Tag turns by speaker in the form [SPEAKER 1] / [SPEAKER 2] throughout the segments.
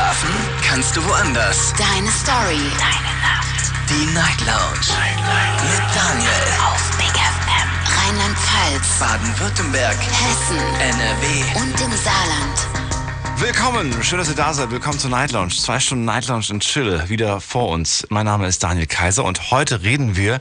[SPEAKER 1] Schlafen kannst du woanders.
[SPEAKER 2] Deine Story.
[SPEAKER 3] Deine Nacht.
[SPEAKER 1] Die Night Lounge. Mit Daniel.
[SPEAKER 3] Auf Big FM.
[SPEAKER 2] Rheinland-Pfalz.
[SPEAKER 1] Baden-Württemberg.
[SPEAKER 2] Hessen.
[SPEAKER 1] NRW.
[SPEAKER 2] Und im Saarland.
[SPEAKER 4] Willkommen, schön, dass ihr da seid. Willkommen zur Night Lounge. Zwei Stunden Night Lounge in Chill wieder vor uns. Mein Name ist Daniel Kaiser und heute reden wir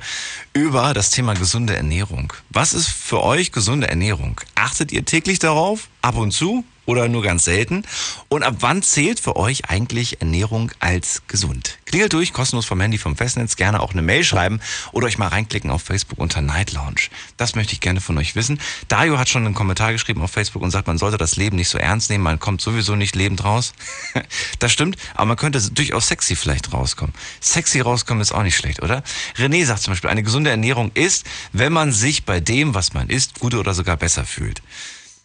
[SPEAKER 4] über das Thema gesunde Ernährung. Was ist für euch gesunde Ernährung? Achtet ihr täglich darauf? Ab und zu? Oder nur ganz selten? Und ab wann zählt für euch eigentlich Ernährung als gesund? Klingelt durch, kostenlos vom Handy, vom Festnetz, gerne auch eine Mail schreiben oder euch mal reinklicken auf Facebook unter Night Lounge. Das möchte ich gerne von euch wissen. Dario hat schon einen Kommentar geschrieben auf Facebook und sagt, man sollte das Leben nicht so ernst nehmen, man kommt sowieso nicht lebend raus. das stimmt, aber man könnte durchaus sexy vielleicht rauskommen. Sexy rauskommen ist auch nicht schlecht, oder? René sagt zum Beispiel, eine gesunde Ernährung ist, wenn man sich bei dem, was man isst, gut oder sogar besser fühlt.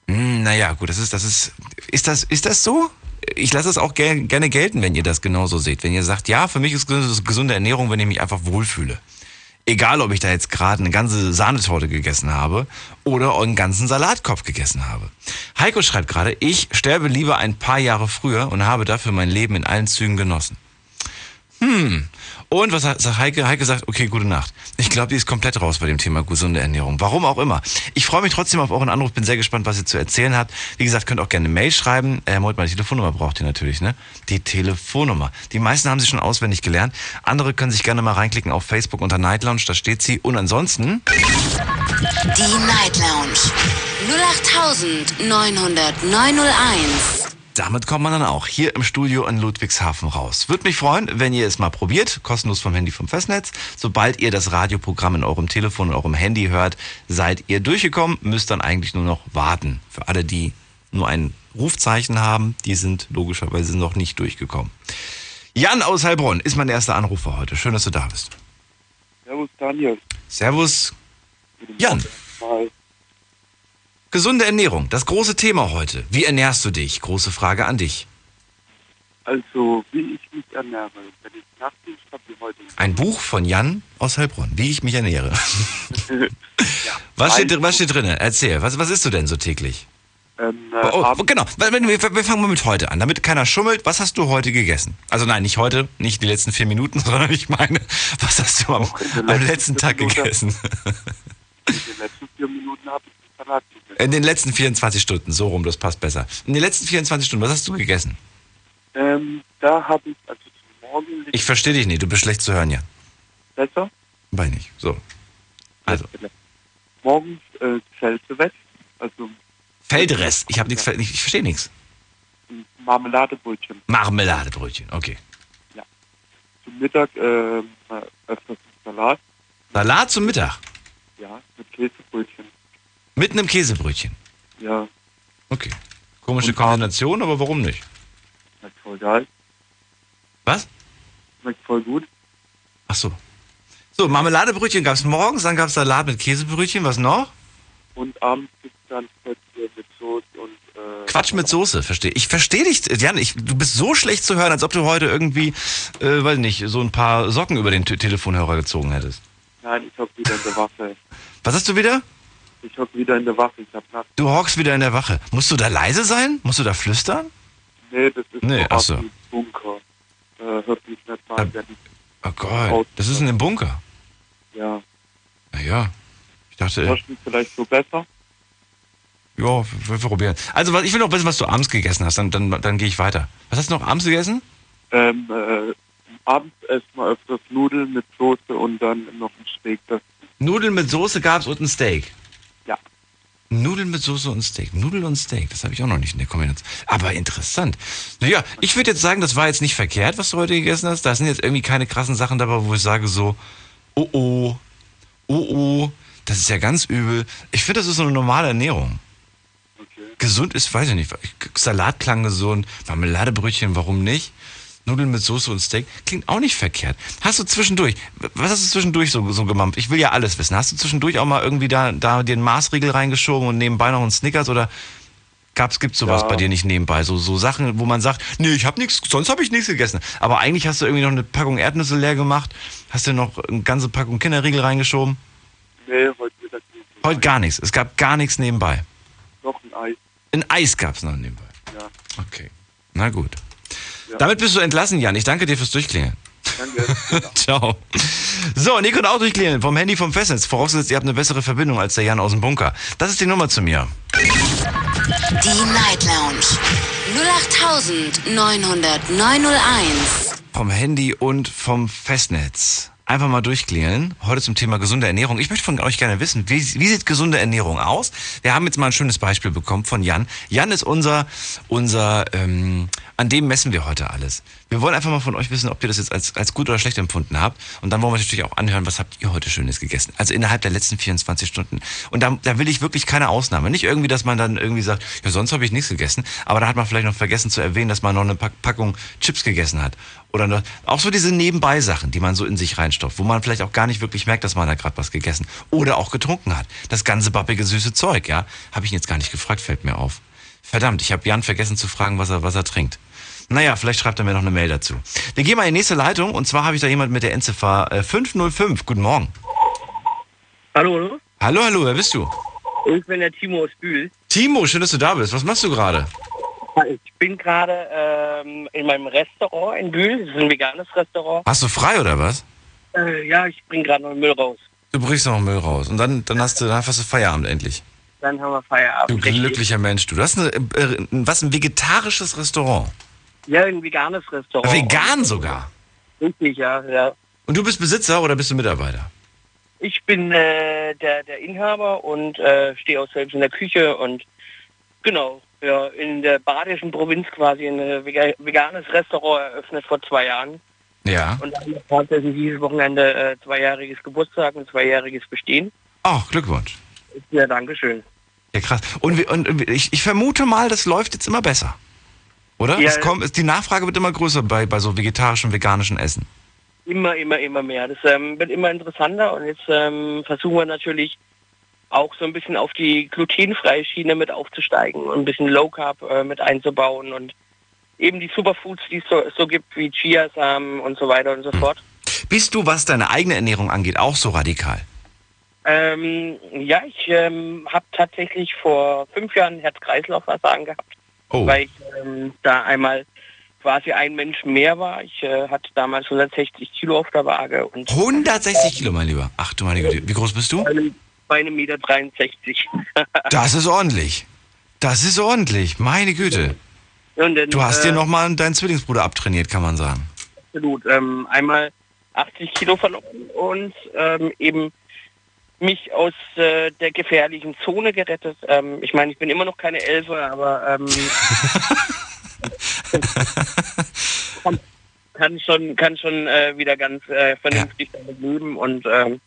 [SPEAKER 4] Hm, naja, gut, das ist, das ist, ist das, ist das so? Ich lasse es auch ger gerne gelten, wenn ihr das genauso seht. Wenn ihr sagt, ja, für mich ist gesunde Ernährung, wenn ich mich einfach wohlfühle. Egal, ob ich da jetzt gerade eine ganze Sahnetorte gegessen habe oder einen ganzen Salatkopf gegessen habe. Heiko schreibt gerade, ich sterbe lieber ein paar Jahre früher und habe dafür mein Leben in allen Zügen genossen. Hm. Und was sagt Heike? Heike sagt, okay, gute Nacht. Ich glaube, die ist komplett raus bei dem Thema gesunde Ernährung. Warum auch immer. Ich freue mich trotzdem auf euren Anruf, bin sehr gespannt, was ihr zu erzählen habt. Wie gesagt, könnt auch gerne eine Mail schreiben. Äh, Moment mal, die Telefonnummer braucht ihr natürlich, ne? Die Telefonnummer. Die meisten haben sie schon auswendig gelernt. Andere können sich gerne mal reinklicken auf Facebook unter Night Lounge, da steht sie. Und ansonsten...
[SPEAKER 2] Die Night Lounge. 08901.
[SPEAKER 4] Damit kommt man dann auch hier im Studio in Ludwigshafen raus. Würde mich freuen, wenn ihr es mal probiert, kostenlos vom Handy vom Festnetz. Sobald ihr das Radioprogramm in eurem Telefon und eurem Handy hört, seid ihr durchgekommen, müsst dann eigentlich nur noch warten. Für alle, die nur ein Rufzeichen haben, die sind logischerweise noch nicht durchgekommen. Jan aus Heilbronn ist mein erster Anrufer heute. Schön, dass du da bist.
[SPEAKER 5] Servus Daniel.
[SPEAKER 4] Servus. Jan.
[SPEAKER 5] Mal.
[SPEAKER 4] Gesunde Ernährung, das große Thema heute. Wie ernährst du dich? Große Frage an dich.
[SPEAKER 5] Also, wie ich mich ernähre, wenn ich Nachtdienst habe wie heute.
[SPEAKER 4] Ein Buch von Jan aus Heilbronn, wie ich mich ernähre.
[SPEAKER 5] ja.
[SPEAKER 4] Was steht, was steht drin? Erzähl, was, was isst du denn so täglich?
[SPEAKER 5] Ähm, äh,
[SPEAKER 4] Oh, oh, genau, wir, wir wir fangen mal mit heute an, damit keiner schummelt. Was hast du heute gegessen? Also nein, nicht heute, nicht die letzten vier Minuten, sondern ich meine, was hast du am, am
[SPEAKER 5] letzten
[SPEAKER 4] Tag
[SPEAKER 5] Minuten.
[SPEAKER 4] gegessen?
[SPEAKER 5] in den letzten vier Minuten habe ich.
[SPEAKER 4] In den letzten 24 Stunden, so rum, das passt besser. In den letzten 24 Stunden, was hast du gegessen?
[SPEAKER 5] Ähm, da habe ich, also zum Morgen
[SPEAKER 4] Ich verstehe dich nicht, du bist schlecht zu hören, Jan.
[SPEAKER 5] besser.
[SPEAKER 4] Bei nicht. So. Also,
[SPEAKER 5] Morgens äh, weg, also
[SPEAKER 4] Feldrest. Ich habe nichts, ich, verstehe nichts.
[SPEAKER 5] Marmeladebrötchen.
[SPEAKER 4] Marmeladbrötchen, okay.
[SPEAKER 5] Zum Mittag äh, öfters Salat,
[SPEAKER 4] Salat zum Mittag.
[SPEAKER 5] ja, mit Käsebrötchen.
[SPEAKER 4] Mit einem Käsebrötchen.
[SPEAKER 5] Ja,
[SPEAKER 4] Okay. Komische
[SPEAKER 5] Und
[SPEAKER 4] Kombination, aber warum nicht?
[SPEAKER 5] schmeckt voll geil.
[SPEAKER 4] Was?
[SPEAKER 5] Schmeckt voll gut.
[SPEAKER 4] Ach so. So, Marmeladebrötchen gab es morgens, dann gab es Salat mit Käsebrötchen, was noch?
[SPEAKER 5] Und abends gibt es dann Plätzchen mit Soße und äh,
[SPEAKER 4] Quatsch mit Soße, verstehe. Ich verstehe dich, Jan, ich, du bist so schlecht zu hören, als ob du heute irgendwie, äh, weiß nicht, so ein paar Socken über den T Telefonhörer gezogen hättest.
[SPEAKER 5] Nein, ich hock wieder in der Wache.
[SPEAKER 4] Was hast du wieder?
[SPEAKER 5] Ich hock wieder in der Wache. Ich hab Nacht.
[SPEAKER 4] Du hockst wieder in der Wache. Musst du da leise sein? Musst du da flüstern?
[SPEAKER 5] Nee, das ist
[SPEAKER 4] Nee, ach so.
[SPEAKER 5] Bunker. Äh, hört mich nicht mal, wenn ich,
[SPEAKER 4] Oh Gott, das ist in dem Bunker.
[SPEAKER 5] ja.
[SPEAKER 4] Naja, ich dachte,
[SPEAKER 5] Hörst du mich vielleicht so besser?
[SPEAKER 4] ja, wir, wir probieren. Also, ich will noch wissen, was du abends gegessen hast, dann, dann, dann gehe ich weiter. Was hast du noch abends gegessen?
[SPEAKER 5] Ähm, äh, abends wir öfters Nudeln mit Soße und dann noch ein Steak. Das,
[SPEAKER 4] Nudeln mit Soße gab's und ein Steak. Nudeln mit Soße und Steak. Nudeln und Steak, das habe ich auch noch nicht in der Kombination. Aber interessant. Naja, ich würde jetzt sagen, das war jetzt nicht verkehrt, was du heute gegessen hast. Da sind jetzt irgendwie keine krassen Sachen dabei, wo ich sage so, oh oh, oh oh, das ist ja ganz übel. Ich finde, das ist so eine normale Ernährung.
[SPEAKER 5] Okay.
[SPEAKER 4] Gesund ist, weiß ich nicht. Salat klang gesund, Marmeladebrötchen, warum nicht? Nudeln mit Soße und Steak klingt auch nicht verkehrt. Hast du zwischendurch, was hast du zwischendurch so, so gemampft? Ich will ja alles wissen. Hast du zwischendurch auch mal irgendwie da, da dir einen Maßriegel reingeschoben und nebenbei noch einen Snickers oder gab's, gibt's sowas
[SPEAKER 5] Ja.
[SPEAKER 4] bei dir nicht nebenbei? So, so Sachen, wo man sagt, nee, ich habe nichts, sonst habe ich nichts gegessen. Aber eigentlich hast du irgendwie noch eine Packung Erdnüsse leer gemacht, hast dir noch eine ganze Packung Kinderriegel reingeschoben.
[SPEAKER 5] Nee, heute Mittag nicht.
[SPEAKER 4] Heute gar nichts. Es gab gar nichts nebenbei.
[SPEAKER 5] Noch ein Eis.
[SPEAKER 4] Ein Eis gab's noch nebenbei.
[SPEAKER 5] Ja.
[SPEAKER 4] Okay. Na gut.
[SPEAKER 5] Ja,
[SPEAKER 4] Damit bist du entlassen, Jan. Ich danke dir fürs Durchklingeln.
[SPEAKER 5] danke.
[SPEAKER 4] Ciao. So, Nico und auch durchklingeln vom Handy vom Festnetz. Vorausgesetzt, ihr habt eine bessere Verbindung als der Jan aus dem Bunker. Das ist die Nummer zu mir.
[SPEAKER 2] Die Night Lounge. 08901.
[SPEAKER 4] Vom Handy und vom Festnetz. Einfach mal durchklingeln. Heute zum Thema gesunde Ernährung. Ich möchte von euch gerne wissen, wie, wie sieht gesunde Ernährung aus? Wir haben jetzt mal ein schönes Beispiel bekommen von Jan. Jan ist unser, unser, ähm, an dem messen wir heute alles. Wir wollen einfach mal von euch wissen, ob ihr das jetzt als, als gut oder schlecht empfunden habt. Und dann wollen wir natürlich auch anhören, was habt ihr heute Schönes gegessen? Also innerhalb der letzten 24 Stunden. Und da, da will ich wirklich keine Ausnahme. Nicht irgendwie, dass man dann irgendwie sagt, ja, sonst habe ich nichts gegessen. Aber da hat man vielleicht noch vergessen zu erwähnen, dass man noch eine Pack Packung Chips gegessen hat. Oder noch, auch so diese Nebenbei-Sachen, die man so in sich reinstopft, wo man vielleicht auch gar nicht wirklich merkt, dass man da gerade was gegessen oder auch getrunken hat. Das ganze bappige süße Zeug, ja. Habe ich ihn jetzt gar nicht gefragt, fällt mir auf. Verdammt, ich habe Jan vergessen zu fragen, was er, was er trinkt. Naja, vielleicht schreibt er mir noch eine Mail dazu. Wir gehen mal in die nächste Leitung und zwar habe ich da jemand mit der Endziffer äh, 505. Guten Morgen.
[SPEAKER 6] Hallo, hallo?
[SPEAKER 4] Hallo, hallo, wer bist du?
[SPEAKER 6] Ich bin der Timo aus Bühl.
[SPEAKER 4] Timo, schön, dass du da bist. Was machst du gerade?
[SPEAKER 6] Ich bin gerade ähm, in meinem Restaurant in Bühl. Das ist ein veganes Restaurant.
[SPEAKER 4] Hast du frei oder was?
[SPEAKER 6] Äh, ja, ich bringe gerade noch Müll raus.
[SPEAKER 4] Du brichst noch Müll raus und dann, dann hast du, dann hast du Feierabend endlich.
[SPEAKER 6] Dann haben wir Feierabend.
[SPEAKER 4] Du glücklicher Mensch, du. Du hast eine, äh, was, ein vegetarisches Restaurant.
[SPEAKER 6] Ja, ein veganes Restaurant.
[SPEAKER 4] Vegan sogar.
[SPEAKER 6] Richtig, ja, ja.
[SPEAKER 4] Und du bist Besitzer oder bist du Mitarbeiter?
[SPEAKER 6] Ich bin äh, der, der Inhaber und äh, stehe auch selbst in der Küche und genau, ja, in der badischen Provinz quasi ein äh, vega veganes Restaurant eröffnet vor zwei Jahren.
[SPEAKER 4] Ja.
[SPEAKER 6] Und dann tatsächlich dieses Wochenende äh, zweijähriges Geburtstag und zweijähriges Bestehen.
[SPEAKER 4] Oh, Glückwunsch.
[SPEAKER 6] Ja, Dankeschön.
[SPEAKER 4] Ja, krass. Und, und ich, ich vermute mal, das läuft jetzt immer besser. Oder?
[SPEAKER 6] Ja.
[SPEAKER 4] es kommt, die Nachfrage wird immer größer bei, bei so vegetarischem, veganischen Essen.
[SPEAKER 6] Immer, immer, immer mehr. Das ähm, wird immer interessanter und jetzt ähm, versuchen wir natürlich auch so ein bisschen auf die glutenfreie Schiene mit aufzusteigen und ein bisschen Low Carb äh, mit einzubauen und eben die Superfoods, die es so, so gibt wie Chiasamen und so weiter und so fort.
[SPEAKER 4] Bist du, was deine eigene Ernährung angeht, auch so radikal?
[SPEAKER 6] Ähm, ja, ich ähm, habe tatsächlich vor fünf Jahren Herz-Kreislauf-Versagen gehabt,
[SPEAKER 4] Oh.
[SPEAKER 6] weil ich ähm, da einmal quasi ein Mensch mehr war. Ich äh, hatte damals 160 Kilo auf der Waage und
[SPEAKER 4] 160 Kilo, mein Lieber. Ach du meine Güte. Wie groß bist du?
[SPEAKER 6] bei einem, Meter 63.
[SPEAKER 4] Das ist ordentlich. Das ist ordentlich. Meine Güte.
[SPEAKER 6] Und dann,
[SPEAKER 4] Du hast
[SPEAKER 6] äh,
[SPEAKER 4] dir nochmal deinen Zwillingsbruder abtrainiert, kann man sagen.
[SPEAKER 6] absolut ähm, einmal 80 Kilo verloren und ähm, eben mich aus äh, der gefährlichen Zone gerettet. Ähm, ich meine, ich bin immer noch keine Elfe, aber ähm, kann, kann schon kann schon äh, wieder ganz äh, vernünftig damit leben und ähm,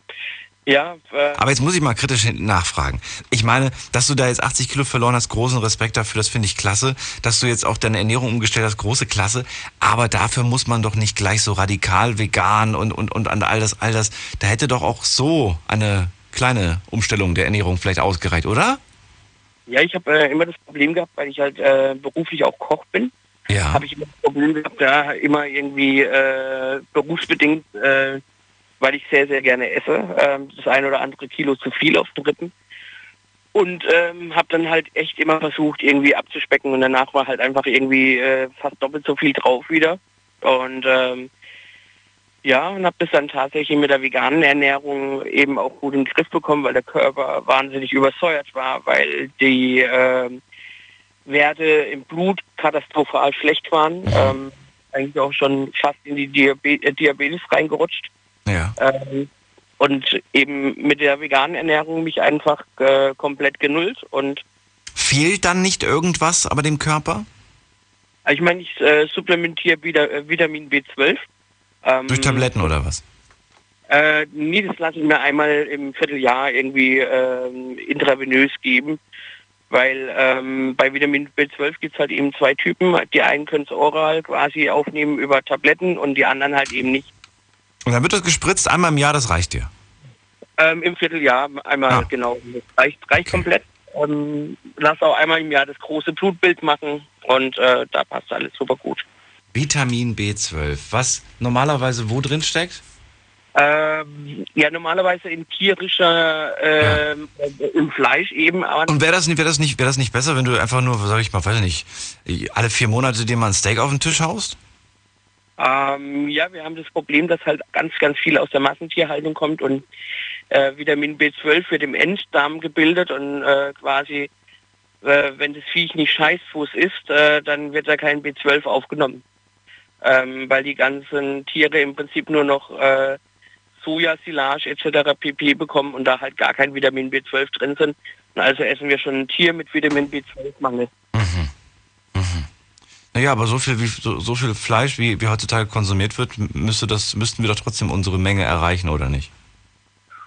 [SPEAKER 6] ja, äh,
[SPEAKER 4] Aber jetzt muss ich mal kritisch hinten nachfragen. Ich meine, dass du da jetzt 80 Kilo verloren hast, großen Respekt dafür, das finde ich klasse. Dass du jetzt auch deine Ernährung umgestellt hast, große Klasse. Aber dafür muss man doch nicht gleich so radikal vegan und, und, und an all das, all das. Da hätte doch auch so eine kleine Umstellung der Ernährung vielleicht ausgereicht, oder?
[SPEAKER 6] ja, ich habe äh, immer das Problem gehabt, weil ich halt äh, beruflich auch Koch bin.
[SPEAKER 4] Ja.
[SPEAKER 6] habe ich immer das Problem gehabt, da immer irgendwie äh, berufsbedingt, äh, weil ich sehr, sehr gerne esse, ähm, das ein oder andere Kilo zu viel auf den Rippen. Und ähm, habe dann halt echt immer versucht, irgendwie abzuspecken und danach war halt einfach irgendwie äh, fast doppelt so viel drauf wieder. Und ähm, ja, und habe das dann tatsächlich mit der veganen Ernährung eben auch gut in den Griff bekommen, weil der Körper wahnsinnig übersäuert war, weil die ähm, Werte im Blut katastrophal schlecht waren. Ähm, eigentlich auch schon fast in die Diabe äh, Diabetes reingerutscht.
[SPEAKER 4] Ja.
[SPEAKER 6] Ähm, und eben mit der veganen Ernährung mich einfach äh, komplett genullt. Und
[SPEAKER 4] Fehlt dann nicht irgendwas aber dem Körper?
[SPEAKER 6] äh, ich meine, ich äh, supplementiere wieder äh, Vitamin B12. Ähm,
[SPEAKER 4] Durch Tabletten oder was?
[SPEAKER 6] Äh, nee, das lasse ich mir einmal im Vierteljahr irgendwie ähm, intravenös geben, weil ähm, bei Vitamin B12 gibt es halt eben zwei Typen. Die einen können es oral quasi aufnehmen über Tabletten und die anderen halt eben nicht.
[SPEAKER 4] Und dann wird das gespritzt einmal im Jahr, das reicht dir.
[SPEAKER 6] Ähm, Im Vierteljahr einmal,
[SPEAKER 4] Ah.
[SPEAKER 6] genau. Das reicht, reicht komplett. Ähm, lass auch einmal im Jahr das große Blutbild machen und äh, da passt alles super gut.
[SPEAKER 4] Vitamin B12, was normalerweise wo drin steckt?
[SPEAKER 6] Ähm, ja, normalerweise in tierischer, ähm, äh, im Fleisch eben,
[SPEAKER 4] Und wäre das, nicht- wär das, nicht- wär das nicht besser, wenn du einfach nur, sag ich mal, weiß ich nicht, alle vier Monate dir mal ein Steak auf den Tisch haust?
[SPEAKER 6] Ähm, ja, wir haben das Problem, dass halt ganz, ganz viel aus der Massentierhaltung kommt und äh, Vitamin B12 wird im Enddarm gebildet und äh, quasi, äh, wenn das Viech nicht Scheißfuß ist, äh, dann wird da kein B12 aufgenommen. Ähm, weil die ganzen Tiere im Prinzip nur noch äh, Sojasilage etc. pp. bekommen und da halt gar kein Vitamin B12 drin sind. Und also essen wir schon ein Tier mit Vitamin B12-Mangel.
[SPEAKER 4] Naja, aber so viel, wie, so, so viel Fleisch, wie, wie heutzutage konsumiert wird, müsste das, müssten wir doch trotzdem unsere Menge erreichen, oder nicht?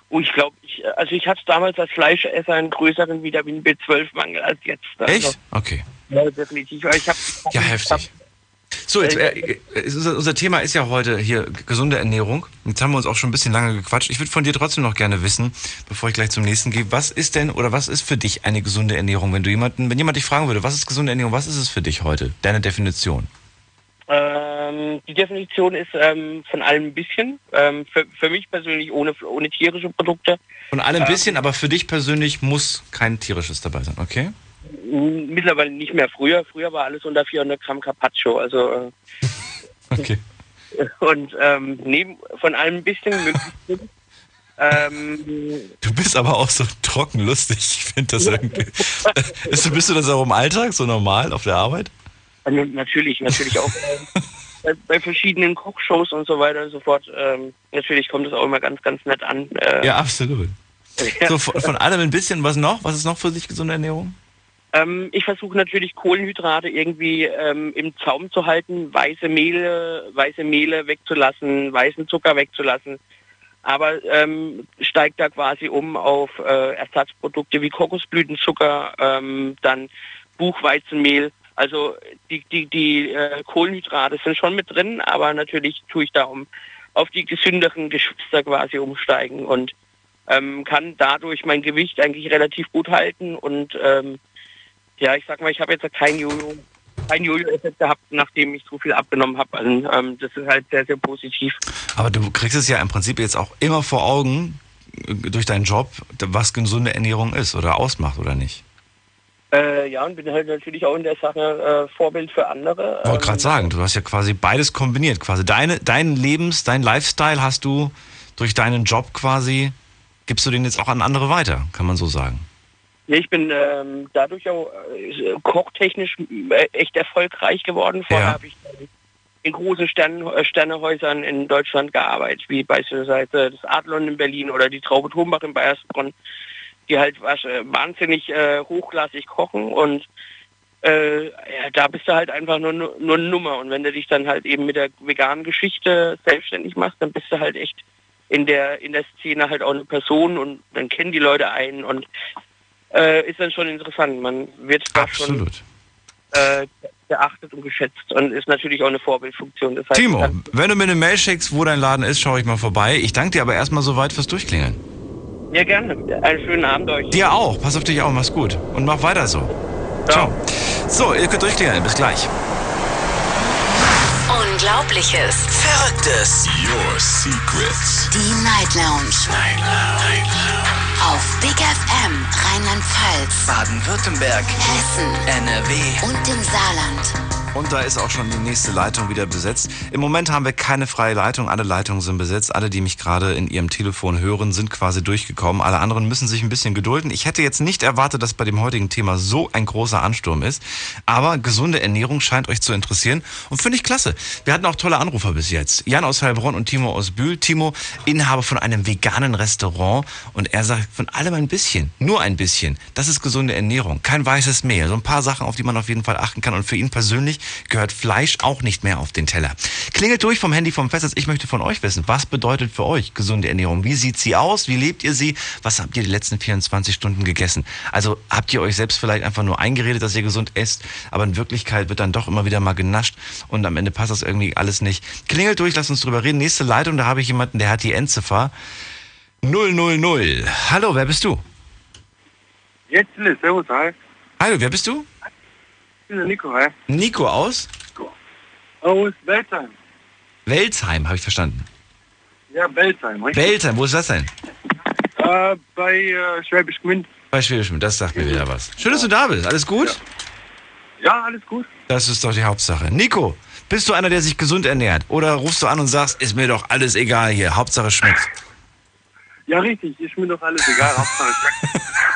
[SPEAKER 6] Oh, ich glaube, ich, also ich hatte damals als Fleischesser einen größeren Vitamin B12-Mangel als jetzt. Also,
[SPEAKER 4] Echt? Okay.
[SPEAKER 6] Ja, definitiv. Ich hab,
[SPEAKER 4] Ja, heftig. So, jetzt, äh, äh, unser unser Thema ist ja heute hier gesunde Ernährung. Jetzt haben wir uns auch schon ein bisschen lange gequatscht. Ich würde von dir trotzdem noch gerne wissen, bevor ich gleich zum nächsten gehe, was ist denn oder was ist für dich eine gesunde Ernährung? Wenn du jemanden, wenn jemand dich fragen würde, was ist gesunde Ernährung, was ist es für dich heute? Deine Definition.
[SPEAKER 6] Ähm, die Definition ist ähm, von allem ein bisschen. Ähm, für, für mich persönlich ohne, ohne tierische Produkte.
[SPEAKER 4] Von allem ein bisschen, aber für dich persönlich muss kein tierisches dabei sein, okay?
[SPEAKER 6] Mittlerweile nicht mehr früher. Früher war alles unter 400 Gramm Carpaccio. Also
[SPEAKER 4] Okay.
[SPEAKER 6] äh, und ähm, neben von allem ein bisschen ähm,
[SPEAKER 4] Du bist aber auch so trocken lustig. Ich finde das irgendwie. Ist, bist du das auch im Alltag so normal auf der Arbeit?
[SPEAKER 6] Also natürlich, natürlich auch äh, bei, bei verschiedenen Kochshows und so weiter und so fort. Ähm, natürlich kommt es auch immer ganz, ganz nett an. Äh,
[SPEAKER 4] Ja, absolut.
[SPEAKER 6] ja.
[SPEAKER 4] So, von, von allem ein bisschen, was noch? Was ist noch für dich gesunde Ernährung?
[SPEAKER 6] Ähm, ich versuche natürlich Kohlenhydrate irgendwie ähm, im Zaum zu halten, weiße Mehle, weiße Mehle wegzulassen, weißen Zucker wegzulassen. Aber ähm, steigt da quasi um auf äh, Ersatzprodukte wie Kokosblütenzucker, ähm, dann Buchweizenmehl. Also die, die, die äh, Kohlenhydrate sind schon mit drin, aber natürlich tue ich da um auf die gesünderen Geschwister quasi umsteigen und ähm, kann dadurch mein Gewicht eigentlich relativ gut halten und ähm, ja, ich sag mal, ich habe jetzt kein Jojo, kein Jojo-Effekt gehabt, nachdem ich so viel abgenommen habe. Also, ähm, das ist halt sehr, sehr positiv.
[SPEAKER 4] Aber du kriegst es ja im Prinzip jetzt auch immer vor Augen äh, durch deinen Job, was gesunde Ernährung ist oder ausmacht oder nicht.
[SPEAKER 6] Äh, ja, und bin halt natürlich auch in der Sache äh, Vorbild für andere.
[SPEAKER 4] Wollte gerade
[SPEAKER 6] Ähm,
[SPEAKER 4] sagen, du hast ja quasi beides kombiniert. Quasi deine, deinen Lebens, dein Lifestyle hast du durch deinen Job quasi, gibst du den jetzt auch an andere weiter, kann man so sagen.
[SPEAKER 6] Ja, ich bin ähm, dadurch auch äh, kochtechnisch äh, echt erfolgreich geworden. Vorher
[SPEAKER 4] Ja.
[SPEAKER 6] habe ich in großen Stern, äh, Sternehäusern in Deutschland gearbeitet, wie beispielsweise das Adlon in Berlin oder die Traube Thombach in Bayersbronn, die halt was, äh, wahnsinnig äh, hochklassig kochen und äh, ja, da bist du halt einfach nur, nur eine Nummer. Und wenn du dich dann halt eben mit der veganen Geschichte selbstständig machst, dann bist du halt echt in der in der Szene halt auch eine Person und dann kennen die Leute einen und äh, ist dann schon interessant. Man wird da schon
[SPEAKER 4] Absolut.
[SPEAKER 6] äh, beachtet und geschätzt und ist natürlich auch eine Vorbildfunktion. Das heißt,
[SPEAKER 4] Timo, wenn du mir eine Mail schickst, wo dein Laden ist, schaue ich mal vorbei. Ich danke dir aber erstmal soweit fürs Durchklingeln.
[SPEAKER 6] Ja, gerne. Einen schönen Abend euch.
[SPEAKER 4] Dir auch. Pass auf dich auf. Mach's gut. Und mach weiter so. Ciao. So, ihr könnt durchklingeln. Bis gleich.
[SPEAKER 2] Unglaubliches.
[SPEAKER 1] Verrücktes. Your Secrets.
[SPEAKER 2] Die Night Lounge.
[SPEAKER 1] Night Lounge.
[SPEAKER 2] Auf Big FM Rheinland-Pfalz,
[SPEAKER 1] Baden-Württemberg.
[SPEAKER 2] Hessen
[SPEAKER 1] NRW.
[SPEAKER 2] und im Saarland.
[SPEAKER 4] Und da ist auch schon die nächste Leitung wieder besetzt. Im Moment haben wir keine freie Leitung. Alle Leitungen sind besetzt. Alle, die mich gerade in ihrem Telefon hören, sind quasi durchgekommen. Alle anderen müssen sich ein bisschen gedulden. Ich hätte jetzt nicht erwartet, dass bei dem heutigen Thema so ein großer Ansturm ist. Aber gesunde Ernährung scheint euch zu interessieren. Und finde ich klasse. Wir hatten auch tolle Anrufer bis jetzt. Jan aus Heilbronn und Timo aus Bühl. Timo, Inhaber von einem veganen Restaurant. Und er sagt, von allem ein bisschen. Nur ein bisschen. Das ist gesunde Ernährung. Kein weißes Mehl. So ein paar Sachen, auf die man auf jeden Fall achten kann. Und für ihn persönlich gehört Fleisch auch nicht mehr auf den Teller. Klingelt durch vom Handy vom Festnetz. Ich möchte von euch wissen, was bedeutet für euch gesunde Ernährung? Wie sieht sie aus? Wie lebt ihr sie? Was habt ihr die letzten 24 Stunden gegessen? Also habt ihr euch selbst vielleicht einfach nur eingeredet, dass ihr gesund esst, aber in Wirklichkeit wird dann doch immer wieder mal genascht und am Ende passt das irgendwie alles nicht. Klingelt durch, lasst uns drüber reden. Nächste Leitung, da habe ich jemanden, der hat die Endziffer 000. Hallo, wer bist du?
[SPEAKER 5] Jetzt, servus, hi.
[SPEAKER 4] Hallo, wer bist du?
[SPEAKER 5] Bin der Nico, hi.
[SPEAKER 4] Nico aus
[SPEAKER 5] Aus Belzheim.
[SPEAKER 4] Welsheim, habe ich verstanden.
[SPEAKER 5] Ja, Belzheim, richtig?
[SPEAKER 4] Welsheim, wo ist das denn?
[SPEAKER 5] äh, bei äh, Schwäbisch Gmünd.
[SPEAKER 4] Bei Schwäbisch Gmünd, das sagt mir wieder was. Schön, dass du da bist. Alles gut?
[SPEAKER 5] Ja, alles gut.
[SPEAKER 4] Das ist doch die Hauptsache. Nico, bist du einer, der sich gesund ernährt? Oder rufst du an und sagst, ist mir doch alles egal hier, Hauptsache schmeckt?
[SPEAKER 5] Ja, richtig. Ist mir doch alles egal. Hauptsache schmeckt.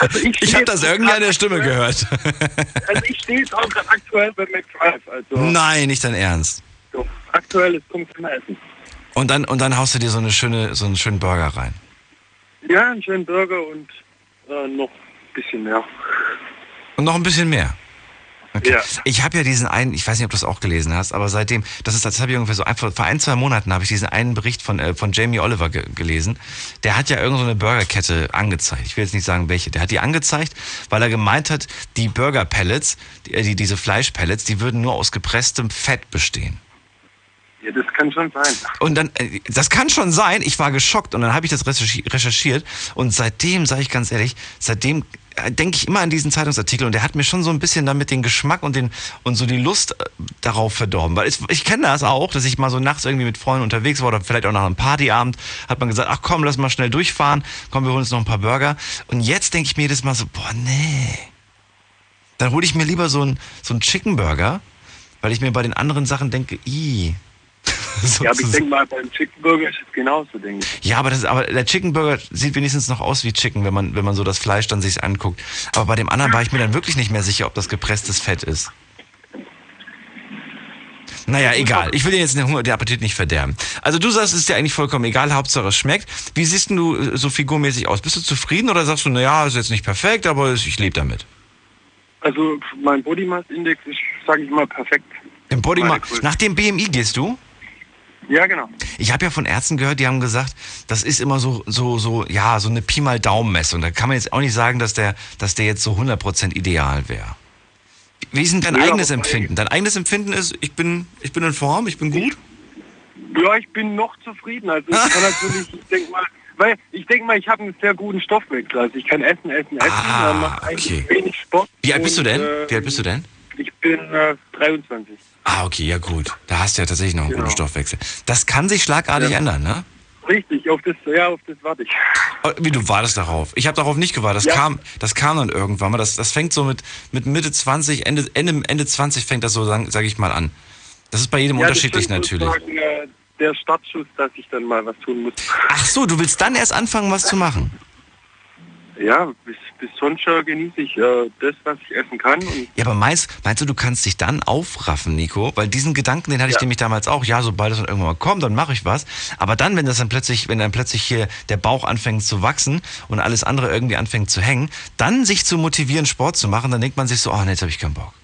[SPEAKER 5] Also ich
[SPEAKER 4] habe das irgendwie an der Stimme
[SPEAKER 5] aktuell-
[SPEAKER 4] gehört.
[SPEAKER 5] Also ich stehe jetzt auch gerade aktuell bei McDrive. Also
[SPEAKER 4] Nein, nicht dein Ernst.
[SPEAKER 5] so, aktuell ist kommt zum Essen.
[SPEAKER 4] Und dann, und dann haust du dir so, eine schöne, so einen schönen Burger rein.
[SPEAKER 5] Ja, einen schönen Burger und äh, noch ein bisschen mehr.
[SPEAKER 4] Und noch ein bisschen mehr. Okay.
[SPEAKER 5] Ja.
[SPEAKER 4] Ich habe ja diesen einen, ich weiß nicht, ob du das auch gelesen hast, aber seitdem, das ist, das habe ich ungefähr so einfach, vor ein, zwei Monaten habe ich diesen einen Bericht von, äh, von Jamie Oliver ge gelesen. Der hat ja irgendeine so eine Burgerkette angezeigt. Ich will jetzt nicht sagen, welche. Der hat die angezeigt, weil er gemeint hat, die Burger-Pellets, die, äh, die, diese Fleischpellets, die würden nur aus gepresstem Fett bestehen.
[SPEAKER 5] Ja, das kann schon sein.
[SPEAKER 4] Und dann, äh, das kann schon sein, ich war geschockt und dann habe ich das recherchi- recherchiert und seitdem, sage ich ganz ehrlich, seitdem äh, denke ich immer an diesen Zeitungsartikel und der hat mir schon so ein bisschen damit den Geschmack und den und so die Lust äh, darauf verdorben, weil es, ich kenne das auch, dass ich mal so nachts irgendwie mit Freunden unterwegs war oder vielleicht auch nach einem Partyabend, hat man gesagt, ach komm, lass mal schnell durchfahren, komm, wir holen uns noch ein paar Burger und jetzt denke ich mir jedes Mal so, boah, nee. Dann hole ich mir lieber so einen so Chicken Burger, weil ich mir bei den anderen Sachen denke, i.
[SPEAKER 5] Ja, aber ich denke mal, beim Chicken Burger ist es genauso, denke ich.
[SPEAKER 4] Ja, aber, das, aber der Chicken Burger sieht wenigstens noch aus wie Chicken, wenn man, wenn man so das Fleisch dann sich anguckt. Aber bei dem anderen war ich mir dann wirklich nicht mehr sicher, ob das gepresstes Fett ist. Naja, egal. Ich will dir jetzt den Hunger, den Appetit nicht verderben. Also du sagst, es ist dir eigentlich vollkommen egal, Hauptsache es schmeckt. Wie siehst du äh, so figurmäßig aus? Bist du zufrieden oder sagst du, naja, ist jetzt nicht perfekt, aber ich lebe damit?
[SPEAKER 5] Also mein Body Mass Index ist, sage ich mal, perfekt.
[SPEAKER 4] Im Body
[SPEAKER 5] Meine
[SPEAKER 4] Ma-
[SPEAKER 5] Größe.
[SPEAKER 4] Nach dem BMI gehst du?
[SPEAKER 5] Ja, genau.
[SPEAKER 4] Ich habe ja von Ärzten gehört, die haben gesagt, das ist immer so, so, so, ja, so eine Pi mal Daumen-Messung. Da kann man jetzt auch nicht sagen, dass der, dass der jetzt so 100% ideal wäre. Wie ist denn dein
[SPEAKER 5] Ja,
[SPEAKER 4] eigenes Empfinden? Dein eigenes Empfinden ist, ich bin, ich bin in Form, ich bin gut?
[SPEAKER 5] Ja, ich bin noch zufrieden. Also ich kann natürlich, ich denke mal, weil ich denke mal, ich habe einen sehr guten Stoffwechsel. Also ich kann essen, essen, essen,
[SPEAKER 4] Ah,
[SPEAKER 5] dann mache eigentlich
[SPEAKER 4] okay.
[SPEAKER 5] wenig Sport.
[SPEAKER 4] Wie alt bist du denn?
[SPEAKER 5] äh,
[SPEAKER 4] Wie alt bist du denn?
[SPEAKER 5] Ich bin äh, 23.
[SPEAKER 4] Ah, okay, ja gut. Da hast du ja tatsächlich noch einen
[SPEAKER 5] Genau.
[SPEAKER 4] guten Stoffwechsel. Das kann sich schlagartig
[SPEAKER 5] Ja.
[SPEAKER 4] ändern, ne?
[SPEAKER 5] Richtig, auf das, ja, auf das warte ich.
[SPEAKER 4] Oh, Wie du wartest darauf? Ich habe darauf nicht gewartet. Das
[SPEAKER 5] Ja.
[SPEAKER 4] kam, das kam dann irgendwann mal. Das, das fängt so mit, mit Mitte 20, Ende, Ende, Ende 20 fängt das so, sage sag ich mal, an. Das ist bei jedem
[SPEAKER 5] Ja,
[SPEAKER 4] unterschiedlich natürlich.
[SPEAKER 5] sozusagen, Äh, der Startschuss, dass ich dann mal was tun muss.
[SPEAKER 4] Ach so, du willst dann erst anfangen, was zu machen?
[SPEAKER 5] Ja, bis, bis sonst äh, genieße ich äh, das, was ich essen kann.
[SPEAKER 4] Ja, aber meinst, meinst du, du kannst dich dann aufraffen, Nico? Weil diesen Gedanken, den hatte ich
[SPEAKER 5] Ja.
[SPEAKER 4] nämlich damals auch. Ja, sobald es dann irgendwann mal kommt, dann mache ich was. Aber dann, wenn das dann plötzlich, wenn dann plötzlich hier der Bauch anfängt zu wachsen und alles andere irgendwie anfängt zu hängen, dann sich zu motivieren, Sport zu machen, dann denkt man sich so, oh, nee, jetzt habe ich keinen Bock.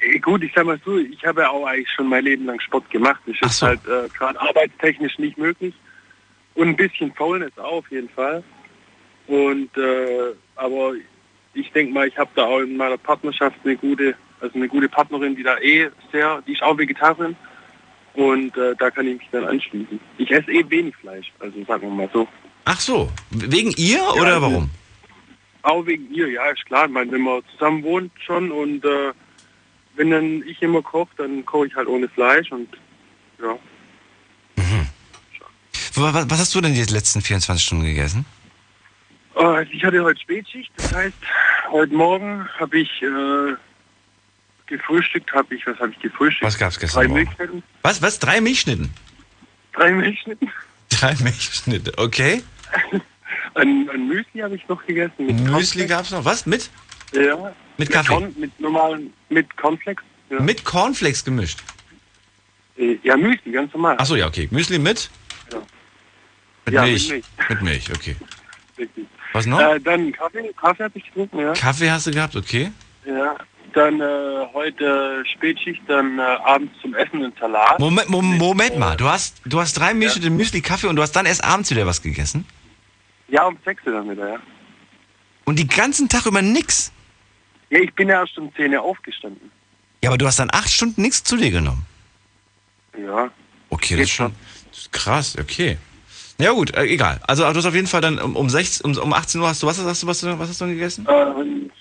[SPEAKER 5] äh, gut, ich sag mal so, ich habe ja auch eigentlich schon mein Leben lang Sport gemacht. Das ist
[SPEAKER 4] so.
[SPEAKER 5] halt äh, gerade arbeitstechnisch nicht möglich. Und ein bisschen Faulness auch auf jeden Fall. Und äh, aber ich denke mal, ich habe da auch in meiner Partnerschaft eine gute, also eine gute Partnerin, die da eh sehr, die ist auch Vegetarierin. Und äh, da kann ich mich dann anschließen. Ich esse eh wenig Fleisch, also sagen wir mal so.
[SPEAKER 4] Ach so, wegen ihr oder
[SPEAKER 5] also-
[SPEAKER 4] warum?
[SPEAKER 5] Auch wegen ihr, ja, ist klar. Ich meine, wenn man zusammen wohnt schon und äh, wenn dann ich immer koche, dann koche ich halt ohne Fleisch und ja.
[SPEAKER 4] Was, was- was hast du denn die letzten 24 Stunden gegessen?
[SPEAKER 5] Äh, ich hatte heute Spätschicht, das heißt, heute Morgen habe ich äh, gefrühstückt, habe ich, was habe ich gefrühstückt?
[SPEAKER 4] Was gab's gestern
[SPEAKER 5] Drei
[SPEAKER 4] Morgen?
[SPEAKER 5] Milchschnitten.
[SPEAKER 4] Was, was? Drei Milchschnitten?
[SPEAKER 5] Drei Milchschnitten.
[SPEAKER 4] Drei Milchschnitte, okay.
[SPEAKER 5] Ein, ein Müsli habe ich noch gegessen. Mit
[SPEAKER 4] Müsli
[SPEAKER 5] Cornflakes.
[SPEAKER 4] gab's noch. Was? Mit?
[SPEAKER 5] Ja.
[SPEAKER 4] Mit Kaffee?
[SPEAKER 5] Corn, mit normalen, mit Cornflakes. Ja.
[SPEAKER 4] Mit Cornflakes gemischt.
[SPEAKER 5] Äh, ja, Müsli, ganz normal.
[SPEAKER 4] Ach so, ja, okay. Müsli mit?
[SPEAKER 5] Ja.
[SPEAKER 4] Mit
[SPEAKER 5] Ja, mit
[SPEAKER 4] Milch.
[SPEAKER 5] Milch.
[SPEAKER 4] Mit Milch, okay.
[SPEAKER 5] Richtig.
[SPEAKER 4] Was noch?
[SPEAKER 5] Äh, dann Kaffee, Kaffee habe ich getrunken, ja.
[SPEAKER 4] Kaffee hast du gehabt, okay.
[SPEAKER 5] Ja, dann äh, heute Spätschicht, dann äh, abends zum Essen einen Salat.
[SPEAKER 4] Moment, Moment, Moment mal. Du hast, du hast drei Milchschnitte Müsli, Kaffee und du hast dann erst abends wieder was gegessen?
[SPEAKER 5] Ja, um sechs Uhr dann wieder, ja.
[SPEAKER 4] Und den ganzen Tag über nix?
[SPEAKER 5] Ja, ich bin ja erst um 10 Uhr aufgestanden.
[SPEAKER 4] Ja, aber du hast dann acht Stunden nichts zu dir genommen.
[SPEAKER 5] Ja.
[SPEAKER 4] Okay, das ist schon das ist krass, okay. Ja gut, äh, egal. Also du hast auf jeden Fall dann um, um, 16, um, um 18 Uhr hast du, was hast du, was, du- was hast du gegessen?
[SPEAKER 5] Äh,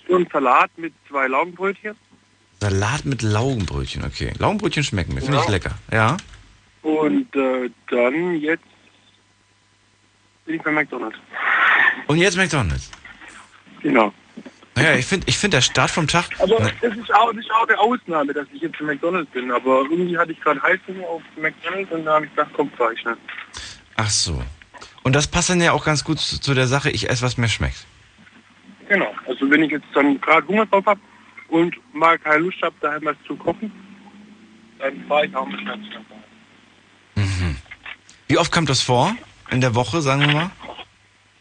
[SPEAKER 5] so ein Salat mit zwei Laugenbrötchen.
[SPEAKER 4] Salat mit Laugenbrötchen, okay. Laugenbrötchen schmecken mir, finde
[SPEAKER 5] Ja.
[SPEAKER 4] ich lecker. Ja.
[SPEAKER 5] Und äh, dann jetzt bin ich bei McDonalds.
[SPEAKER 4] Und jetzt McDonalds.
[SPEAKER 5] Genau.
[SPEAKER 4] Naja, ich finde, ich find der Start vom Tag.
[SPEAKER 5] Aber
[SPEAKER 4] Ne,
[SPEAKER 5] das ist auch, ist auch eine Ausnahme, dass ich jetzt zu McDonalds bin. Aber irgendwie hatte ich gerade Heißhunger auf McDonalds und da habe ich gedacht, komm, fahr ich schnell.
[SPEAKER 4] Ach so. Und das passt dann ja auch ganz gut zu, zu der Sache, ich esse, was mir schmeckt.
[SPEAKER 5] Genau. Also wenn ich jetzt dann gerade Hunger drauf habe und mal keine Lust habe, daheim was zu kochen, dann fahre ich auch mit zu McDonald's.
[SPEAKER 4] Wie oft kommt das vor? In der Woche, sagen wir mal?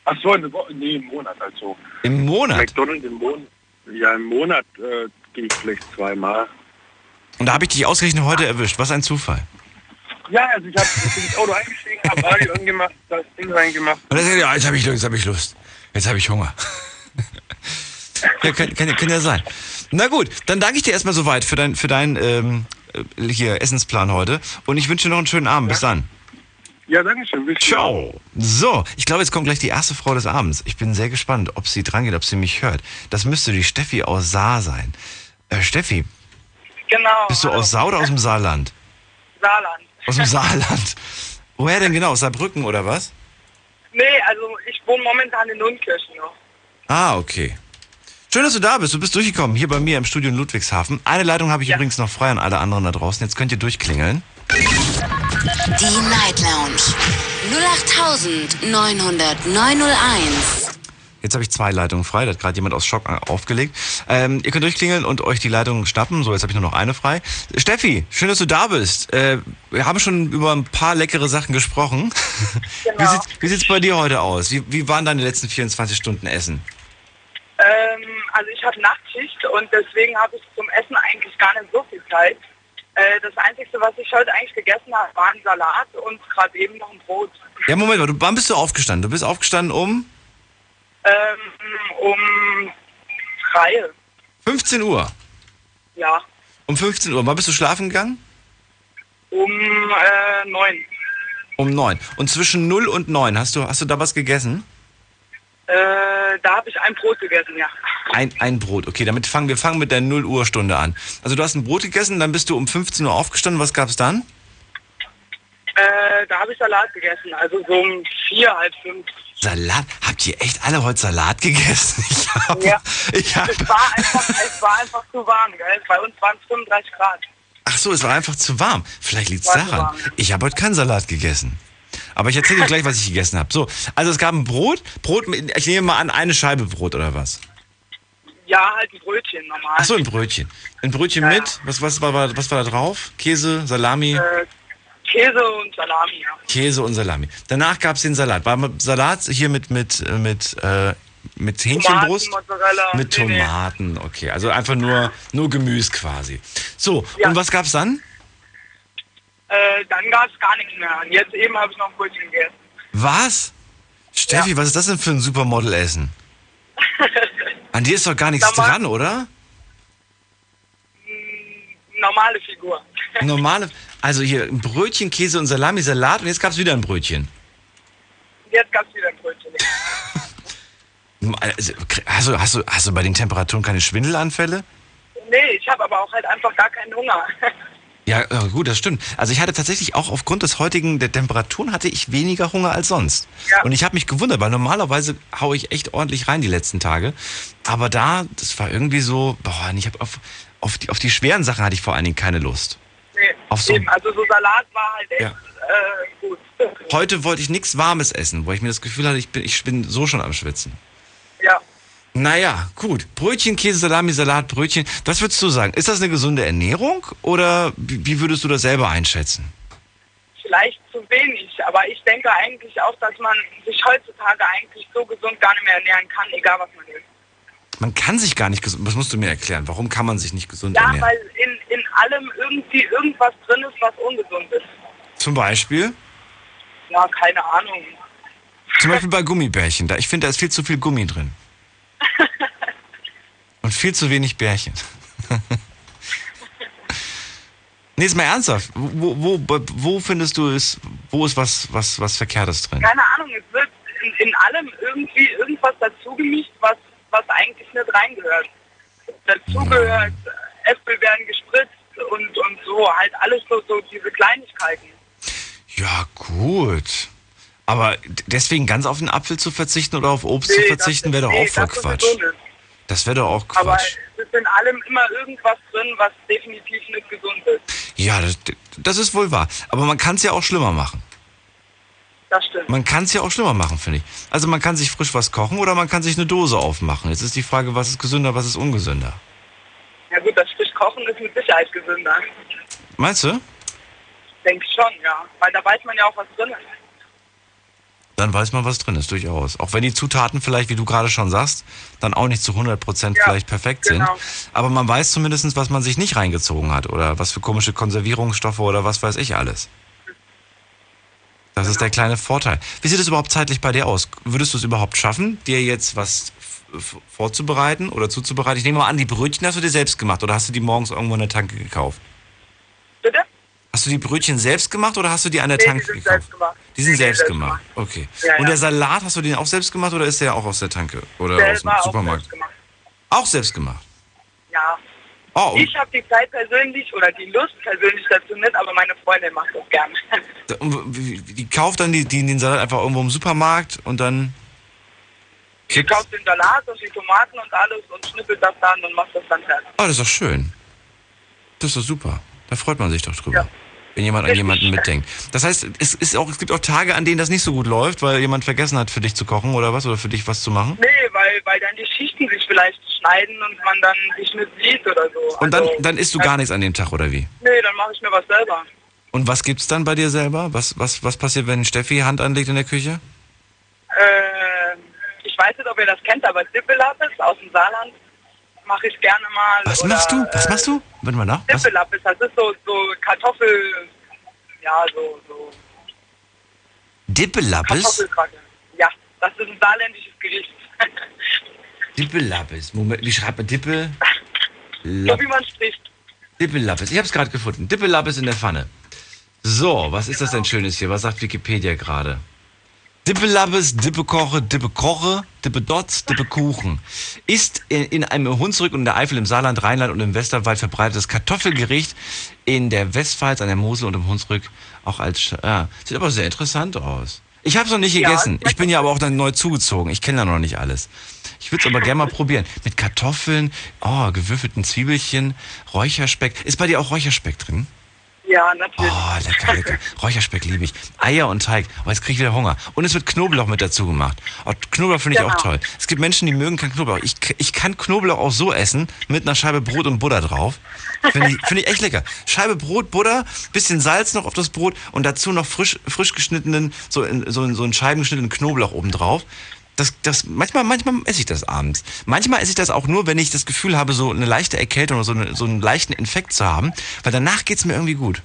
[SPEAKER 5] Ach so, eine Woche, nee, im Monat also.
[SPEAKER 4] Im Monat.
[SPEAKER 5] McDonalds im Monat. Ja, im Monat äh, gehe ich vielleicht zweimal.
[SPEAKER 4] Und da habe ich dich ausgerechnet heute erwischt. Was ein Zufall.
[SPEAKER 5] Ja, also ich habe ins Auto eingestiegen, habe Radio angemacht, das Ding reingemacht.
[SPEAKER 4] Und dann sagt ja, jetzt habe ich Lust, jetzt habe ich Lust. Jetzt habe ich Hunger. ja, kann, kann, kann ja sein. Na gut, dann danke ich dir erstmal soweit für dein, für deinen ähm, äh, hier Essensplan heute. Und ich wünsche dir noch einen schönen Abend. Bis dann.
[SPEAKER 5] Ja, danke schön. Bis
[SPEAKER 4] Ciao. So, ich glaube, jetzt kommt gleich die erste Frau des Abends. Ich bin sehr gespannt, ob sie dran geht, ob sie mich hört. Das müsste die Steffi aus Saar sein. Äh, Steffi,
[SPEAKER 7] Genau.
[SPEAKER 4] bist du
[SPEAKER 7] hallo.
[SPEAKER 4] aus Saar oder aus dem Saarland?
[SPEAKER 7] Saarland?
[SPEAKER 4] Aus dem Saarland. Woher denn genau? Aus Saarbrücken oder was?
[SPEAKER 7] Nee, also ich wohne momentan in Nunnkirchen noch.
[SPEAKER 4] Ah, okay. Schön, dass du da bist. Du bist durchgekommen, hier bei mir im Studio in Ludwigshafen. Eine Leitung habe ich
[SPEAKER 7] Ja.
[SPEAKER 4] übrigens noch frei an alle anderen da draußen. Jetzt könnt ihr durchklingeln.
[SPEAKER 2] Die Night Lounge 0890901.
[SPEAKER 4] Jetzt habe ich zwei Leitungen frei. Da hat gerade jemand aus Schock aufgelegt. Ähm, ihr könnt durchklingeln und euch die Leitung schnappen. So, jetzt habe ich nur noch eine frei. Steffi, schön, dass du da bist. Äh, wir haben schon über ein paar leckere Sachen gesprochen.
[SPEAKER 7] Genau.
[SPEAKER 4] Wie, sieht, wie sieht's bei dir heute aus? Wie, wie waren deine letzten 24 Stunden Essen?
[SPEAKER 7] Ähm, also ich habe Nachtschicht und deswegen habe ich zum Essen eigentlich gar nicht so viel Zeit. Äh, das Einzige, was ich heute eigentlich gegessen habe, war ein Salat und gerade eben noch ein Brot.
[SPEAKER 4] Ja, Moment mal, du, wann bist du aufgestanden? Du bist aufgestanden um
[SPEAKER 7] Ähm, um drei.
[SPEAKER 4] 15 Uhr.
[SPEAKER 7] Ja,
[SPEAKER 4] Um 15 Uhr. Wann bist du schlafen gegangen?
[SPEAKER 7] um äh, neun.
[SPEAKER 4] Um 9. Und zwischen 0 und 9, hast du, hast du da was gegessen?
[SPEAKER 7] Äh, da habe ich ein Brot gegessen, ja.
[SPEAKER 4] Ein, ein Brot. Okay, damit fangen wir fangen mit der 0 Uhr Stunde an. Also du hast ein Brot gegessen, dann bist du um 15 Uhr aufgestanden. Was gab's dann?
[SPEAKER 7] Äh, da habe ich Salat gegessen, also so um vier, halb fünf.
[SPEAKER 4] Salat? Habt ihr echt alle heute Salat gegessen? Ich hab,
[SPEAKER 7] Ja.
[SPEAKER 4] Ich hab,
[SPEAKER 7] Es war einfach, es war einfach zu warm, gell? Bei uns waren es 35 Grad.
[SPEAKER 4] ach so, es war einfach zu warm. Vielleicht
[SPEAKER 7] War zu
[SPEAKER 4] daran. Ich habe heute keinen Salat gegessen. Aber ich erzähle dir gleich, was ich gegessen habe. So, also es gab ein Brot. Brot, mit, ich nehme mal an, eine Scheibe Brot oder was?
[SPEAKER 7] Ja, halt ein Brötchen normal.
[SPEAKER 4] Ach so, ein Brötchen. Ein Brötchen
[SPEAKER 7] Ja,
[SPEAKER 4] mit? Was, was, war, war- was war da drauf? Käse, Salami?
[SPEAKER 7] Äh, Käse und Salami, ja.
[SPEAKER 4] Käse und Salami. Danach gab es den Salat. War Salat hier mit, mit, äh, mit, äh, mit Hähnchenbrust?
[SPEAKER 7] Tomaten.
[SPEAKER 4] Mit
[SPEAKER 7] nee, nee.
[SPEAKER 4] Tomaten, okay. Also einfach nur, nur Gemüse quasi. So,
[SPEAKER 7] Ja.
[SPEAKER 4] und was gab's dann?
[SPEAKER 7] Äh, dann gab es gar nichts mehr. Und jetzt eben habe ich noch ein Brötchen gegessen.
[SPEAKER 4] Was? Steffi, was ist das denn für ein Supermodel-Essen? An dir ist doch gar nichts
[SPEAKER 7] Sag mal.
[SPEAKER 4] dran, oder?
[SPEAKER 7] Normale Figur.
[SPEAKER 4] Normale, also hier ein Brötchen, Käse und Salami, Salat und jetzt gab's wieder ein Brötchen.
[SPEAKER 7] Jetzt gab es wieder ein Brötchen.
[SPEAKER 4] Also, Hast du, hast, du, hast du bei den Temperaturen keine Schwindelanfälle?
[SPEAKER 7] Nee, ich habe aber auch halt einfach gar keinen Hunger.
[SPEAKER 4] Ja, äh, gut, das stimmt. Also ich hatte tatsächlich auch aufgrund des heutigen der Temperaturen hatte ich weniger Hunger als sonst.
[SPEAKER 7] Ja.
[SPEAKER 4] Und ich habe mich gewundert, weil normalerweise haue ich echt ordentlich rein die letzten Tage. Aber da, das war irgendwie so, boah, ich habe auf, auf, die, auf die schweren Sachen hatte ich vor allen Dingen keine Lust.
[SPEAKER 7] Nee,
[SPEAKER 4] Auf so-
[SPEAKER 7] eben. Also so Salat war halt echt
[SPEAKER 4] Ja.
[SPEAKER 7] äh, gut.
[SPEAKER 4] Heute wollte ich nichts Warmes essen, wo ich mir das Gefühl hatte, ich bin, ich bin so schon am Schwitzen.
[SPEAKER 7] Ja.
[SPEAKER 4] Naja, gut. Brötchen, Käse, Salami, Salat, Brötchen. Was würdest du sagen? Ist das eine gesunde Ernährung oder wie wie würdest du das selber einschätzen?
[SPEAKER 7] Vielleicht zu wenig, aber ich denke eigentlich auch, dass man sich heutzutage eigentlich so gesund gar nicht mehr ernähren kann, egal was man isst.
[SPEAKER 4] Man kann sich gar nicht gesund. Was musst du mir erklären? Warum kann man sich nicht gesund
[SPEAKER 7] Ja,
[SPEAKER 4] ernähren?
[SPEAKER 7] weil in, in allem irgendwie irgendwas drin ist, was ungesund ist.
[SPEAKER 4] Zum Beispiel?
[SPEAKER 7] Ja, keine Ahnung.
[SPEAKER 4] Zum Beispiel bei Gummibärchen. Da, ich finde, da ist viel zu viel Gummi drin. Und viel zu wenig Bärchen. nee, ist mal ernsthaft. Wo, wo, wo, wo findest du es, wo ist was, was, was Verkehrtes drin?
[SPEAKER 7] Keine Ahnung, es wird in, in allem irgendwie irgendwas dazugemischt, was, was eigentlich nicht reingehört. Dazugehört, Äpfel werden gespritzt und, und so, halt alles so, so diese Kleinigkeiten.
[SPEAKER 4] Ja, gut. Aber deswegen ganz auf den Apfel zu verzichten oder auf Obst zu
[SPEAKER 7] Nee,
[SPEAKER 4] verzichten,
[SPEAKER 7] das-
[SPEAKER 4] wäre doch
[SPEAKER 7] nee,
[SPEAKER 4] auch voll
[SPEAKER 7] das
[SPEAKER 4] Quatsch. Das wäre doch auch
[SPEAKER 7] Aber
[SPEAKER 4] Quatsch.
[SPEAKER 7] es ist in allem immer irgendwas drin, was definitiv nicht gesund ist.
[SPEAKER 4] Ja, das, das ist wohl wahr. Aber man kann es ja auch schlimmer machen.
[SPEAKER 7] Das stimmt.
[SPEAKER 4] Man kann es ja auch schlimmer machen, finde ich. Also man kann sich frisch was kochen oder man kann sich eine Dose aufmachen. Jetzt ist die Frage, was ist gesünder, was ist ungesünder.
[SPEAKER 7] Ja gut, das Frischkochen ist mit Sicherheit gesünder.
[SPEAKER 4] Meinst du?
[SPEAKER 7] Denke schon, ja. Weil da weiß man ja auch, was drin ist.
[SPEAKER 4] Dann weiß man, was drin ist, durchaus. Auch wenn die Zutaten vielleicht, wie du gerade schon sagst, dann auch nicht zu 100%
[SPEAKER 7] Ja,
[SPEAKER 4] vielleicht perfekt
[SPEAKER 7] genau.
[SPEAKER 4] sind. Aber man weiß zumindest, was man sich nicht reingezogen hat oder was für komische Konservierungsstoffe oder was weiß ich alles. Das ist der kleine Vorteil. Wie sieht es überhaupt zeitlich bei dir aus? Würdest du es überhaupt schaffen, dir jetzt was vorzubereiten oder zuzubereiten? Ich nehme mal an, die Brötchen hast du dir selbst gemacht oder hast du die morgens irgendwo in der Tanke gekauft?
[SPEAKER 7] Bitte?
[SPEAKER 4] Hast du die Brötchen selbst gemacht oder hast du die an der
[SPEAKER 7] Nee, die
[SPEAKER 4] Tanke
[SPEAKER 7] sind
[SPEAKER 4] gekauft?
[SPEAKER 7] selbst gemacht.
[SPEAKER 4] Die sind selbst
[SPEAKER 7] selbst
[SPEAKER 4] gemacht. Okay.
[SPEAKER 7] Ja,
[SPEAKER 4] Und
[SPEAKER 7] ja.
[SPEAKER 4] der Salat, hast du den auch selbst gemacht oder ist der auch aus der Tanke oder aus dem
[SPEAKER 7] Selber auch
[SPEAKER 4] Supermarkt?
[SPEAKER 7] selbst gemacht.
[SPEAKER 4] Auch selbst gemacht.
[SPEAKER 7] Ja.
[SPEAKER 4] Oh,
[SPEAKER 7] Ich habe die Zeit persönlich oder die Lust persönlich dazu nicht, aber meine Freundin macht das gerne.
[SPEAKER 4] die kauft dann die, die, den Salat einfach irgendwo im Supermarkt und dann kippt.
[SPEAKER 7] kaufe den Salat und die Tomaten und alles und schnippelt das dann und macht das dann fertig.
[SPEAKER 4] Oh, das ist doch schön. Das ist doch super. Da freut man sich doch drüber.
[SPEAKER 7] Ja.
[SPEAKER 4] Wenn jemand an jemanden mitdenkt. Das heißt, es, ist auch, es gibt auch Tage, an denen das nicht so gut läuft, weil jemand vergessen hat, für dich zu kochen oder was, oder für dich was zu machen.
[SPEAKER 7] Nee, weil, weil dann die Schichten sich vielleicht schneiden und man dann sich nicht sieht oder so.
[SPEAKER 4] Und dann,
[SPEAKER 7] Also,
[SPEAKER 4] dann isst du gar nichts an dem Tag, oder wie?
[SPEAKER 7] Nee, dann mache ich mir was selber.
[SPEAKER 4] Und was gibt's dann bei dir selber? Was, was, was passiert, wenn Steffi Hand anlegt in der Küche?
[SPEAKER 7] Äh, ich weiß nicht, ob ihr das kennt, aber Dippelappes aus dem Saarland mache ich gerne mal.
[SPEAKER 4] Was
[SPEAKER 7] oder,
[SPEAKER 4] machst du? Was
[SPEAKER 7] äh,
[SPEAKER 4] machst du? Warte mal nach. Was?
[SPEAKER 7] Dippelappes, das ist so, so Kartoffel, ja, so, so
[SPEAKER 4] Dippelappes?
[SPEAKER 7] Ja, das ist ein saarländisches Gericht.
[SPEAKER 4] Dippelappes. Moment, wie schreibt man Dippe?
[SPEAKER 7] so wie man spricht.
[SPEAKER 4] Dippelappes. Ich habe es gerade gefunden. Dippelappes in der Pfanne. So, was ist das denn Schönes hier? Was sagt Wikipedia gerade? Dippelappes, Dippekoche, Dippekroche, Dippedotz, Dippekuchen. Ist in, in einem Hunsrück und in der Eifel, im Saarland, Rheinland und im Westerwald verbreitetes Kartoffelgericht in der Westpfalz, an der Mosel und im Hunsrück auch als... Sch- Ja, sieht aber sehr interessant aus. Ich habe es noch nicht
[SPEAKER 7] Ja,
[SPEAKER 4] gegessen.
[SPEAKER 7] es
[SPEAKER 4] Ich bin ja aber auch dann neu zugezogen. Ich kenne da noch nicht alles. Ich würde es aber gerne mal probieren. Mit Kartoffeln, oh, gewürfelten Zwiebelchen, Räucherspeck. Ist bei dir auch Räucherspeck drin?
[SPEAKER 7] Ja, natürlich.
[SPEAKER 4] Oh, lecker, lecker. Räucherspeck liebe ich. Eier und Teig. Oh, jetzt kriege ich wieder Hunger. Und es wird Knoblauch mit dazu gemacht. Oh, Knoblauch finde ich auch
[SPEAKER 7] Genau.
[SPEAKER 4] toll. Es gibt Menschen, die mögen keinen Knoblauch. Ich, ich kann Knoblauch auch so essen, mit einer Scheibe Brot und Butter drauf. Finde ich, finde ich echt lecker. Scheibe Brot, Butter, bisschen Salz noch auf das Brot und dazu noch frisch, frisch geschnittenen, so in, so in, so in Scheiben geschnittenen Knoblauch oben drauf. Das, das, manchmal, manchmal esse ich das abends. Manchmal esse ich das auch nur, wenn ich das Gefühl habe, so eine leichte Erkältung oder so, eine, so einen leichten Infekt zu haben, weil danach geht's mir irgendwie gut.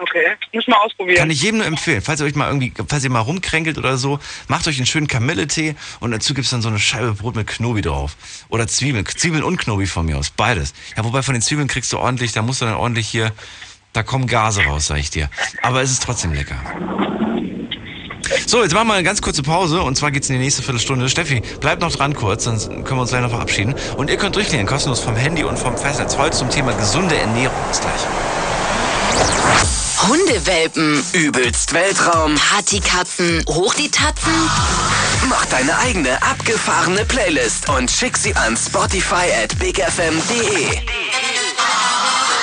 [SPEAKER 7] Okay, muss mal ausprobieren.
[SPEAKER 4] Kann ich jedem nur empfehlen, falls ihr euch mal irgendwie, falls ihr mal rumkränkelt oder so, macht euch einen schönen Kamilletee und dazu gibt's dann so eine Scheibe Brot mit Knobi drauf. Oder Zwiebeln, Zwiebeln und Knobi von mir aus, beides. Ja, wobei von den Zwiebeln kriegst du ordentlich, da musst du dann ordentlich hier, da kommen Gase raus, sag ich dir. Aber es ist trotzdem lecker. So, jetzt machen wir eine ganz kurze Pause und zwar geht's in die nächste Viertelstunde. Steffi, bleibt noch dran kurz, sonst können wir uns gleich noch verabschieden. Und ihr könnt durchklicken, kostenlos vom Handy und vom Festnetz. Heute zum Thema gesunde Ernährung. Bis gleich.
[SPEAKER 2] Hundewelpen,
[SPEAKER 1] Übelst Weltraum.
[SPEAKER 2] Partykatzen, hoch die Tatzen.
[SPEAKER 1] Mach deine eigene abgefahrene Playlist und schick sie an Spotify at bigfm.de.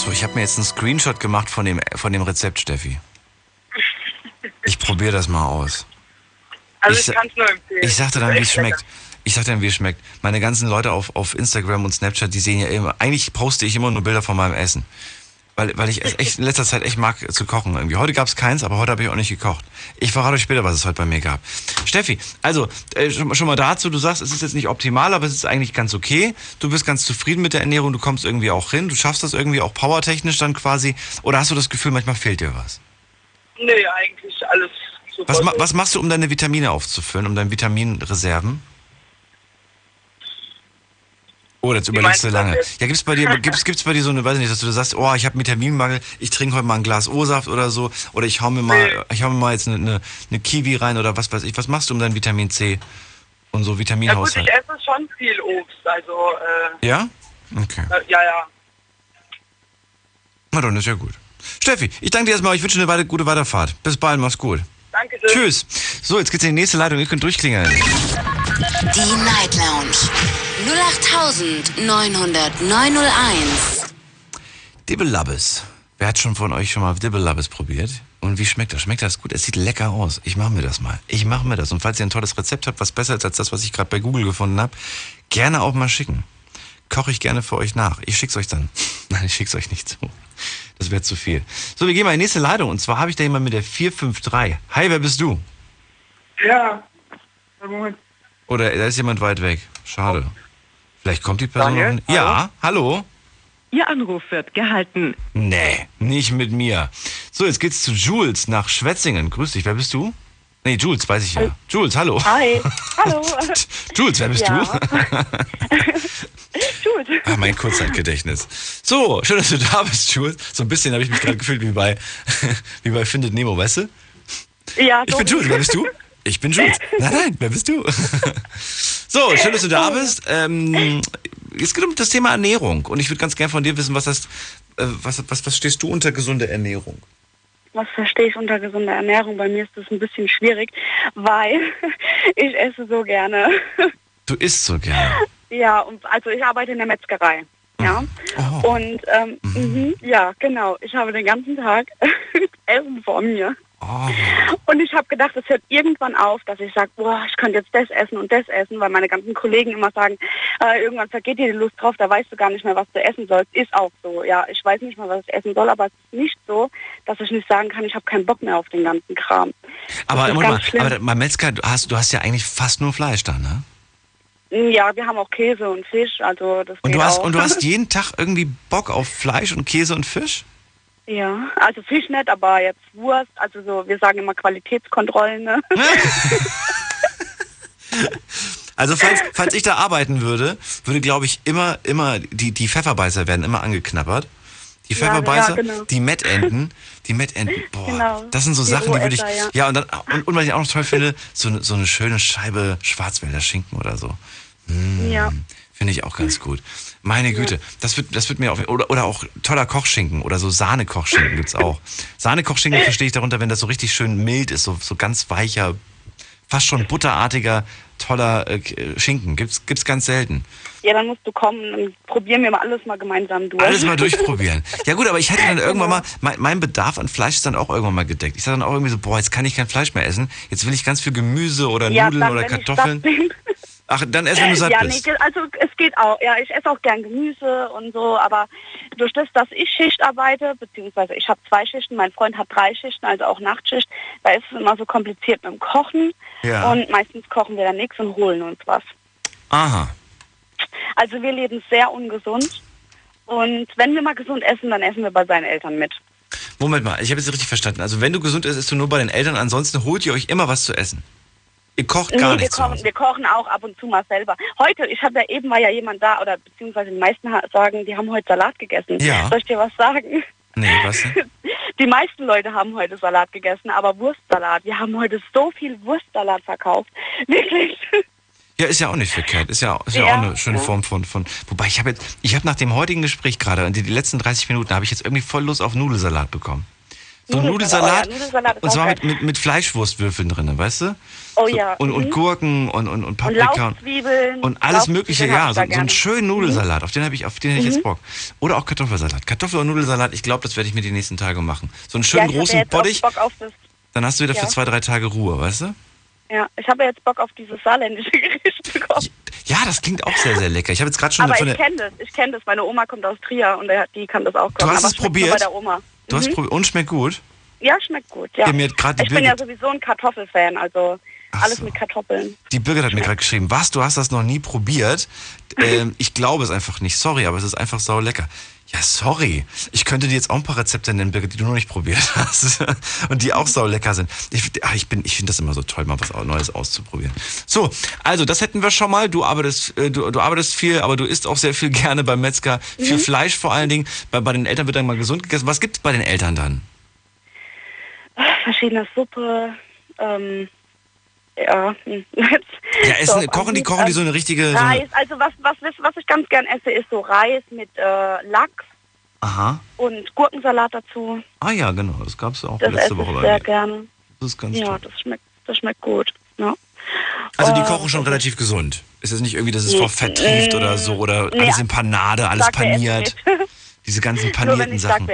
[SPEAKER 4] So, ich habe mir jetzt einen Screenshot gemacht von dem, von dem Rezept, Steffi. Ich probiere das mal aus.
[SPEAKER 7] also
[SPEAKER 4] ich
[SPEAKER 7] ich, es nur empfehlen.
[SPEAKER 4] Ich sagte dann, wie es schmeckt. Ich sagte dann, wie es schmeckt. Meine ganzen Leute auf, auf Instagram und Snapchat, die sehen ja immer, eigentlich poste ich immer nur Bilder von meinem Essen. Weil, weil ich es echt in letzter Zeit echt mag zu kochen irgendwie. Heute gab es keins, aber heute habe ich auch nicht gekocht. Ich verrate euch später, was es heute bei mir gab. Steffi, also äh, schon, schon mal dazu, du sagst, es ist jetzt nicht optimal, aber es ist eigentlich ganz okay. Du bist ganz zufrieden mit der Ernährung, du kommst irgendwie auch hin, du schaffst das irgendwie auch powertechnisch dann quasi. Oder hast du das Gefühl, manchmal fehlt dir was?
[SPEAKER 7] Nee, eigentlich alles super.
[SPEAKER 4] Was, was machst du, um deine Vitamine aufzufüllen, um deine Vitaminreserven? Oh, jetzt
[SPEAKER 7] Wie
[SPEAKER 4] überlegst du
[SPEAKER 7] das
[SPEAKER 4] lange. Ja, gibt's bei dir, gibt's, gibt's bei dir so eine, weiß ich nicht, dass du sagst, oh, ich habe Vitaminmangel, ich trinke heute mal ein Glas O-Saft oder so, oder ich hau mir mal,
[SPEAKER 7] Nee.
[SPEAKER 4] ich hau mir mal jetzt eine, eine, eine Kiwi rein oder was weiß ich. Was machst du um dein Vitamin C und so
[SPEAKER 7] Ja gut,
[SPEAKER 4] Vitaminhaushalt?
[SPEAKER 7] ich esse schon viel Obst, also äh,
[SPEAKER 4] Ja? Okay.
[SPEAKER 7] äh, ja, ja.
[SPEAKER 4] Na dann ist ja gut. Steffi, ich danke dir erstmal, ich wünsche dir eine weite, gute Weiterfahrt. Bis bald, mach's gut.
[SPEAKER 7] Danke schön.
[SPEAKER 4] Tschüss. So, jetzt geht's in die nächste Leitung, ihr könnt durchklingeln.
[SPEAKER 2] Die Night Lounge 08900901.
[SPEAKER 4] Dibbelabbes. Wer hat schon von euch schon mal Dibbelabbes probiert? Und wie schmeckt das? Schmeckt das gut? Es sieht lecker aus. Ich mache mir das mal. Ich mache mir das. Und falls ihr ein tolles Rezept habt, was besser ist als das, was ich gerade bei Google gefunden habe, gerne auch mal schicken. Koche ich gerne für euch nach. Ich schick's euch dann. Nein, ich schick's euch nicht zu. Das wäre zu viel. So, wir gehen mal in die nächste Leitung. Und zwar habe ich da jemand mit der 453. Hi, wer bist du?
[SPEAKER 7] Ja. Moment.
[SPEAKER 4] Oder da ist jemand weit weg. Schade. Vielleicht kommt die Person
[SPEAKER 7] Daniel?
[SPEAKER 4] Ja, hallo?
[SPEAKER 8] Ihr Anruf wird gehalten.
[SPEAKER 4] Nee, nicht mit mir. So, jetzt geht's zu Jules nach Schwetzingen. Grüß dich, wer bist du? Nee, Jules, weiß ich ja. Jules, hallo.
[SPEAKER 9] Hi. Hallo.
[SPEAKER 4] Jules, wer bist
[SPEAKER 9] Ja.
[SPEAKER 4] du?
[SPEAKER 9] Gut.
[SPEAKER 4] Ah, mein Kurzzeitgedächtnis. So, schön, dass du da bist, Jules. So ein bisschen habe ich mich gerade gefühlt wie bei, wie bei Findet Nemo, weißt du?
[SPEAKER 9] Ja,
[SPEAKER 4] Ich
[SPEAKER 9] so
[SPEAKER 4] bin Jules, wer bist du? Ich bin Jules. Nein, nein, wer bist du? So, schön, dass du da bist. Ähm, es geht um das Thema Ernährung und ich würde ganz gerne von dir wissen, was, das, äh, was, was, was stehst du unter gesunde Ernährung?
[SPEAKER 9] Was verstehe ich unter gesunder Ernährung? Bei mir ist das ein bisschen schwierig, weil ich esse so gerne.
[SPEAKER 4] Du isst so gerne.
[SPEAKER 9] Ja, und also ich arbeite in der Metzgerei. Ja.
[SPEAKER 4] Oh.
[SPEAKER 9] Und ähm, mhm, ja, genau. Ich habe den ganzen Tag Essen vor mir.
[SPEAKER 4] Oh.
[SPEAKER 9] Und ich habe gedacht, es hört irgendwann auf, dass ich sage, boah, ich könnte jetzt das essen und das essen, weil meine ganzen Kollegen immer sagen, äh, irgendwann vergeht dir die Lust drauf, da weißt du gar nicht mehr, was du essen sollst. Ist auch so. Ja, ich weiß nicht mehr, was ich essen soll, aber es ist nicht so, dass ich nicht sagen kann, ich habe keinen Bock mehr auf den ganzen Kram.
[SPEAKER 4] Aber, mal, aber bei Metzger, du hast, du hast ja eigentlich fast nur Fleisch da, ne?
[SPEAKER 9] Ja, wir haben auch Käse und Fisch, also das
[SPEAKER 4] Und du hast,
[SPEAKER 9] auch.
[SPEAKER 4] und du hast jeden Tag irgendwie Bock auf Fleisch und Käse und Fisch?
[SPEAKER 9] Ja, also Fisch nicht, aber jetzt Wurst, also so, wir sagen immer Qualitätskontrollen, ne?
[SPEAKER 4] Also falls, falls ich da arbeiten würde, würde glaube ich immer, immer, die, die Pfefferbeißer werden immer angeknabbert. Die
[SPEAKER 9] Ja,
[SPEAKER 4] Pfefferbeißer,
[SPEAKER 9] ja, genau.
[SPEAKER 4] die Mettenten, die Mettenten, boah,
[SPEAKER 9] Genau.
[SPEAKER 4] das sind so
[SPEAKER 9] Die
[SPEAKER 4] Sachen, die würde ich,
[SPEAKER 9] ja.
[SPEAKER 4] ja, und dann, und, und was ich auch noch toll finde, so, eine- so eine schöne Scheibe Schwarzwälder Schinken oder so.
[SPEAKER 9] Ja.
[SPEAKER 4] Finde ich auch ganz gut. Meine Güte, das wird, das wird mir auch, oder, oder auch toller Kochschinken oder so Sahnekochschinken gibt's auch. Sahnekochschinken verstehe ich darunter, wenn das so richtig schön mild ist, so, so ganz weicher, fast schon butterartiger, toller äh, Schinken. Gibt's, gibt's ganz selten.
[SPEAKER 9] Ja, dann musst du kommen und probieren wir mal alles mal gemeinsam durch.
[SPEAKER 4] Alles mal durchprobieren. Ja gut, aber ich hätte dann irgendwann mal, mein, mein Bedarf an Fleisch ist dann auch irgendwann mal gedeckt. Ich sage dann auch irgendwie so, boah, jetzt kann ich kein Fleisch mehr essen. Jetzt will ich ganz viel Gemüse oder
[SPEAKER 9] ja,
[SPEAKER 4] Nudeln
[SPEAKER 9] dann,
[SPEAKER 4] oder Kartoffeln. Ach, dann erst, wenn du satt
[SPEAKER 9] ja, nee,
[SPEAKER 4] bist.
[SPEAKER 9] ge- also es geht auch. Ja, ich esse auch gern Gemüse und so, aber durch das, dass ich Schicht arbeite, beziehungsweise ich habe zwei Schichten, mein Freund hat drei Schichten, also auch Nachtschicht, da ist es immer so kompliziert mit dem Kochen
[SPEAKER 4] Ja.
[SPEAKER 9] und meistens kochen wir dann nichts und holen uns was.
[SPEAKER 4] Aha.
[SPEAKER 9] Also wir leben sehr ungesund und wenn wir mal gesund essen, dann essen wir bei seinen Eltern mit.
[SPEAKER 4] Moment mal, ich habe jetzt richtig verstanden. Also wenn du gesund isst, isst du nur bei den Eltern, ansonsten holt ihr euch immer was zu essen. Ihr kocht gar
[SPEAKER 9] nee, wir
[SPEAKER 4] nicht zu
[SPEAKER 9] kochen, wir kochen auch ab und zu mal selber. Heute, ich habe ja eben war ja jemand da, oder beziehungsweise die meisten sagen, die haben heute Salat gegessen.
[SPEAKER 4] Ja.
[SPEAKER 9] Soll ich dir was sagen?
[SPEAKER 4] Nee, was denn?
[SPEAKER 9] Die meisten Leute haben heute Salat gegessen, aber Wurstsalat. Wir haben heute so viel Wurstsalat verkauft. Wirklich.
[SPEAKER 4] Ja, ist ja auch nicht verkehrt. Ist ja, ist ja,
[SPEAKER 9] Ja.
[SPEAKER 4] auch eine schöne Form von, von. Wobei ich habe jetzt, ich habe nach dem heutigen Gespräch gerade, und die, die letzten 30 Minuten, habe ich jetzt irgendwie voll Lust auf Nudelsalat bekommen. So ein
[SPEAKER 9] Nudelsalat, oh ja, Nudelsalat
[SPEAKER 4] und zwar mit, mit, mit Fleischwurstwürfeln drin, weißt du?
[SPEAKER 9] Oh
[SPEAKER 4] so,
[SPEAKER 9] ja,
[SPEAKER 4] Und, und
[SPEAKER 9] mhm.
[SPEAKER 4] Gurken und, und, und
[SPEAKER 9] Und
[SPEAKER 4] Paprika.
[SPEAKER 9] Lauchzwiebeln.
[SPEAKER 4] Und alles Mögliche,
[SPEAKER 9] Lauchzwiebeln
[SPEAKER 4] ja. So, so einen schönen Nudelsalat, auf den habe ich, auf den hätte ich
[SPEAKER 9] Mhm.
[SPEAKER 4] jetzt Bock. Oder auch Kartoffelsalat. Kartoffel- und Nudelsalat, ich glaube, das werde ich mir die nächsten Tage machen. So einen schönen
[SPEAKER 9] ja
[SPEAKER 4] großen Bottich, dann hast du wieder
[SPEAKER 9] Ja.
[SPEAKER 4] für zwei, drei Tage Ruhe, weißt du?
[SPEAKER 9] ja, ich habe jetzt Bock auf dieses saarländische Gericht bekommen.
[SPEAKER 4] Ja, das klingt auch sehr, sehr lecker. Ich habe jetzt gerade schon
[SPEAKER 9] Aber ich kenne das, ich kenne das. Meine Oma kommt aus Trier und die kann das auch
[SPEAKER 4] Du
[SPEAKER 9] kochen.
[SPEAKER 4] hast
[SPEAKER 9] aber
[SPEAKER 4] es probiert?
[SPEAKER 9] Bei der Oma.
[SPEAKER 4] Du hast
[SPEAKER 9] Mhm.
[SPEAKER 4] probiert und schmeckt gut.
[SPEAKER 9] Ja, schmeckt gut. Ja. Ich bin ja sowieso ein Kartoffelfan, also
[SPEAKER 4] Ach
[SPEAKER 10] Alles
[SPEAKER 4] so.
[SPEAKER 10] mit Kartoffeln.
[SPEAKER 4] Die Birgit hat mir gerade geschrieben, was, du hast das noch nie probiert? Ähm, ich glaube es einfach nicht, sorry, aber es ist einfach sau lecker. Ja, sorry. Ich könnte dir jetzt auch ein paar Rezepte nennen, Birgit, die du noch nicht probiert hast. Und die auch sau lecker sind. Ich, ah, ich, bin- ich finde das immer so toll, mal was Neues auszuprobieren. So, also das hätten wir schon mal. Du arbeitest, äh, du, du arbeitest viel, aber du isst auch sehr viel gerne beim Metzger. Viel Fleisch vor allen Dingen. Bei, bei den Eltern wird dann mal gesund gegessen. Was gibt's bei den Eltern dann?
[SPEAKER 10] Verschiedene Suppe. Ähm, ja. hm,
[SPEAKER 4] Ja, essen,
[SPEAKER 10] so,
[SPEAKER 4] kochen die, kochen die so eine richtige. So eine,
[SPEAKER 10] Reis. Also was, was, was ich ganz gern esse, ist so Reis mit äh, Lachs
[SPEAKER 4] aha.
[SPEAKER 10] und Gurkensalat dazu.
[SPEAKER 4] Ah ja, genau. Das gab's auch
[SPEAKER 10] Das
[SPEAKER 4] letzte
[SPEAKER 10] esse
[SPEAKER 4] Woche
[SPEAKER 10] ich
[SPEAKER 4] bei
[SPEAKER 10] sehr
[SPEAKER 4] mir.
[SPEAKER 10] gern.
[SPEAKER 4] Das ist ganz
[SPEAKER 10] Ja,
[SPEAKER 4] toll.
[SPEAKER 10] das schmeckt, das schmeckt gut. Ja.
[SPEAKER 4] Also die kochen schon relativ gesund. Ist es nicht irgendwie, dass es vor Fett trieft oder so oder alles in Panade, alles paniert. Diese ganzen panierten Sachen.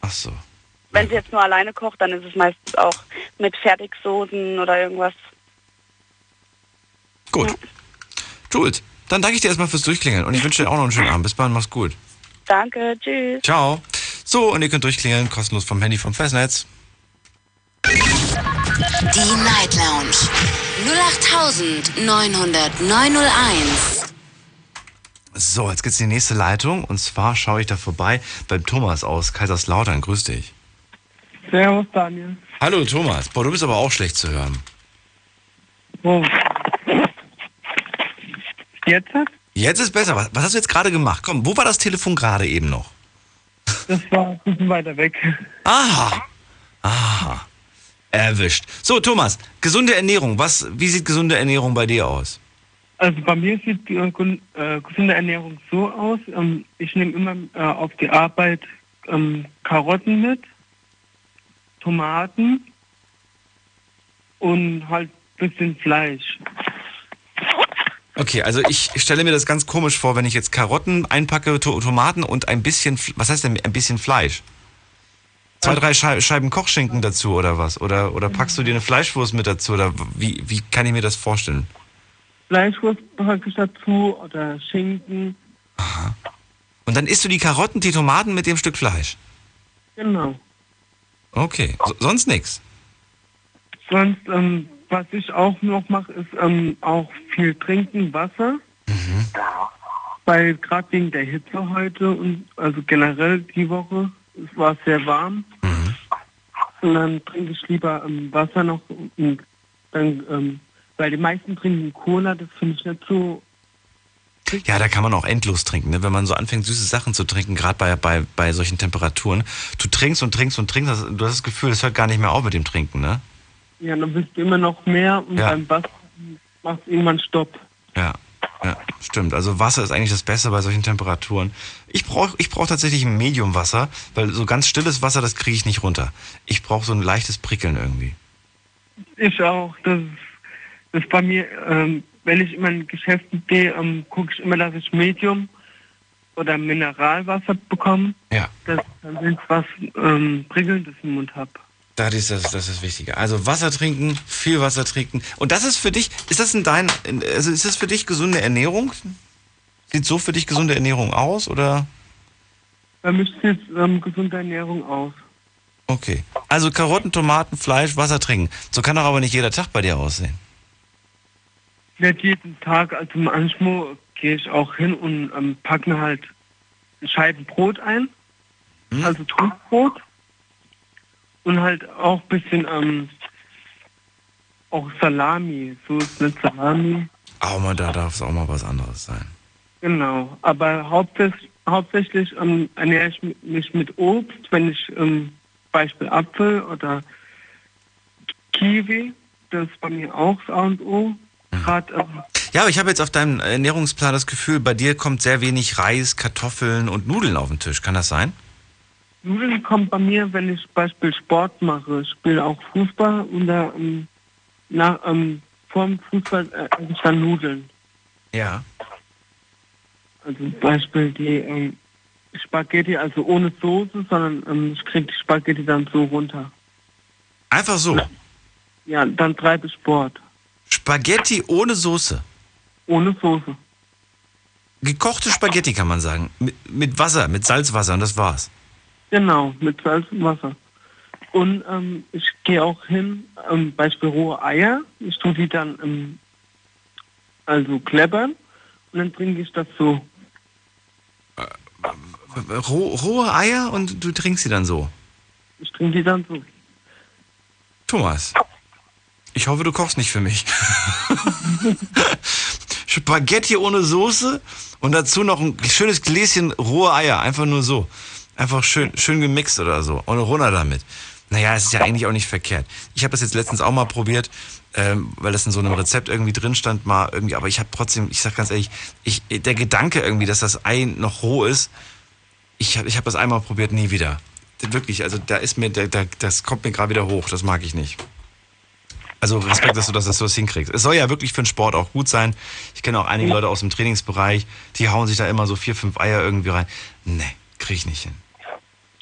[SPEAKER 4] Ach so.
[SPEAKER 10] Wenn sie jetzt nur alleine kocht, dann ist es meistens auch mit Fertigsoßen oder irgendwas.
[SPEAKER 4] Gut. Gut. Dann danke ich dir erstmal fürs Durchklingeln und ich wünsche dir auch noch einen schönen Abend. Bis bald, mach's gut.
[SPEAKER 10] Danke, tschüss.
[SPEAKER 4] Ciao. So, und ihr könnt durchklingeln, kostenlos vom Handy vom Festnetz.
[SPEAKER 2] Die Night Lounge 0890901.
[SPEAKER 4] So, jetzt geht's in die nächste Leitung und zwar schaue ich da vorbei beim Thomas aus Kaiserslautern. Grüß dich.
[SPEAKER 11] Servus, Daniel.
[SPEAKER 4] Hallo Thomas. Boah, du bist aber auch schlecht zu hören.
[SPEAKER 11] Wo? Jetzt?
[SPEAKER 4] Jetzt ist besser. Was, was hast du jetzt gerade gemacht? Komm, wo war das Telefon gerade eben noch?
[SPEAKER 11] Das war ein bisschen weiter weg.
[SPEAKER 4] Aha. Aha. Erwischt. So, Thomas, gesunde Ernährung. Was, wie sieht gesunde Ernährung bei dir aus?
[SPEAKER 11] Also bei mir sieht äh, gesunde Ernährung so aus. Ähm, ich nehme immer äh, auf die Arbeit ähm, Karotten mit, Tomaten und halt ein bisschen Fleisch.
[SPEAKER 4] Okay, also ich stelle mir das ganz komisch vor, wenn ich jetzt Karotten einpacke, to Tomaten und ein bisschen, was heißt denn ein bisschen Fleisch? Zwei, drei Schei Scheiben Kochschinken dazu oder was? Oder, oder packst du dir eine Fleischwurst mit dazu? Oder wie, wie kann ich mir das vorstellen?
[SPEAKER 11] Fleischwurst packe ich dazu oder Schinken.
[SPEAKER 4] Und dann isst du die Karotten, die Tomaten mit dem Stück Fleisch.
[SPEAKER 11] Genau.
[SPEAKER 4] Okay, so, sonst nichts.
[SPEAKER 11] Sonst, ähm, was ich auch noch mache, ist ähm, auch viel trinken, Wasser. Weil gerade wegen der Hitze heute und also generell die Woche, es war sehr warm. Und dann trinke ich lieber ähm, Wasser noch und dann, ähm, weil die meisten trinken Cola, das finde ich nicht so.
[SPEAKER 4] Ja, da kann man auch endlos trinken, ne? wenn man so anfängt, süße Sachen zu trinken, gerade bei, bei, bei solchen Temperaturen. Du trinkst und trinkst und trinkst, du hast das Gefühl, es hört gar nicht mehr auf mit dem Trinken, ne?
[SPEAKER 11] Ja, dann willst du immer noch mehr und
[SPEAKER 4] Ja.
[SPEAKER 11] beim Wasser macht irgendwann Stopp.
[SPEAKER 4] Ja, ja, stimmt. Also Wasser ist eigentlich das Beste bei solchen Temperaturen. Ich brauche ich brauch tatsächlich ein Mediumwasser, weil so ganz stilles Wasser, das kriege ich nicht runter. Ich brauche so ein leichtes Prickeln irgendwie.
[SPEAKER 11] Ich auch. Das ist, das ist bei mir, ähm, wenn ich immer in Geschäften gehe, ähm, gucke ich immer, dass ich Medium oder Mineralwasser bekomme.
[SPEAKER 4] Ja.
[SPEAKER 11] Dass ich was ähm, Prickelndes im Mund habe.
[SPEAKER 4] Das ist das, das ist wichtiger. Also Wasser trinken, viel Wasser trinken. Und das ist für dich, ist das in dein, in- also ist das für dich gesunde Ernährung? Sieht so für dich gesunde Ernährung aus oder?
[SPEAKER 11] Bei mir sieht ähm, gesunde Ernährung aus.
[SPEAKER 4] Okay. Also Karotten, Tomaten, Fleisch, Wasser trinken. So kann doch aber nicht jeder Tag bei dir aussehen.
[SPEAKER 11] Nicht jeden Tag, also manchmal gehe ich auch hin und ähm, packe mir halt Scheiben Brot ein, also Toastbrot und halt auch ein bisschen ähm, auch Salami, so ist nicht Salami.
[SPEAKER 4] Aber mal, da darf es auch mal was anderes sein.
[SPEAKER 11] Genau, aber hauptsächlich, hauptsächlich ähm, ernähre ich mi- mich mit Obst, wenn ich ähm, Beispiel Apfel oder Kiwi, das ist bei mir auch das A und O. Gerade ähm,
[SPEAKER 4] Ja, aber ich habe jetzt auf deinem Ernährungsplan das Gefühl, bei dir kommt sehr wenig Reis, Kartoffeln und Nudeln auf den Tisch. Kann das sein?
[SPEAKER 11] Nudeln kommt bei mir, wenn ich Beispiel Sport mache. Ich spiele auch Fußball und da ähm, nach, ähm, vor dem Fußball äh, ich dann Nudeln.
[SPEAKER 4] Ja.
[SPEAKER 11] Also Beispiel die ähm, Spaghetti, also ohne Soße, sondern ähm, ich kriege die Spaghetti dann so runter.
[SPEAKER 4] Einfach so.
[SPEAKER 11] Ja, dann treibe ich Sport.
[SPEAKER 4] Spaghetti ohne Soße.
[SPEAKER 11] Ohne Soße.
[SPEAKER 4] Gekochte Spaghetti kann man sagen. Mit, mit Wasser, mit Salzwasser und das war's.
[SPEAKER 11] Genau, mit Salz und Wasser. Und ähm, ich gehe auch hin, ähm, Beispiel rohe Eier. Ich tue die dann ähm, also kleppern und dann trinke ich das so.
[SPEAKER 4] Roh, rohe Eier und du trinkst sie dann so?
[SPEAKER 11] Ich trinke die dann so.
[SPEAKER 4] Thomas, ich hoffe, du kochst nicht für mich. Spaghetti ohne Soße und dazu noch ein schönes Gläschen rohe Eier. Einfach nur so. Einfach schön, schön gemixt oder so. Und runter damit. Naja, es ist ja eigentlich auch nicht verkehrt. Ich habe das jetzt letztens auch mal probiert, ähm, weil das in so einem Rezept irgendwie drin stand, mal irgendwie, aber ich habe trotzdem, ich sag ganz ehrlich, ich, der Gedanke irgendwie, dass das Ei noch roh ist, ich habe ich hab das einmal probiert, nie wieder. Wirklich, also da ist mir, da, da, das kommt mir gerade wieder hoch, das mag ich nicht. Also Respekt, dass du das, dass du das hinkriegst. Es soll ja wirklich für den Sport auch gut sein. Ich kenne auch einige Leute aus dem Trainingsbereich, die hauen sich da immer so vier, fünf Eier irgendwie rein. Nee, krieg ich nicht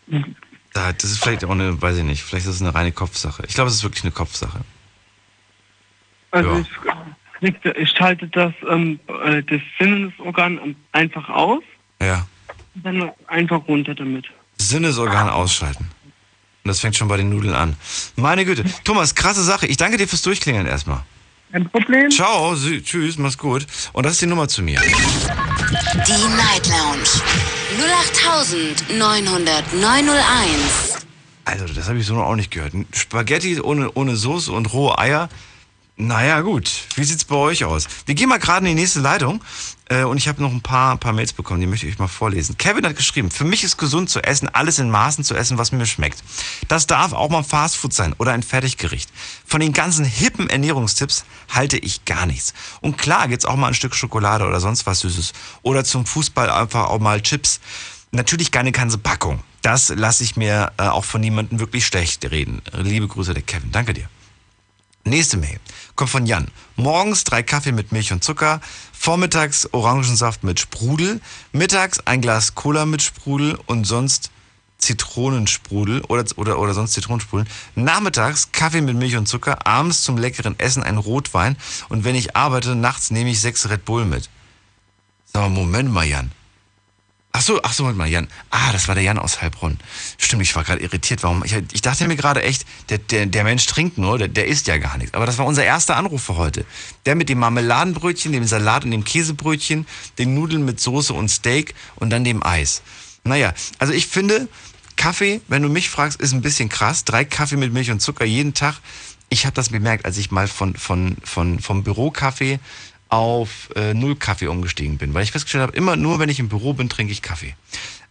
[SPEAKER 4] hin. Da, das ist vielleicht auch eine, weiß ich nicht, vielleicht ist es eine reine Kopfsache. Ich glaube, es ist wirklich eine Kopfsache.
[SPEAKER 11] Also
[SPEAKER 4] Ja.
[SPEAKER 11] ich, ich schalte das, ähm, äh, das Sinnesorgan einfach aus,
[SPEAKER 4] Ja.
[SPEAKER 11] dann einfach runter damit.
[SPEAKER 4] Sinnesorgane ausschalten. Und das fängt schon bei den Nudeln an. Meine Güte. Thomas, krasse Sache. Ich danke dir fürs Durchklingeln erstmal.
[SPEAKER 11] Kein Problem.
[SPEAKER 4] Ciao, sü- tschüss, mach's gut. Und das ist die Nummer zu mir.
[SPEAKER 2] Die Night Lounge 08901.
[SPEAKER 4] Also, das habe ich so noch auch nicht gehört. Spaghetti ohne, ohne Soße und rohe Eier. Naja, gut. Wie sieht's bei euch aus? Wir gehen mal gerade in die nächste Leitung. Äh, und ich habe noch ein paar, paar Mails bekommen, die möchte ich euch mal vorlesen. Kevin hat geschrieben, für mich ist gesund zu essen, alles in Maßen zu essen, was mir schmeckt. Das darf auch mal Fastfood sein oder ein Fertiggericht. Von den ganzen hippen Ernährungstipps halte ich gar nichts. Und klar gibt's auch mal ein Stück Schokolade oder sonst was Süßes. Oder zum Fußball einfach auch mal Chips. Natürlich keine ganze Packung. Das lasse ich mir äh, auch von niemandem wirklich schlecht reden. Liebe Grüße, der Kevin. Danke dir. Nächste Mail kommt von Jan. Morgens drei Kaffee mit Milch und Zucker, vormittags Orangensaft mit Sprudel, mittags ein Glas Cola mit Sprudel und sonst Zitronensprudel oder, oder, oder sonst Zitronensprudel. Nachmittags Kaffee mit Milch und Zucker, abends zum leckeren Essen ein Rotwein und wenn ich arbeite, nachts nehme ich sechs Red Bull mit. Sag mal, Moment mal, Jan. Ach so, ach so, Moment mal, Jan. Ah, das war der Jan aus Heilbronn. Stimmt, ich war gerade irritiert. Warum? Ich, ich dachte mir gerade echt, der, der, der Mensch trinkt nur, der, der isst ja gar nichts. Aber das war unser erster Anruf für heute. Der mit dem Marmeladenbrötchen, dem Salat und dem Käsebrötchen, den Nudeln mit Soße und Steak und dann dem Eis. Naja, also ich finde, Kaffee, wenn du mich fragst, ist ein bisschen krass. Drei Kaffee mit Milch und Zucker jeden Tag. Ich habe das bemerkt, als ich mal von, von, von, vom Bürokaffee auf äh, Null Kaffee umgestiegen bin, weil ich festgestellt habe, immer nur wenn ich im Büro bin, trinke ich Kaffee.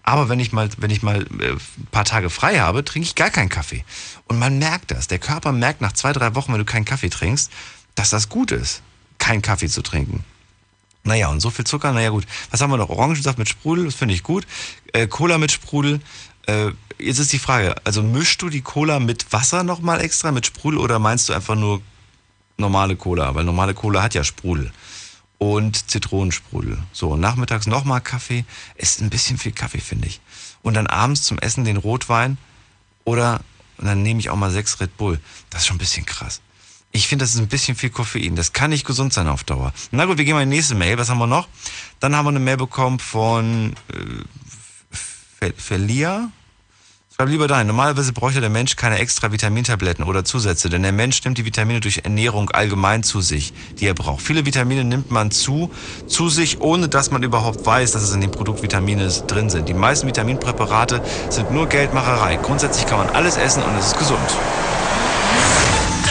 [SPEAKER 4] Aber wenn ich mal, wenn ich mal äh, ein paar Tage frei habe, trinke ich gar keinen Kaffee. Und man merkt das. Der Körper merkt nach zwei, drei Wochen, wenn du keinen Kaffee trinkst, dass das gut ist, keinen Kaffee zu trinken. Naja, und so viel Zucker, naja gut. Was haben wir noch? Orangensaft mit Sprudel, das finde ich gut. Äh, Cola mit Sprudel. Äh, jetzt ist die Frage, also mischst du die Cola mit Wasser nochmal extra, mit Sprudel, oder meinst du einfach nur normale Cola? Weil normale Cola hat ja Sprudel. Und Zitronensprudel. So, und nachmittags nochmal Kaffee. Ist ein bisschen viel Kaffee, finde ich. Und dann abends zum Essen den Rotwein. Oder, und dann nehme ich auch mal sechs Red Bull. Das ist schon ein bisschen krass. Ich finde, das ist ein bisschen viel Koffein. Das kann nicht gesund sein auf Dauer. Na gut, wir gehen mal in die nächste Mail. Was haben wir noch? Dann haben wir eine Mail bekommen von äh, Fe- Felia. Schreib lieber dahin. Normalerweise bräuchte der Mensch keine extra Vitamintabletten oder Zusätze, denn der Mensch nimmt die Vitamine durch Ernährung allgemein zu sich, die er braucht. Viele Vitamine nimmt man zu, zu sich, ohne dass man überhaupt weiß, dass es in dem Produkt Vitamine drin sind. Die meisten Vitaminpräparate sind nur Geldmacherei. Grundsätzlich kann man alles essen und es ist gesund.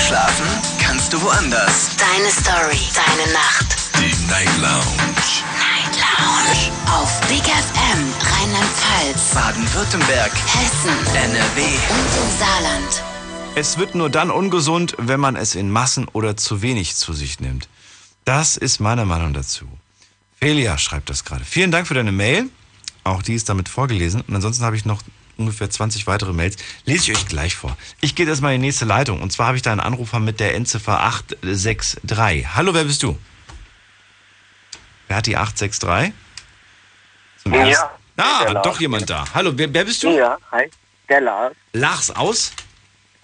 [SPEAKER 1] Schlafen kannst du woanders.
[SPEAKER 2] Deine Story, deine Nacht.
[SPEAKER 1] Die Night Lounge.
[SPEAKER 2] Lounge. Auf Big FM, Rheinland-Pfalz,
[SPEAKER 1] Baden-Württemberg.
[SPEAKER 2] Hessen,
[SPEAKER 1] NRW.
[SPEAKER 2] und im Saarland.
[SPEAKER 4] Es wird nur dann ungesund, wenn man es in Massen oder zu wenig zu sich nimmt. Das ist meine Meinung dazu. Felia schreibt das gerade. Vielen Dank für deine Mail. Auch die ist damit vorgelesen. Und ansonsten habe ich noch ungefähr 20 weitere Mails. Lese ich euch gleich vor. Ich gehe erstmal in die nächste Leitung. Und zwar habe ich da einen Anrufer mit der Endziffer 863. Hallo, wer bist du? Wer hat die 863? Zum
[SPEAKER 6] Ja,
[SPEAKER 4] ersten- Ah, doch jemand da. Hallo, wer, wer bist du?
[SPEAKER 6] Ja, hi. Der Lars
[SPEAKER 4] Lars aus?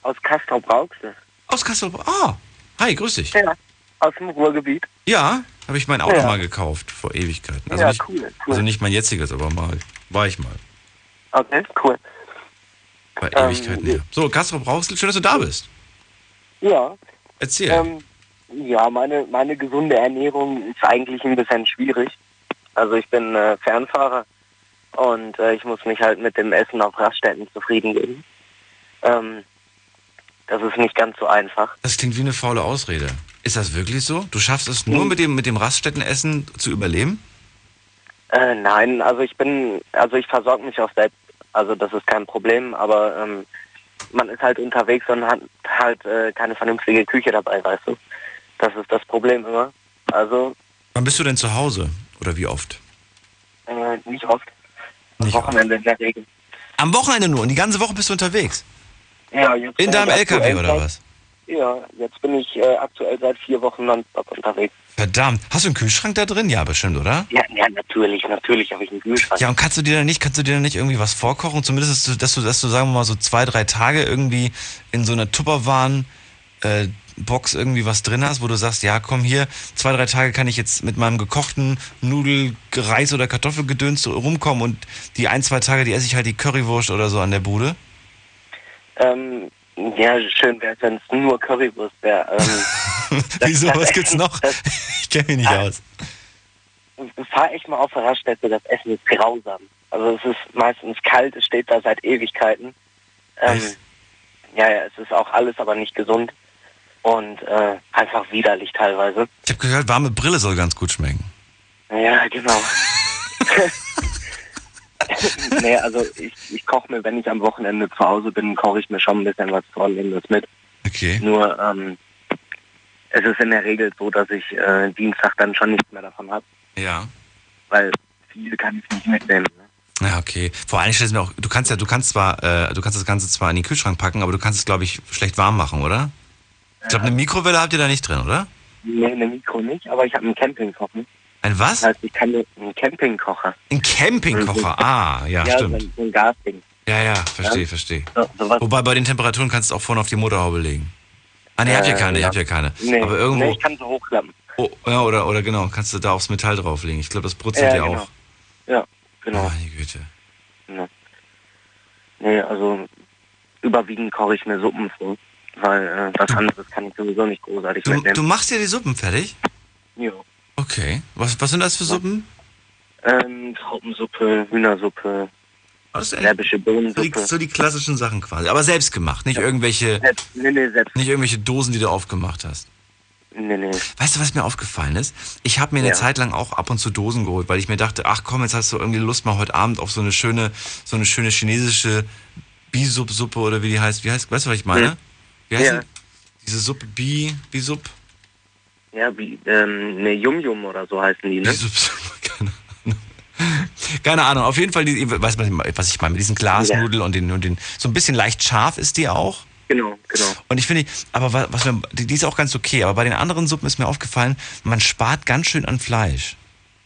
[SPEAKER 6] aus Castrop-Rauxel.
[SPEAKER 4] Aus Kassel. Ah, hi, grüß dich.
[SPEAKER 6] Ja, aus dem Ruhrgebiet.
[SPEAKER 4] Ja, habe ich mein Auto
[SPEAKER 6] Ja.
[SPEAKER 4] mal gekauft vor Ewigkeiten. Also
[SPEAKER 6] Ja,
[SPEAKER 4] nicht,
[SPEAKER 6] cool, cool.
[SPEAKER 4] Also nicht mein jetziges, aber mal war ich mal.
[SPEAKER 6] Okay, cool.
[SPEAKER 4] Bei Ewigkeiten her. So, Castro Brauchsel, schön, dass du da bist.
[SPEAKER 6] Ja.
[SPEAKER 4] Erzähl.
[SPEAKER 6] Ähm, ja, meine, meine gesunde Ernährung ist eigentlich ein bisschen schwierig. Also ich bin äh, Fernfahrer und äh, ich muss mich halt mit dem Essen auf Raststätten zufrieden geben. Ähm, das ist nicht ganz so einfach.
[SPEAKER 4] Das klingt wie eine faule Ausrede. Ist das wirklich so? Du schaffst es nur mit dem, mit dem Raststättenessen zu überleben?
[SPEAKER 6] Äh, nein, also ich bin, also ich versorge mich auch selbst. Also das ist kein Problem, aber ähm, man ist halt unterwegs und hat halt äh, keine vernünftige Küche dabei, weißt du. Das ist das Problem immer. Also
[SPEAKER 4] Wann bist du denn zu Hause? Oder wie oft?
[SPEAKER 6] äh, nicht oft. Am
[SPEAKER 4] Nicht
[SPEAKER 6] Wochenende in der Regel.
[SPEAKER 4] Am Wochenende nur und die ganze Woche bist du unterwegs?
[SPEAKER 6] Ja, jetzt
[SPEAKER 4] In deinem LKW oder was?
[SPEAKER 6] Ja, jetzt bin ich äh, aktuell seit vier Wochen nonstop unterwegs.
[SPEAKER 4] Verdammt. Hast du einen Kühlschrank da drin? Ja, bestimmt, oder?
[SPEAKER 6] Ja, ja natürlich, natürlich habe ich einen Kühlschrank.
[SPEAKER 4] Ja, und kannst du dir dann nicht, kannst du dir dann nicht irgendwie was vorkochen? Zumindest, dass du, dass du, dass du sagen wir mal, so zwei, drei Tage irgendwie in so einer Tupperwaren äh, Box irgendwie was drin hast, wo du sagst, ja, komm hier, zwei, drei Tage kann ich jetzt mit meinem gekochten Nudel, Reis oder Kartoffelgedöns rumkommen und die ein, zwei Tage, die esse ich halt die Currywurst oder so an der Bude.
[SPEAKER 6] Ähm, ja, schön wäre es, wenn es nur Currywurst wäre. Ähm,
[SPEAKER 4] Wieso? Was gibt's noch?
[SPEAKER 6] Das,
[SPEAKER 4] Ich kenne mich nicht
[SPEAKER 6] Ah.
[SPEAKER 4] aus.
[SPEAKER 6] fahr echt mal auf der Raststätte, das Essen ist grausam. Also es ist meistens kalt, es steht da seit Ewigkeiten. Ähm, ja, ja, es ist auch alles aber nicht gesund und äh, einfach widerlich teilweise.
[SPEAKER 4] Ich habe gehört, warme Brille soll ganz gut schmecken.
[SPEAKER 6] Ja, genau. nee, also ich, ich koche mir, wenn ich am Wochenende zu Hause bin, koche ich mir schon ein bisschen was vor und nehme das mit.
[SPEAKER 4] Okay.
[SPEAKER 6] Nur ähm, es ist in der Regel so, dass ich äh, Dienstag dann schon nichts mehr davon habe,
[SPEAKER 4] Ja.
[SPEAKER 6] weil viel kann ich nicht mitnehmen. Ne?
[SPEAKER 4] Ja, okay. Vor allem stellst du mir auch, du kannst ja, du kannst zwar, äh, du kannst das Ganze zwar in den Kühlschrank packen, aber du kannst es, glaube ich, schlecht warm machen, oder? Ich glaube, eine Mikrowelle habt ihr da nicht drin, oder?
[SPEAKER 6] Nee, eine Mikro nicht, aber ich habe einen Campingkocher.
[SPEAKER 4] Ein was?
[SPEAKER 6] Das heißt, ich kann einen Campingkocher.
[SPEAKER 4] Ein Campingkocher. Ah, ja,
[SPEAKER 6] ja
[SPEAKER 4] stimmt.
[SPEAKER 6] So, ein- so Gasding.
[SPEAKER 4] Ja, ja, verstehe,
[SPEAKER 6] Ja.
[SPEAKER 4] verstehe.
[SPEAKER 6] So, sowas.
[SPEAKER 4] Wobei bei den Temperaturen kannst du es auch vorne auf die Motorhaube legen. Ah, nee, habt ihr
[SPEAKER 6] Äh,
[SPEAKER 4] keine, ihr
[SPEAKER 6] ja.
[SPEAKER 4] habt ja keine.
[SPEAKER 6] Nee,
[SPEAKER 4] aber
[SPEAKER 6] nee,
[SPEAKER 4] irgendwo,
[SPEAKER 6] ich kann so hochklappen.
[SPEAKER 4] oh, ja, oder, oder genau, kannst du da aufs Metall drauflegen. Ich glaube, das brutzelt
[SPEAKER 6] Ja, genau.
[SPEAKER 4] auch.
[SPEAKER 6] Ja, genau.
[SPEAKER 4] Meine Güte.
[SPEAKER 6] Ja. Nee, also überwiegend koche ich mir Suppen vor, weil äh, was anderes kann ich sowieso nicht großartig
[SPEAKER 4] Du, du machst dir die Suppen fertig?
[SPEAKER 6] ja.
[SPEAKER 4] Okay. Was, was sind das für Suppen?
[SPEAKER 6] Ähm, Traubensuppe, Hühnersuppe,
[SPEAKER 4] echt
[SPEAKER 6] serbische Bohnensuppe.
[SPEAKER 4] so die klassischen Sachen quasi. Aber selbst gemacht, nicht irgendwelche,
[SPEAKER 6] Selbst, nee, nee, selbst.
[SPEAKER 4] nicht irgendwelche Dosen, die du aufgemacht hast.
[SPEAKER 6] Nee, nee.
[SPEAKER 4] Weißt du, was mir aufgefallen ist? Ich habe mir eine
[SPEAKER 6] Ja.
[SPEAKER 4] Zeit lang auch ab und zu Dosen geholt, weil ich mir dachte, ach komm, jetzt hast du irgendwie Lust mal heute Abend auf so eine schöne, so eine schöne chinesische Bisub-Suppe oder wie die heißt. Wie heißt, weißt du, was ich meine?
[SPEAKER 6] Hm.
[SPEAKER 4] Wie heißt
[SPEAKER 6] Ja.
[SPEAKER 4] die? diese Suppe Bi, Bisub?
[SPEAKER 6] Ja, wie, ähm, ne, Yum Yum oder so heißen die, ne?
[SPEAKER 4] Bisub-Suppe, keine Ahnung. Keine Ahnung, auf jeden Fall, die, weißt du, was ich meine, mit diesen Glasnudeln und den, und den, so ein bisschen leicht scharf ist die auch.
[SPEAKER 6] Genau, genau.
[SPEAKER 4] Und ich finde, aber wa- was mir, die die ist auch ganz okay, aber bei den anderen Suppen ist mir aufgefallen, man spart ganz schön an Fleisch.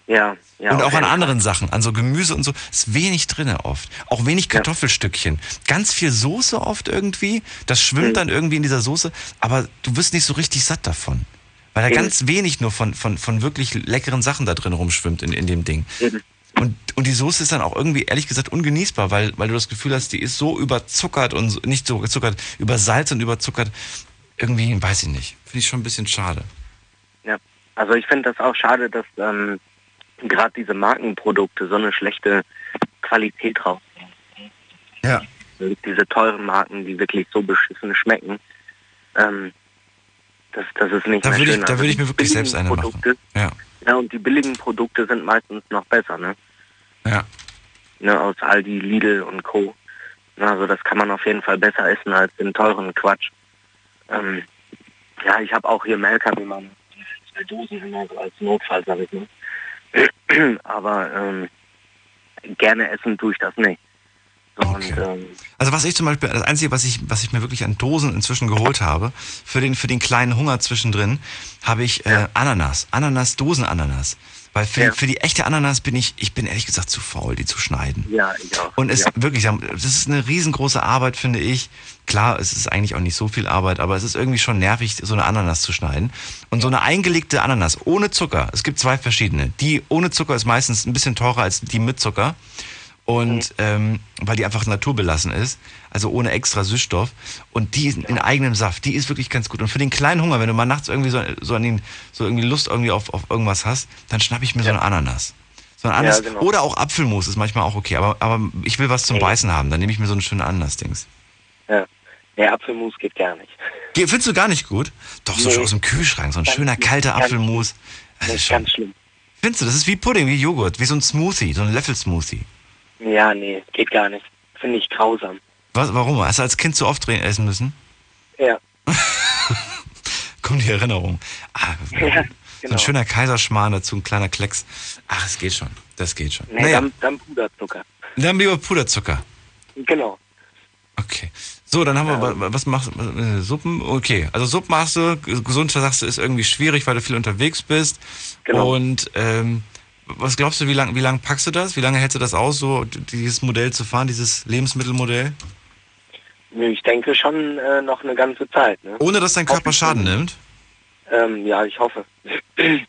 [SPEAKER 6] Ja, ja.
[SPEAKER 4] und auch an anderen Sachen, an so Gemüse und so, ist wenig drinne oft. Auch wenig Kartoffelstückchen. Ganz viel Soße oft irgendwie. Das schwimmt
[SPEAKER 6] Mhm.
[SPEAKER 4] dann irgendwie in dieser Soße, aber du wirst nicht so richtig satt davon. Weil da
[SPEAKER 6] Eben.
[SPEAKER 4] ganz wenig nur von, von, von wirklich leckeren Sachen da drin rumschwimmt in, in dem Ding.
[SPEAKER 6] Eben.
[SPEAKER 4] Und, und die Soße ist dann auch irgendwie, ehrlich gesagt, ungenießbar, weil, weil du das Gefühl hast, die ist so überzuckert und so, nicht so gezuckert, übersalzt und überzuckert. Irgendwie, weiß ich nicht. Finde ich schon ein bisschen schade.
[SPEAKER 6] Ja, also ich finde das auch schade, dass ähm, gerade diese Markenprodukte so eine schlechte Qualität drauf
[SPEAKER 4] Ja.
[SPEAKER 6] Diese teuren Marken, die wirklich so beschissen schmecken, ähm, das, das ist nicht
[SPEAKER 4] Da
[SPEAKER 6] mehr
[SPEAKER 4] würde ich,
[SPEAKER 6] schön.
[SPEAKER 4] da
[SPEAKER 6] Also
[SPEAKER 4] würde ich mir wirklich selbst eine machen.
[SPEAKER 6] Produkte,
[SPEAKER 4] Ja.
[SPEAKER 6] Ja, und die billigen Produkte sind meistens noch besser, ne?
[SPEAKER 4] Ja.
[SPEAKER 6] ne aus Aldi, Lidl und Co. Also das kann man auf jeden Fall besser essen als den teuren Quatsch. Ähm, ja, ich habe auch hier im LKW mal zwei Dosen immer so als Notfall, sag ich mal. Aber ähm, gerne essen tue ich das nicht. Und, ähm,
[SPEAKER 4] Also was ich zum Beispiel, das Einzige, was ich, was ich mir wirklich an Dosen inzwischen geholt habe, für den, für den kleinen Hunger zwischendrin, habe ich äh, Ananas. Ananas, Dosenananas. Weil für,
[SPEAKER 6] Ja.
[SPEAKER 4] für die echte Ananas bin ich, ich bin ehrlich gesagt zu faul, die zu schneiden.
[SPEAKER 6] ja, ich auch.
[SPEAKER 4] Und es
[SPEAKER 6] ja.
[SPEAKER 4] wirklich, das ist eine riesengroße Arbeit, finde ich. Klar, es ist eigentlich auch nicht so viel Arbeit, aber es ist irgendwie schon nervig, so eine Ananas zu schneiden. Und so eine eingelegte Ananas ohne Zucker, es gibt zwei verschiedene. Die ohne Zucker ist meistens ein bisschen teurer als die mit Zucker. Und ähm, weil die einfach naturbelassen ist, also ohne extra Süßstoff. Und die ist in eigenem Saft, die ist wirklich ganz gut. Und für den kleinen Hunger, wenn du mal nachts irgendwie so, so an den, so irgendwie Lust irgendwie auf, auf irgendwas hast, dann schnapp ich mir so eine Ananas. So ein Ananas.
[SPEAKER 12] genau.
[SPEAKER 4] Oder auch Apfelmus ist manchmal auch okay. Aber, aber ich will was zum Beißen haben, dann nehme ich mir so eine schöne Ananas-Dings.
[SPEAKER 12] Ja. Nee, Apfelmus geht gar nicht.
[SPEAKER 4] Ge- Findest du gar nicht gut? Doch, so
[SPEAKER 12] Nee.
[SPEAKER 4] aus dem Kühlschrank, so ein
[SPEAKER 12] Ganz
[SPEAKER 4] schöner kalter Apfelmus. Das ist
[SPEAKER 12] ganz schlimm.
[SPEAKER 4] findest du, das ist wie Pudding, wie Joghurt, wie so ein Smoothie, so ein Löffel-Smoothie.
[SPEAKER 12] Ja, nee, geht gar nicht. Finde ich grausam.
[SPEAKER 4] Was, warum? Hast du als Kind zu oft essen müssen?
[SPEAKER 12] Ja.
[SPEAKER 4] Kommt die Erinnerung. Ah,
[SPEAKER 12] Ja,
[SPEAKER 4] So
[SPEAKER 12] genau.
[SPEAKER 4] ein schöner Kaiserschmarrn dazu, ein kleiner Klecks. Ach, es geht schon. Das geht schon.
[SPEAKER 12] Nee,
[SPEAKER 4] naja,
[SPEAKER 12] dann, dann Puderzucker.
[SPEAKER 4] dann lieber Puderzucker.
[SPEAKER 12] Genau.
[SPEAKER 4] Okay. So, dann haben wir, wa- was machst du? Äh, Suppen? Okay. Also Suppen machst du, gesund sagst du, ist irgendwie schwierig, weil du viel unterwegs bist.
[SPEAKER 12] Genau.
[SPEAKER 4] Und ähm, was glaubst du, wie lange wie lang packst du das? Wie lange hältst du das aus, so dieses Modell zu fahren, dieses Lebensmittelmodell?
[SPEAKER 12] Nö, Ich denke schon äh, noch eine ganze Zeit. Ne?
[SPEAKER 4] Ohne dass dein Körper Schaden nimmt?
[SPEAKER 12] Ähm, ja, ich hoffe.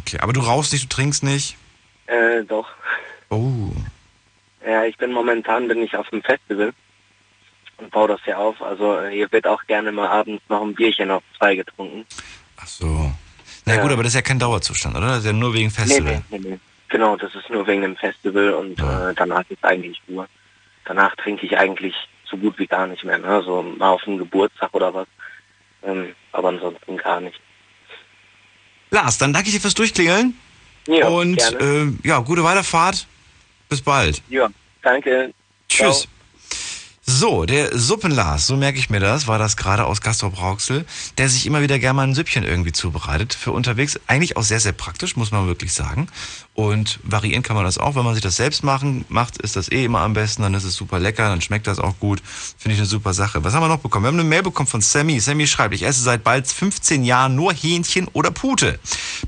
[SPEAKER 4] Okay, aber du rauchst nicht, du trinkst nicht.
[SPEAKER 12] äh, doch.
[SPEAKER 4] Oh.
[SPEAKER 12] Ja, ich bin momentan bin ich auf dem Festival und baue das hier auf. Also äh, hier wird auch gerne mal abends noch ein Bierchen auf zwei getrunken.
[SPEAKER 4] Ach so. Na
[SPEAKER 12] Ja.
[SPEAKER 4] gut, aber das ist ja kein Dauerzustand, oder? Das ist ja nur wegen Festival.
[SPEAKER 12] Nee, nee, nee. Genau, das ist nur wegen dem Festival und äh, danach ist eigentlich Ruhe. Danach trinke ich eigentlich so gut wie gar nicht mehr. Ne? So mal auf einen Geburtstag oder was. Ähm, aber ansonsten gar nicht.
[SPEAKER 4] Lars, dann danke ich dir fürs Durchklingeln.
[SPEAKER 12] Ja,
[SPEAKER 4] Und ähm, ja, gute Weiterfahrt. Bis bald.
[SPEAKER 12] Ja, danke.
[SPEAKER 4] Tschüss.
[SPEAKER 12] Ciao.
[SPEAKER 4] So, der Suppenlars, so merke ich mir das, war das gerade aus Gastrop Rauxel, der sich immer wieder gerne mal ein Süppchen irgendwie zubereitet. Für unterwegs eigentlich auch sehr, sehr praktisch, muss man wirklich sagen. Und variieren kann man das auch, wenn man sich das selbst machen macht, ist das eh immer am besten, dann ist es super lecker, dann schmeckt das auch gut. Finde ich eine super Sache. Was haben wir noch bekommen? Wir haben eine Mail bekommen von Sammy. Sammy schreibt, ich esse seit bald 15 Jahren nur Hähnchen oder Pute.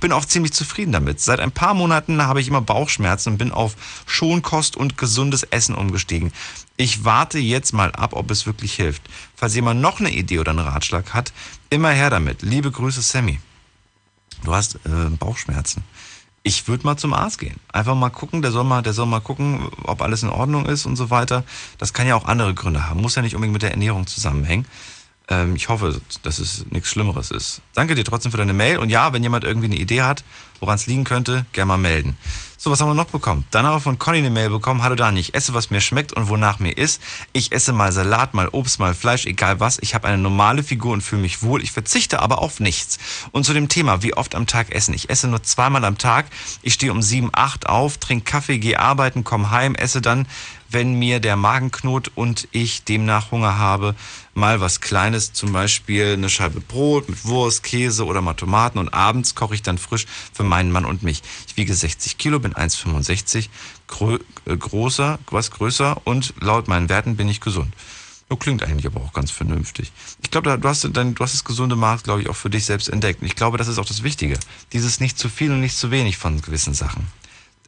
[SPEAKER 4] Bin auch ziemlich zufrieden damit. Seit ein paar Monaten habe ich immer Bauchschmerzen und bin auf Schonkost und gesundes Essen umgestiegen. Ich warte jetzt mal ab, ob es wirklich hilft. Falls jemand noch eine Idee oder einen Ratschlag hat, immer her damit. Liebe Grüße, Sammy. Du hast äh, Bauchschmerzen. Ich würde mal zum Arzt gehen. Einfach mal gucken, der soll mal, der soll mal gucken, ob alles in Ordnung ist und so weiter. Das kann ja auch andere Gründe haben. Muss ja nicht unbedingt mit der Ernährung zusammenhängen. Ähm, ich hoffe, dass es nichts Schlimmeres ist. Danke dir trotzdem für deine Mail. Und ja, wenn jemand irgendwie eine Idee hat, woran es liegen könnte, gerne mal melden. So, was haben wir noch bekommen? Dann haben wir von Conny eine Mail bekommen. Hallo Dani, ich esse, was mir schmeckt und wonach mir ist. Ich esse mal Salat, mal Obst, mal Fleisch, egal was. Ich habe eine normale Figur und fühle mich wohl. Ich verzichte aber auf nichts. Und zu dem Thema, wie oft am Tag essen. Ich esse nur zweimal am Tag. Ich stehe um sieben, acht auf, trinke Kaffee, gehe arbeiten, komme heim, esse dann, wenn mir der Magen knurrt und ich demnach Hunger habe, mal was Kleines, zum Beispiel eine Scheibe Brot mit Wurst, Käse oder mal Tomaten und abends koche ich dann frisch für meinen Mann und mich. Ich wiege 60 Kilo, bin 1,65, grö äh, großer, was größer und laut meinen Werten bin ich gesund. So klingt eigentlich aber auch ganz vernünftig. Ich glaube, du hast, dein, du hast das gesunde Maß, glaube ich, auch für dich selbst entdeckt. Und ich glaube, das ist auch das Wichtige. Dieses nicht zu viel und nicht zu wenig von gewissen Sachen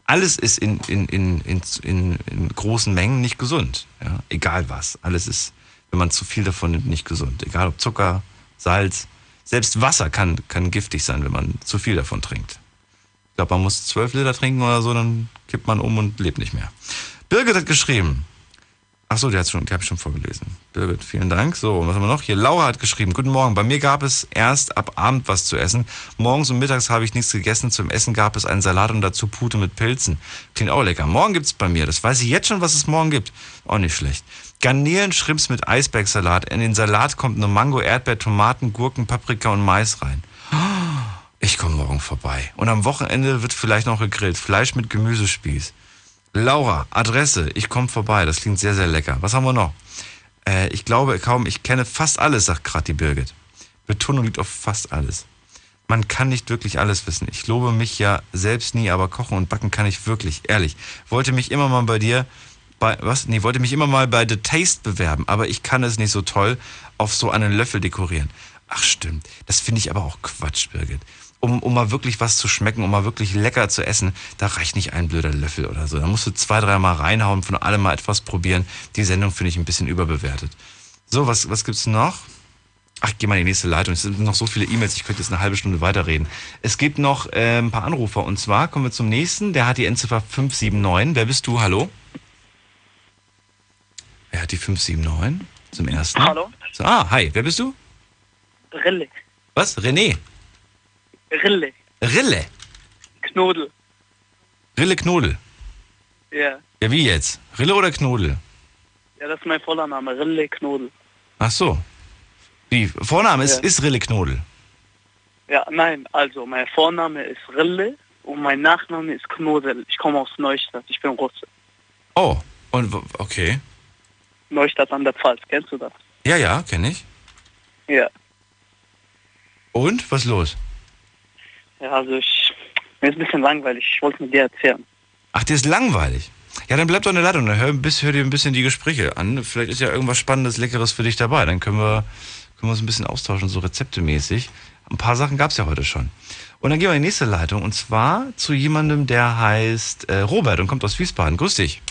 [SPEAKER 4] alles ist in, in, in, in, in, in großen Mengen nicht gesund. Ja? Egal was. Alles ist, wenn man zu viel davon nimmt, nicht gesund. Egal ob Zucker, Salz, selbst Wasser kann, kann giftig sein, wenn man zu viel davon trinkt. Ich glaube, man muss zwölf Liter trinken oder so, dann kippt man um und lebt nicht mehr. Birgit hat geschrieben. Ach so, die, schon, die habe ich schon vorgelesen. Birgit, vielen Dank. So, was haben wir noch? Hier, Laura hat geschrieben. Guten Morgen. Bei mir gab es erst ab Abend was zu essen. Morgens und mittags habe ich nichts gegessen. Zum Essen gab es einen Salat und dazu Pute mit Pilzen. Klingt auch lecker. Morgen gibt's bei mir. Das weiß ich jetzt schon, was es morgen gibt. Auch nicht schlecht. Garnelen, Shrimps mit Eisbergsalat. In den Salat kommt eine Mango, Erdbeer, Tomaten, Gurken, Paprika und Mais rein. Ich komme morgen vorbei. Und am Wochenende wird vielleicht noch gegrillt. Fleisch mit Gemüsespieß. Laura, Adresse, ich komme vorbei. Das klingt sehr, sehr lecker. Was haben wir noch? Äh, ich glaube kaum, ich kenne fast alles, sagt gerade die Birgit. Betonung liegt auf fast alles. Man kann nicht wirklich alles wissen. Ich lobe mich ja selbst nie, aber kochen und backen kann ich wirklich, ehrlich. Wollte mich immer mal bei dir, bei, was? Nee, wollte mich immer mal bei The Taste bewerben, aber ich kann es nicht so toll auf so einen Löffel dekorieren. Ach stimmt, das finde ich aber auch Quatsch, Birgit. Um, um mal wirklich was zu schmecken, um mal wirklich lecker zu essen, da reicht nicht ein blöder Löffel oder so. Da musst du zwei, dreimal reinhauen, von allem mal etwas probieren. Die Sendung finde ich ein bisschen überbewertet. So, was, was gibt's noch? Ach, ich geh mal in die nächste Leitung. Es sind noch so viele E-Mails, ich könnte jetzt eine halbe Stunde weiterreden. Es gibt noch äh, ein paar Anrufer und zwar kommen wir zum nächsten. Der hat die Endziffer 579. Wer bist du? Hallo? Er hat die 579 zum ersten.
[SPEAKER 13] Hallo?
[SPEAKER 4] So, ah, hi, wer bist du?
[SPEAKER 13] Rille.
[SPEAKER 4] Was? René?
[SPEAKER 13] Rille.
[SPEAKER 4] Rille?
[SPEAKER 13] Knodel.
[SPEAKER 4] Rille Knodel.
[SPEAKER 13] Ja.
[SPEAKER 4] Ja, wie jetzt? Rille oder Knodel?
[SPEAKER 13] Ja, das ist mein voller Name. Rille Knodel.
[SPEAKER 4] Ach so. Wie? Vorname ist,
[SPEAKER 13] Ja.
[SPEAKER 4] ist Rille Knodel.
[SPEAKER 13] Ja, nein, also mein Vorname ist Rille und mein Nachname ist Knodel. Ich komme aus Neustadt. Ich bin Russe.
[SPEAKER 4] Oh, und okay.
[SPEAKER 13] Neustadt an der Pfalz. Kennst du das?
[SPEAKER 4] Ja, ja, kenne ich.
[SPEAKER 13] Ja.
[SPEAKER 4] Und? Was los?
[SPEAKER 13] Ja, also ich. Mir ist ein bisschen langweilig. Ich wollte mit dir erzählen.
[SPEAKER 4] Ach, dir ist langweilig. Ja, dann bleib doch in der Leitung. Dann hör, bis, hör dir ein bisschen die Gespräche an. Vielleicht ist ja irgendwas Spannendes, Leckeres für dich dabei. Dann können wir, können wir uns ein bisschen austauschen, so rezeptemäßig. Ein paar Sachen gab's ja heute schon. Und dann gehen wir in die nächste Leitung. Und zwar zu jemandem, der heißt äh, Robert und kommt aus Wiesbaden. Grüß dich.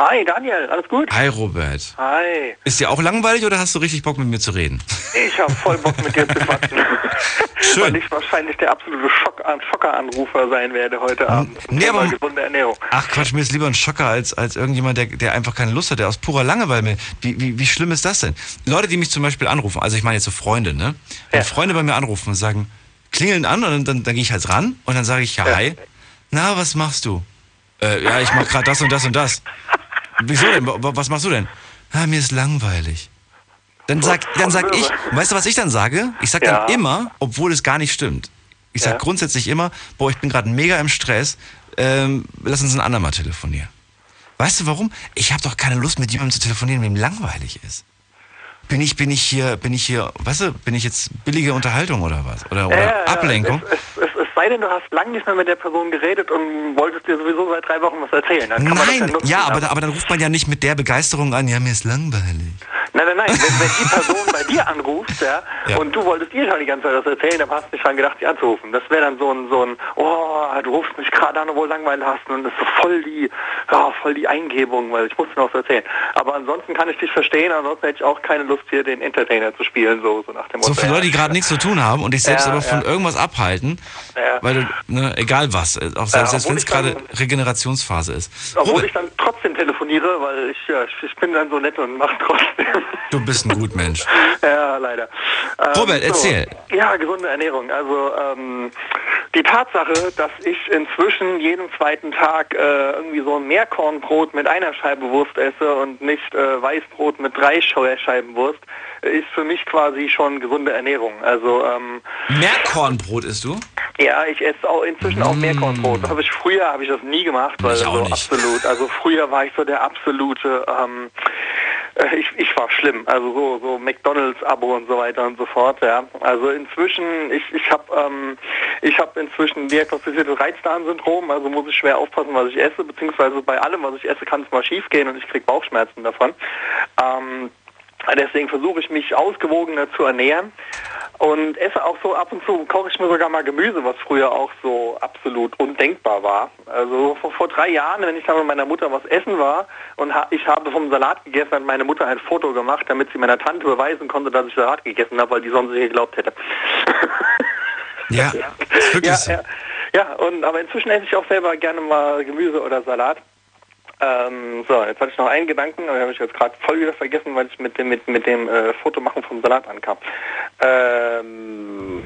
[SPEAKER 14] Hi, Daniel, alles gut?
[SPEAKER 4] Hi, Robert.
[SPEAKER 14] Hi.
[SPEAKER 4] Ist dir auch langweilig oder hast du richtig Bock, mit mir zu reden?
[SPEAKER 14] Ich habe voll Bock mit dir zu quatschen.
[SPEAKER 4] Schön.
[SPEAKER 14] Weil ich wahrscheinlich der absolute Schock Schockeranrufer sein werde heute Abend.
[SPEAKER 4] nee, aber-
[SPEAKER 14] gesunde Ernährung.
[SPEAKER 4] Ach Quatsch, mir ist lieber ein Schocker als, als irgendjemand, der, der einfach keine Lust hat, der aus purer Langeweile. Wie, wie, wie schlimm ist das denn? Leute, die mich zum Beispiel anrufen, also ich meine jetzt so Freunde, ne? Wenn Freunde bei mir anrufen und sagen, klingeln an und dann, dann, dann gehe ich halt ran und dann sage ich, ja, hi. Na, was machst du? Äh, ja, ich mach gerade das und das und das. Wieso denn? Wa- Was machst du denn? Ah, mir ist langweilig. Dann sag, dann sag ich, weißt du, was ich dann sage? Ich sag
[SPEAKER 14] Ja.
[SPEAKER 4] dann immer, obwohl es gar nicht stimmt. Ich sag
[SPEAKER 14] Ja.
[SPEAKER 4] grundsätzlich immer, boah, ich bin gerade mega im Stress, ähm, lass uns ein andermal telefonieren. Weißt du warum? Ich habe doch keine Lust, mit jemandem zu telefonieren, dem langweilig ist. Bin ich, bin ich hier, bin ich hier, weißt du, bin ich jetzt billige Unterhaltung oder was? Oder, oder
[SPEAKER 14] Ja,
[SPEAKER 4] Ablenkung?
[SPEAKER 14] Es, es sei denn, du hast lange nicht mehr mit der Person geredet und wolltest dir sowieso seit drei Wochen was erzählen. Ja
[SPEAKER 4] Nein,
[SPEAKER 14] nutzen.
[SPEAKER 4] ja, aber, aber dann ruft man ja nicht mit der Begeisterung an, ja, mir ist langweilig.
[SPEAKER 14] Nein, nein, nein. Wenn, wenn die Person bei dir anruft, ja,
[SPEAKER 4] Ja.
[SPEAKER 14] und du wolltest ihr schon die ganze Zeit was erzählen, dann hast du nicht dran gedacht, sie anzurufen. Das wäre dann so ein, so ein, oh, du rufst mich gerade an, obwohl du Langeweile hast und das ist so voll die, ja, voll die Eingebung, weil ich muss dir noch was erzählen. Aber ansonsten kann ich dich verstehen, ansonsten hätte ich auch keine Lust, hier den Entertainer zu spielen, so, so nach dem
[SPEAKER 4] So
[SPEAKER 14] Motto.
[SPEAKER 4] für
[SPEAKER 14] ja.
[SPEAKER 4] Leute, die gerade nichts zu tun haben und dich selbst
[SPEAKER 14] Ja,
[SPEAKER 4] aber von
[SPEAKER 14] ja.
[SPEAKER 4] irgendwas abhalten,
[SPEAKER 14] Ja.
[SPEAKER 4] weil du, ne, egal was, äh, auch selbst, selbst wenn es gerade Regenerationsphase ist.
[SPEAKER 14] Obwohl
[SPEAKER 4] Robert,
[SPEAKER 14] ich dann trotzdem telefoniere, weil ich, ja, ich, bin dann so nett und mach trotzdem.
[SPEAKER 4] du bist ein gut Mensch.
[SPEAKER 14] ja, leider. Ähm,
[SPEAKER 4] Robert, erzähl.
[SPEAKER 14] Ja, gesunde Ernährung. Also ähm, die Tatsache, dass ich inzwischen jeden zweiten Tag äh, irgendwie so ein Meerkornbrot mit einer Scheibe Wurst esse und nicht äh, Weißbrot mit drei Scheiben Wurst, ist für mich quasi schon gesunde Ernährung. Also ähm,
[SPEAKER 4] Meerkornbrot isst du?
[SPEAKER 14] Ja, ich esse auch inzwischen auch Meerkornbrot. Das habe ich früher habe ich das nie gemacht, weil
[SPEAKER 4] Ich
[SPEAKER 14] so
[SPEAKER 4] nicht.
[SPEAKER 14] absolut. Also früher war ich so der absolute. Ähm, äh, ich, ich war schlimm. Also so so McDonald's Abo und so weiter und so fort. Ja. Also inzwischen ich ich habe ähm, ich habe inzwischen diagnostiziertes Reizdarmsyndrom. Also muss ich schwer aufpassen, was ich esse, beziehungsweise bei allem, was ich esse, kann es mal schief gehen und ich kriege Bauchschmerzen davon. Ähm, Deswegen versuche ich mich ausgewogener zu ernähren und esse auch so ab und zu, koche ich mir sogar mal Gemüse, was früher auch so absolut undenkbar war. Also vor, vor drei Jahren, wenn ich da mit meiner Mutter was essen war und ha ich habe vom Salat gegessen, hat meine Mutter ein Foto gemacht, damit sie meiner Tante beweisen konnte, dass ich Salat gegessen habe, weil die sonst nicht geglaubt hätte.
[SPEAKER 4] Ja,
[SPEAKER 14] ja,
[SPEAKER 4] so.
[SPEAKER 14] ja, ja, und aber inzwischen esse ich auch selber gerne mal Gemüse oder Salat. Ähm, so, jetzt hatte ich noch einen Gedanken, aber den habe ich jetzt gerade voll wieder vergessen, weil ich mit dem mit, mit dem äh, Fotomachen vom Salat ankam. Ähm,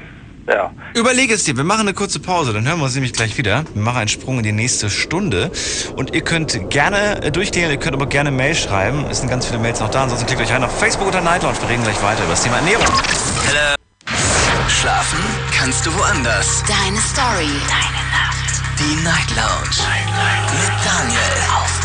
[SPEAKER 14] ja.
[SPEAKER 4] Überlege es dir, wir machen eine kurze Pause, dann hören wir uns nämlich gleich wieder. Wir machen einen Sprung in die nächste Stunde. Und ihr könnt gerne äh, durchgehen, ihr könnt aber gerne Mail schreiben. Es sind ganz viele Mails noch da, ansonsten klickt euch rein auf Facebook unter Night Lounge. Wir reden gleich weiter über das Thema Ernährung.
[SPEAKER 1] Hello. Schlafen kannst du woanders.
[SPEAKER 2] Deine Story.
[SPEAKER 3] Deine Nacht.
[SPEAKER 1] Die Night Lounge. Mit Daniel.
[SPEAKER 2] Auf.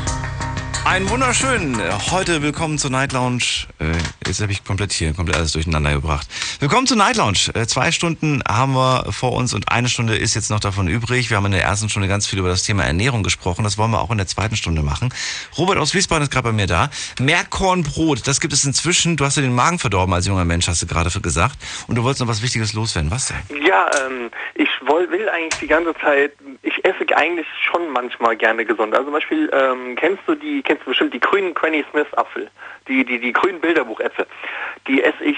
[SPEAKER 4] Einen wunderschönen. äh, Heute willkommen zur Night Lounge. Äh, jetzt habe ich komplett hier komplett alles durcheinander gebracht. Willkommen zur Night Lounge. Äh, zwei Stunden haben wir vor uns und eine Stunde ist jetzt noch davon übrig. Wir haben in der ersten Stunde ganz viel über das Thema Ernährung gesprochen. Das wollen wir auch in der zweiten Stunde machen. Robert aus Wiesbaden ist gerade bei mir da. Meerkornbrot, das gibt es inzwischen. Du hast dir den Magen verdorben als junger Mensch, hast du gerade gesagt. Und du wolltest noch was Wichtiges loswerden. Was denn?
[SPEAKER 14] Ja, ähm, ich woll, will eigentlich die ganze Zeit, ich esse eigentlich schon manchmal gerne gesund. Also zum Beispiel, ähm, kennst du die, kennst du bestimmt die grünen Granny Smith Apfel, die, die, die grünen Bilderbuchäpfel. Die esse ich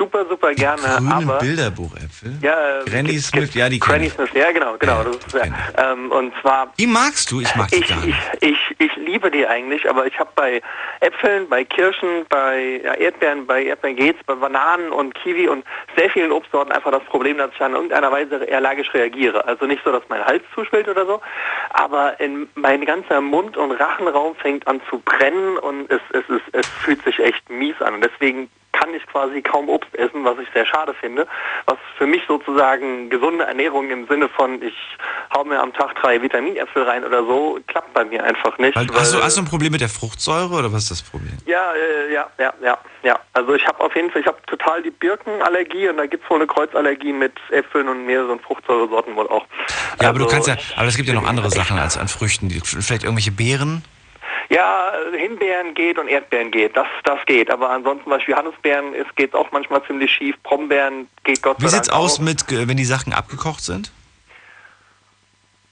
[SPEAKER 14] super, super gerne,
[SPEAKER 4] Grüne
[SPEAKER 14] aber...
[SPEAKER 4] Bilderbuchäpfel?
[SPEAKER 14] Ja,
[SPEAKER 4] Granny
[SPEAKER 14] gibt-
[SPEAKER 4] Smith, ja, die
[SPEAKER 14] Granny
[SPEAKER 4] ich.
[SPEAKER 14] Smith, ja genau, genau. das ist, ja, ähm, und zwar
[SPEAKER 4] Die magst du? Ich mag die
[SPEAKER 14] ich,
[SPEAKER 4] gar
[SPEAKER 14] ich,
[SPEAKER 4] nicht.
[SPEAKER 14] ich, ich liebe die eigentlich, aber ich habe bei Äpfeln, bei Kirschen, bei ja, Erdbeeren, bei Erdbeeren geht's, bei Bananen und Kiwi und sehr vielen Obstsorten einfach das Problem, dass ich an irgendeiner Weise allergisch reagiere. Also nicht so, dass mein Hals zuschwillt oder so, aber in, mein ganzer Mund- und Rachenraum fängt an zu brennen und es, es, ist, es fühlt sich echt mies an. Und deswegen kann ich quasi kaum Obst essen, was ich sehr schade finde. Was für mich sozusagen gesunde Ernährung im Sinne von, ich hau mir am Tag drei Vitaminäpfel rein oder so, klappt bei mir einfach nicht.
[SPEAKER 4] Weil, hast, du,
[SPEAKER 14] weil-
[SPEAKER 4] hast du ein Problem mit der Fruchtsäure oder was ist das Problem?
[SPEAKER 14] ja, äh, ja, ja, ja, ja. Also ich habe auf jeden Fall, ich habe total die Birkenallergie und da gibt es wohl eine Kreuzallergie mit Äpfeln und mehreren Fruchtsäuresorten wohl auch.
[SPEAKER 4] Ja, aber du
[SPEAKER 14] Also
[SPEAKER 4] kannst ja, aber es gibt ja noch andere Sachen als an Früchten. Vielleicht irgendwelche Beeren?
[SPEAKER 14] Ja, Himbeeren geht und Erdbeeren geht, das, das geht. Aber ansonsten zum Beispiel Johannisbeeren, es geht auch manchmal ziemlich schief. Brombeeren geht Gott
[SPEAKER 4] Wie
[SPEAKER 14] sei Dank
[SPEAKER 4] sieht's aus
[SPEAKER 14] auch.
[SPEAKER 4] mit, äh, wenn die Sachen abgekocht sind?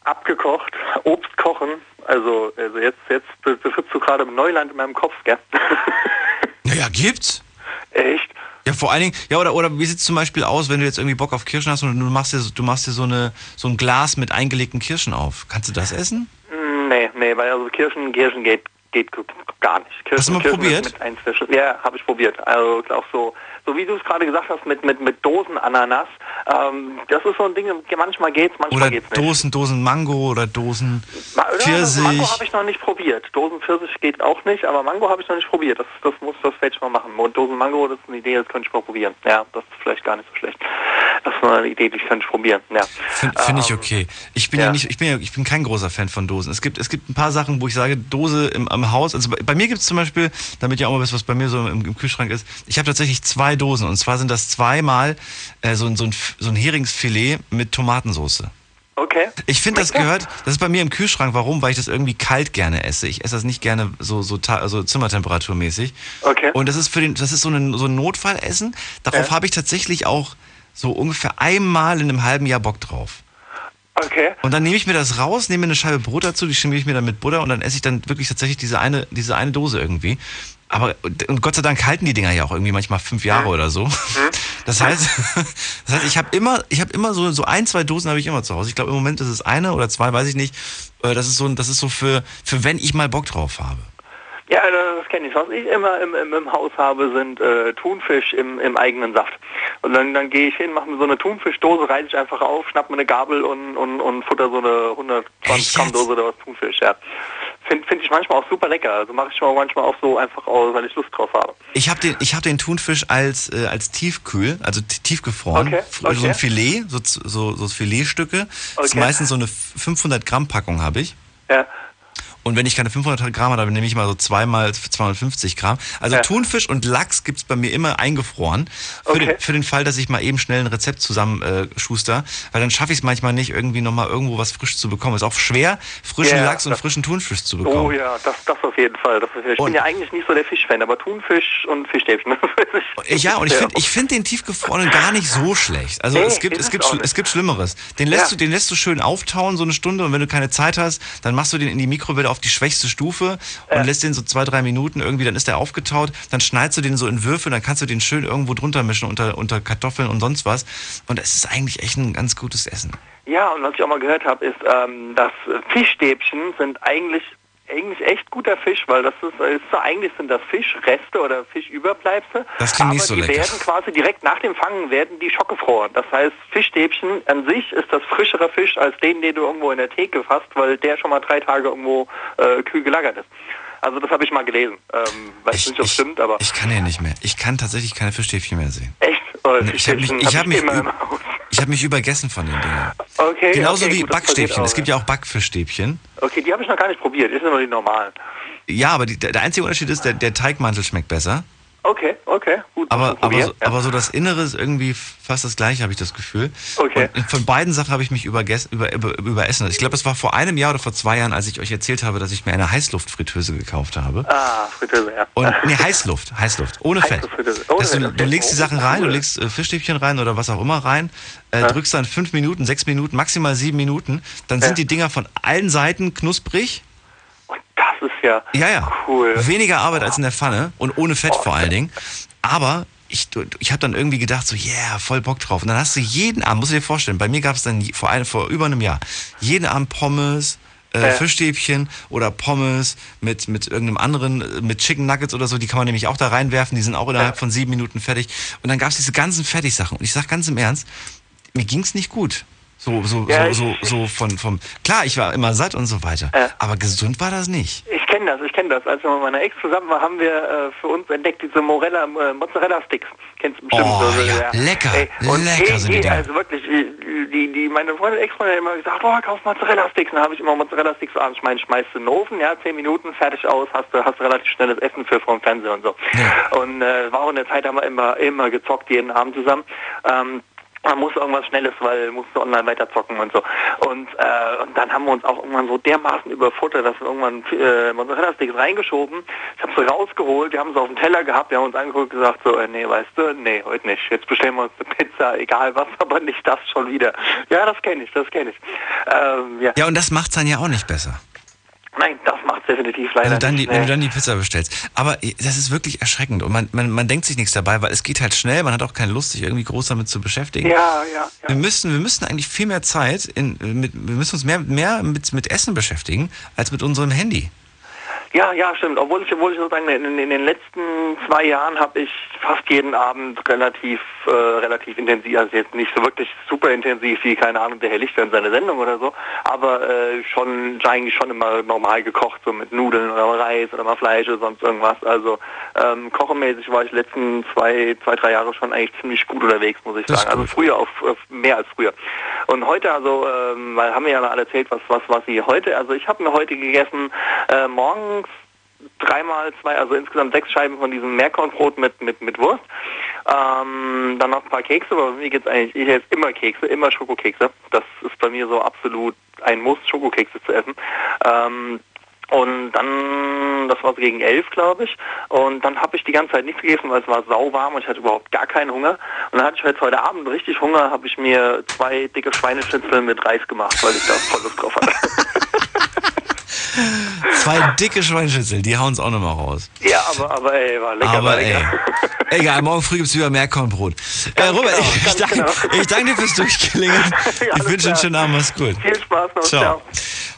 [SPEAKER 14] Abgekocht, Obst kochen. Also, also jetzt, jetzt be- betrittst du gerade Neuland in meinem Kopf, gell?
[SPEAKER 4] Naja, gibt's.
[SPEAKER 14] Echt?
[SPEAKER 4] Ja, vor allen Dingen, ja, oder, oder wie sieht's zum Beispiel aus, wenn du jetzt irgendwie Bock auf Kirschen hast und du machst dir, so- du machst dir so, eine, so ein Glas mit eingelegten Kirschen auf. Kannst du das essen?
[SPEAKER 14] Nee, nee, weil also Kirschen, Kirschen geht, geht gar nicht. Kirschen,
[SPEAKER 4] Hast du mal
[SPEAKER 14] Kirschen
[SPEAKER 4] probiert?
[SPEAKER 14] ja, habe ich probiert. Also auch so, so wie du es gerade gesagt hast mit mit mit Dosenananas. Ähm, das ist so ein Ding. Manchmal geht's, manchmal
[SPEAKER 4] Oder
[SPEAKER 14] geht's nicht.
[SPEAKER 4] Dosen, Dosen Mango oder Dosen
[SPEAKER 14] ja, das Mango
[SPEAKER 4] Pfirsich.
[SPEAKER 14] habe ich noch nicht probiert. Dosen Pfirsich geht auch nicht, aber Mango habe ich noch nicht probiert. Das, das muss das werde ich mal machen. Und Dosen Mango, das ist eine Idee, das könnte ich mal probieren. Ja, das ist vielleicht gar nicht so schlecht. Das ist eine Idee, die könnte ich probieren. Ja.
[SPEAKER 4] Finde find ich
[SPEAKER 14] Ähm,
[SPEAKER 4] okay. Ich bin ja.
[SPEAKER 14] ja.
[SPEAKER 4] nicht, ich bin ja, ich bin kein großer Fan von Dosen. Es gibt, es gibt ein paar Sachen, wo ich sage, Dose im, am Haus. Also bei, bei mir gibt es zum Beispiel, damit ihr auch mal wisst, was bei mir so im, im Kühlschrank ist. Ich habe tatsächlich zwei Dosen und zwar sind das zweimal äh, so, ein- so, ein, so ein Heringsfilet mit Tomatensauce.
[SPEAKER 14] Okay.
[SPEAKER 4] Ich finde, das gehört, das ist bei mir im Kühlschrank. Warum? Weil ich das irgendwie kalt gerne esse. Ich esse das nicht gerne so, so, also Zimmertemperaturmäßig.
[SPEAKER 14] Okay.
[SPEAKER 4] Und das ist für den, das ist so ein, so ein Notfallessen. Darauf
[SPEAKER 14] Ja.
[SPEAKER 4] habe ich tatsächlich auch so ungefähr einmal in einem halben Jahr Bock drauf.
[SPEAKER 14] Okay.
[SPEAKER 4] Und dann nehme ich mir das raus, nehme mir eine Scheibe Brot dazu, die schmiere ich mir dann mit Butter und dann esse ich dann wirklich tatsächlich diese eine, diese eine Dose irgendwie. Aber und Gott sei Dank halten die Dinger ja auch irgendwie manchmal fünf Jahre oder so. Das heißt, das heißt, ich habe immer, ich habe immer so so ein, zwei Dosen habe ich immer zu Hause. Ich glaube im Moment ist es eine oder zwei, weiß ich nicht. Äh, Das ist so, das ist so für für wenn ich mal Bock drauf habe.
[SPEAKER 14] Ja, das kenne ich. Was ich immer im, im, im Haus habe, sind äh, Thunfisch im, im eigenen Saft. Und dann, dann gehe ich hin, mache mir so eine Thunfischdose, reiße ich einfach auf, schnapp mir eine Gabel und, und, und futter so eine 120 Gramm Dose oder was Thunfisch. Ja. Finde find ich manchmal auch super lecker. Also mache ich mir manchmal auch so einfach aus, weil ich Lust drauf habe.
[SPEAKER 4] Ich habe den, ich habe den Thunfisch als äh, als tiefkühl, also tiefgefroren,
[SPEAKER 14] Okay,
[SPEAKER 4] F- so ein
[SPEAKER 14] okay.
[SPEAKER 4] Filet, so so, so Filetstücke. Das ist
[SPEAKER 14] Okay.
[SPEAKER 4] meistens so eine 500 Gramm Packung habe ich.
[SPEAKER 14] Ja.
[SPEAKER 4] Und wenn ich keine 500 Gramm habe, dann nehme ich mal so zweimal 250 Gramm. Also
[SPEAKER 14] Ja.
[SPEAKER 4] Thunfisch und Lachs gibt's bei mir immer eingefroren. Für,
[SPEAKER 14] Okay.
[SPEAKER 4] den, für den Fall, dass ich mal eben schnell ein Rezept zusammen äh. Weil dann schaffe ich es manchmal nicht, irgendwie nochmal irgendwo was frisch zu bekommen. Ist auch schwer, frischen
[SPEAKER 14] Ja,
[SPEAKER 4] Lachs und frischen Thunfisch zu bekommen.
[SPEAKER 14] Oh ja, das, das auf jeden Fall. Das, ich bin ja eigentlich nicht so der Fischfan, aber Thunfisch und Fischstäbchen.
[SPEAKER 4] Ja, und ich finde ich find den tiefgefrorenen gar nicht so schlecht. Also
[SPEAKER 14] Nee,
[SPEAKER 4] es gibt es
[SPEAKER 14] es
[SPEAKER 4] gibt es gibt Schlimmeres. Den lässt
[SPEAKER 14] Ja.
[SPEAKER 4] du den lässt du schön auftauen so eine Stunde und wenn du keine Zeit hast, dann machst du den in die Mikrowelle auf die schwächste Stufe und lässt den so zwei drei Minuten irgendwie, dann ist der aufgetaut, dann schneidest du den so in Würfel, dann kannst du den schön irgendwo drunter mischen unter unter Kartoffeln und sonst was und es ist eigentlich echt ein ganz gutes Essen.
[SPEAKER 14] Ja, und was ich auch mal gehört habe, ist, ähm, dass Fischstäbchen sind eigentlich eigentlich echt guter Fisch, weil das ist, ist so, eigentlich sind das Fischreste oder Fischüberbleibsel.
[SPEAKER 4] Das klingt
[SPEAKER 14] aber
[SPEAKER 4] nicht so
[SPEAKER 14] die
[SPEAKER 4] lecker.
[SPEAKER 14] werden quasi direkt nach dem Fangen werden die schockgefroren. Das heißt, Fischstäbchen an sich ist das frischere Fisch als den, den du irgendwo in der Theke fasst, weil der schon mal drei Tage irgendwo äh, kühl gelagert ist. Also das habe ich mal gelesen. Ähm, weiß nicht, ob es stimmt, aber
[SPEAKER 4] Ich kann ja nicht mehr. Ich kann tatsächlich keine Fischstäbchen mehr sehen.
[SPEAKER 14] echt. Oder
[SPEAKER 4] Nee, ich habe mich, ich hab mich,
[SPEAKER 14] immer
[SPEAKER 4] üb-
[SPEAKER 14] im Haus.
[SPEAKER 4] ich hab mich übergessen von den Dingen.
[SPEAKER 14] Okay,
[SPEAKER 4] Genauso
[SPEAKER 14] okay,
[SPEAKER 4] wie
[SPEAKER 14] gut,
[SPEAKER 4] Backstäbchen.
[SPEAKER 14] auch,
[SPEAKER 4] Es gibt ja auch Backfischstäbchen.
[SPEAKER 14] Okay, die habe ich noch gar nicht probiert. Das sind immer die normalen.
[SPEAKER 4] Ja, aber die, der der einzige Unterschied ist, der, der Teigmantel schmeckt besser.
[SPEAKER 14] Okay, okay, gut.
[SPEAKER 4] Aber, aber, so, aber so das Innere ist irgendwie fast das gleiche, habe ich das Gefühl.
[SPEAKER 14] Okay.
[SPEAKER 4] Und von beiden Sachen habe ich mich überges- über, über, überessen. Ich glaube, das war vor einem Jahr oder vor zwei Jahren, als ich euch erzählt habe, dass ich mir eine Heißluftfritteuse gekauft habe.
[SPEAKER 14] Ah, Fritteuse, ja.
[SPEAKER 4] Und nee, Heißluft, Heißluft, ohne Fett.
[SPEAKER 14] Ohne
[SPEAKER 4] du,
[SPEAKER 14] Fett,
[SPEAKER 4] du
[SPEAKER 14] okay.
[SPEAKER 4] legst die Sachen rein, du legst äh, Fischstäbchen rein oder was auch immer rein, äh, drückst dann fünf Minuten, sechs Minuten, maximal sieben Minuten, dann sind
[SPEAKER 14] Ja.
[SPEAKER 4] die Dinger von allen Seiten knusprig.
[SPEAKER 14] Das ist ja,
[SPEAKER 4] Ja, ja.
[SPEAKER 14] cool.
[SPEAKER 4] Weniger Arbeit als in der Pfanne und ohne Fett vor allen Dingen. Aber ich, ich habe dann irgendwie gedacht, so, yeah, voll Bock drauf. Und dann hast du jeden Abend, musst du dir vorstellen, bei mir gab es dann vor, ein, vor über einem Jahr, jeden Abend Pommes, äh,
[SPEAKER 14] Ja.
[SPEAKER 4] Fischstäbchen oder Pommes mit, mit irgendeinem anderen, äh, mit Chicken Nuggets oder so, die kann man nämlich auch da reinwerfen, die sind auch innerhalb von sieben Minuten fertig. Und dann gab es diese ganzen Fertigsachen. Und ich sag ganz im Ernst, mir ging's nicht gut. So, so,
[SPEAKER 14] Ja,
[SPEAKER 4] so,
[SPEAKER 14] ich-
[SPEAKER 4] so, so von, vom, klar, ich war immer satt und so weiter. Aber gesund war das nicht.
[SPEAKER 14] Ich kenne das, ich kenne das. Als wir mit meiner Ex zusammen waren, haben wir äh, für uns entdeckt diese Morella, äh, Mozzarella-Sticks. Kennst du bestimmt.
[SPEAKER 4] Oh,
[SPEAKER 14] so,
[SPEAKER 4] ja, lecker,
[SPEAKER 14] und
[SPEAKER 4] lecker sind die Dinger.
[SPEAKER 14] Also wirklich, äh, die, die, meine Freundin, Ex-Freundin hat immer gesagt, boah, kauf Mozzarella-Sticks. Dann habe ich immer Mozzarella-Sticks abends, ich meine, schmeißt du in den Ofen, ja, zehn Minuten, fertig aus, hast du hast relativ schnelles Essen für vom Fernseher und so. Und äh, war auch in der Zeit, haben wir immer, immer gezockt, jeden Abend zusammen. Ähm, man muss irgendwas Schnelles, weil musste online weiter zocken und so. Und, äh, und dann haben wir uns auch irgendwann so dermaßen überfuttert, dass wir irgendwann äh, Mozzarella-Sticks reingeschoben. Ich habe sie rausgeholt, wir haben sie auf dem Teller gehabt, wir haben uns angeguckt und gesagt so, äh, nee, weißt du, nee, heute nicht. Jetzt bestellen wir uns eine Pizza, egal was, aber nicht das schon wieder. Ja, das kenne ich, das kenne ich. Ähm, ja.
[SPEAKER 4] Ja, und das macht's dann ja auch nicht besser.
[SPEAKER 14] Nein, das macht definitiv leider
[SPEAKER 4] du, dann die, wenn du dann die Pizza bestellst. Aber das ist wirklich erschreckend und man, man, man denkt sich nichts dabei, weil es geht halt schnell, man hat auch keine Lust, sich irgendwie groß damit zu beschäftigen.
[SPEAKER 14] Ja, ja,
[SPEAKER 4] Wir müssen, wir müssen eigentlich viel mehr Zeit, in, mit, wir müssen uns mehr, mehr mit, mit Essen beschäftigen, als mit unserem Handy.
[SPEAKER 14] Ja, ja, stimmt. Obwohl ich, obwohl ich sozusagen in, in den letzten zwei Jahren habe ich fast jeden Abend relativ, äh, relativ intensiv, also jetzt nicht so wirklich super intensiv wie, keine Ahnung, der Herr Lichter in seiner Sendung oder so, aber äh, schon eigentlich schon immer normal gekocht, so mit Nudeln oder mal Reis oder mal Fleisch oder sonst irgendwas. Also ähm, kochemäßig war ich die letzten zwei, zwei, drei Jahre schon eigentlich ziemlich gut unterwegs, muss ich
[SPEAKER 4] Das
[SPEAKER 14] sagen. Also früher auf, auf mehr als früher. Und heute, also, ähm, weil haben wir ja alle erzählt, was, was, was sie heute, also ich habe mir heute gegessen, äh, morgens dreimal zwei, also insgesamt sechs Scheiben von diesem Meerkornbrot mit, mit, mit Wurst. Ähm, dann noch ein paar Kekse, aber mir geht's eigentlich, ich esse immer Kekse, immer Schokokekse. Das ist bei mir so absolut ein Muss, Schokokekse zu essen. Ähm, und dann, das war so gegen elf, glaube ich. Und dann habe ich die ganze Zeit nichts gegessen, weil es war sauwarm und ich hatte überhaupt gar keinen Hunger. Und dann hatte ich jetzt heute Abend richtig Hunger, habe ich mir zwei dicke Schweineschnitzel mit Reis gemacht, weil ich da voll Lust drauf hatte.
[SPEAKER 4] Zwei dicke Schweineschnitzel, die hauen es auch nochmal raus.
[SPEAKER 14] ja, aber, aber ey, war lecker, war
[SPEAKER 4] Aber ey,
[SPEAKER 14] lecker.
[SPEAKER 4] egal, morgen früh gibt's wieder Meerkornbrot. Äh, Robert,
[SPEAKER 14] genau,
[SPEAKER 4] ich,
[SPEAKER 14] ganz
[SPEAKER 4] danke,
[SPEAKER 14] genau.
[SPEAKER 4] ich danke dir fürs Durchklingeln. ich wünsche einen schönen Abend, mach's gut.
[SPEAKER 14] Viel Spaß noch,
[SPEAKER 4] Ciao.
[SPEAKER 14] ciao.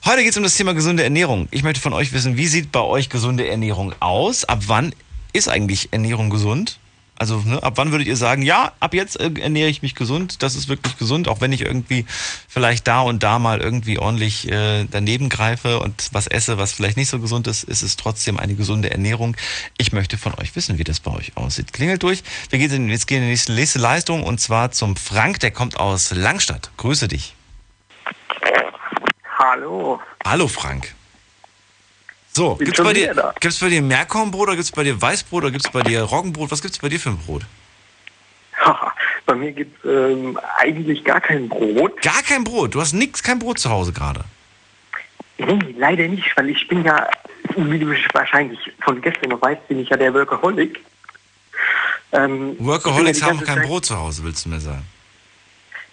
[SPEAKER 4] Heute geht es um das Thema gesunde Ernährung. Ich möchte von euch wissen, wie sieht bei euch gesunde Ernährung aus? Ab wann ist eigentlich Ernährung gesund? Also ne, ab wann würdet ihr sagen, ja, ab jetzt äh, ernähre ich mich gesund, das ist wirklich gesund, auch wenn ich irgendwie vielleicht da und da mal irgendwie ordentlich äh, daneben greife und was esse, was vielleicht nicht so gesund ist, ist es trotzdem eine gesunde Ernährung. Ich möchte von euch wissen, wie das bei euch aussieht. Klingelt durch. Wir gehen in, jetzt gehen in die nächste, nächste Leistung und zwar zum Frank, der kommt aus Langstadt. Grüße dich.
[SPEAKER 15] Hallo.
[SPEAKER 4] Hallo Frank. So, gibt's
[SPEAKER 15] schon
[SPEAKER 4] bei, dir, gibt's bei dir Meerkornbrot oder gibt's bei dir Weißbrot oder gibt's bei dir Roggenbrot? Was gibt's bei dir für ein Brot?
[SPEAKER 15] Bei mir gibt es ähm, eigentlich gar kein Brot.
[SPEAKER 4] Gar kein Brot? Du hast nix, kein Brot zu Hause gerade?
[SPEAKER 15] Nee, leider nicht, weil ich bin ja, wie du wahrscheinlich von gestern noch weißt, bin ich ja der Workaholic. Ähm,
[SPEAKER 4] Workaholics
[SPEAKER 15] ja
[SPEAKER 4] haben kein
[SPEAKER 15] Zeit-
[SPEAKER 4] Brot zu Hause, willst du mir sagen?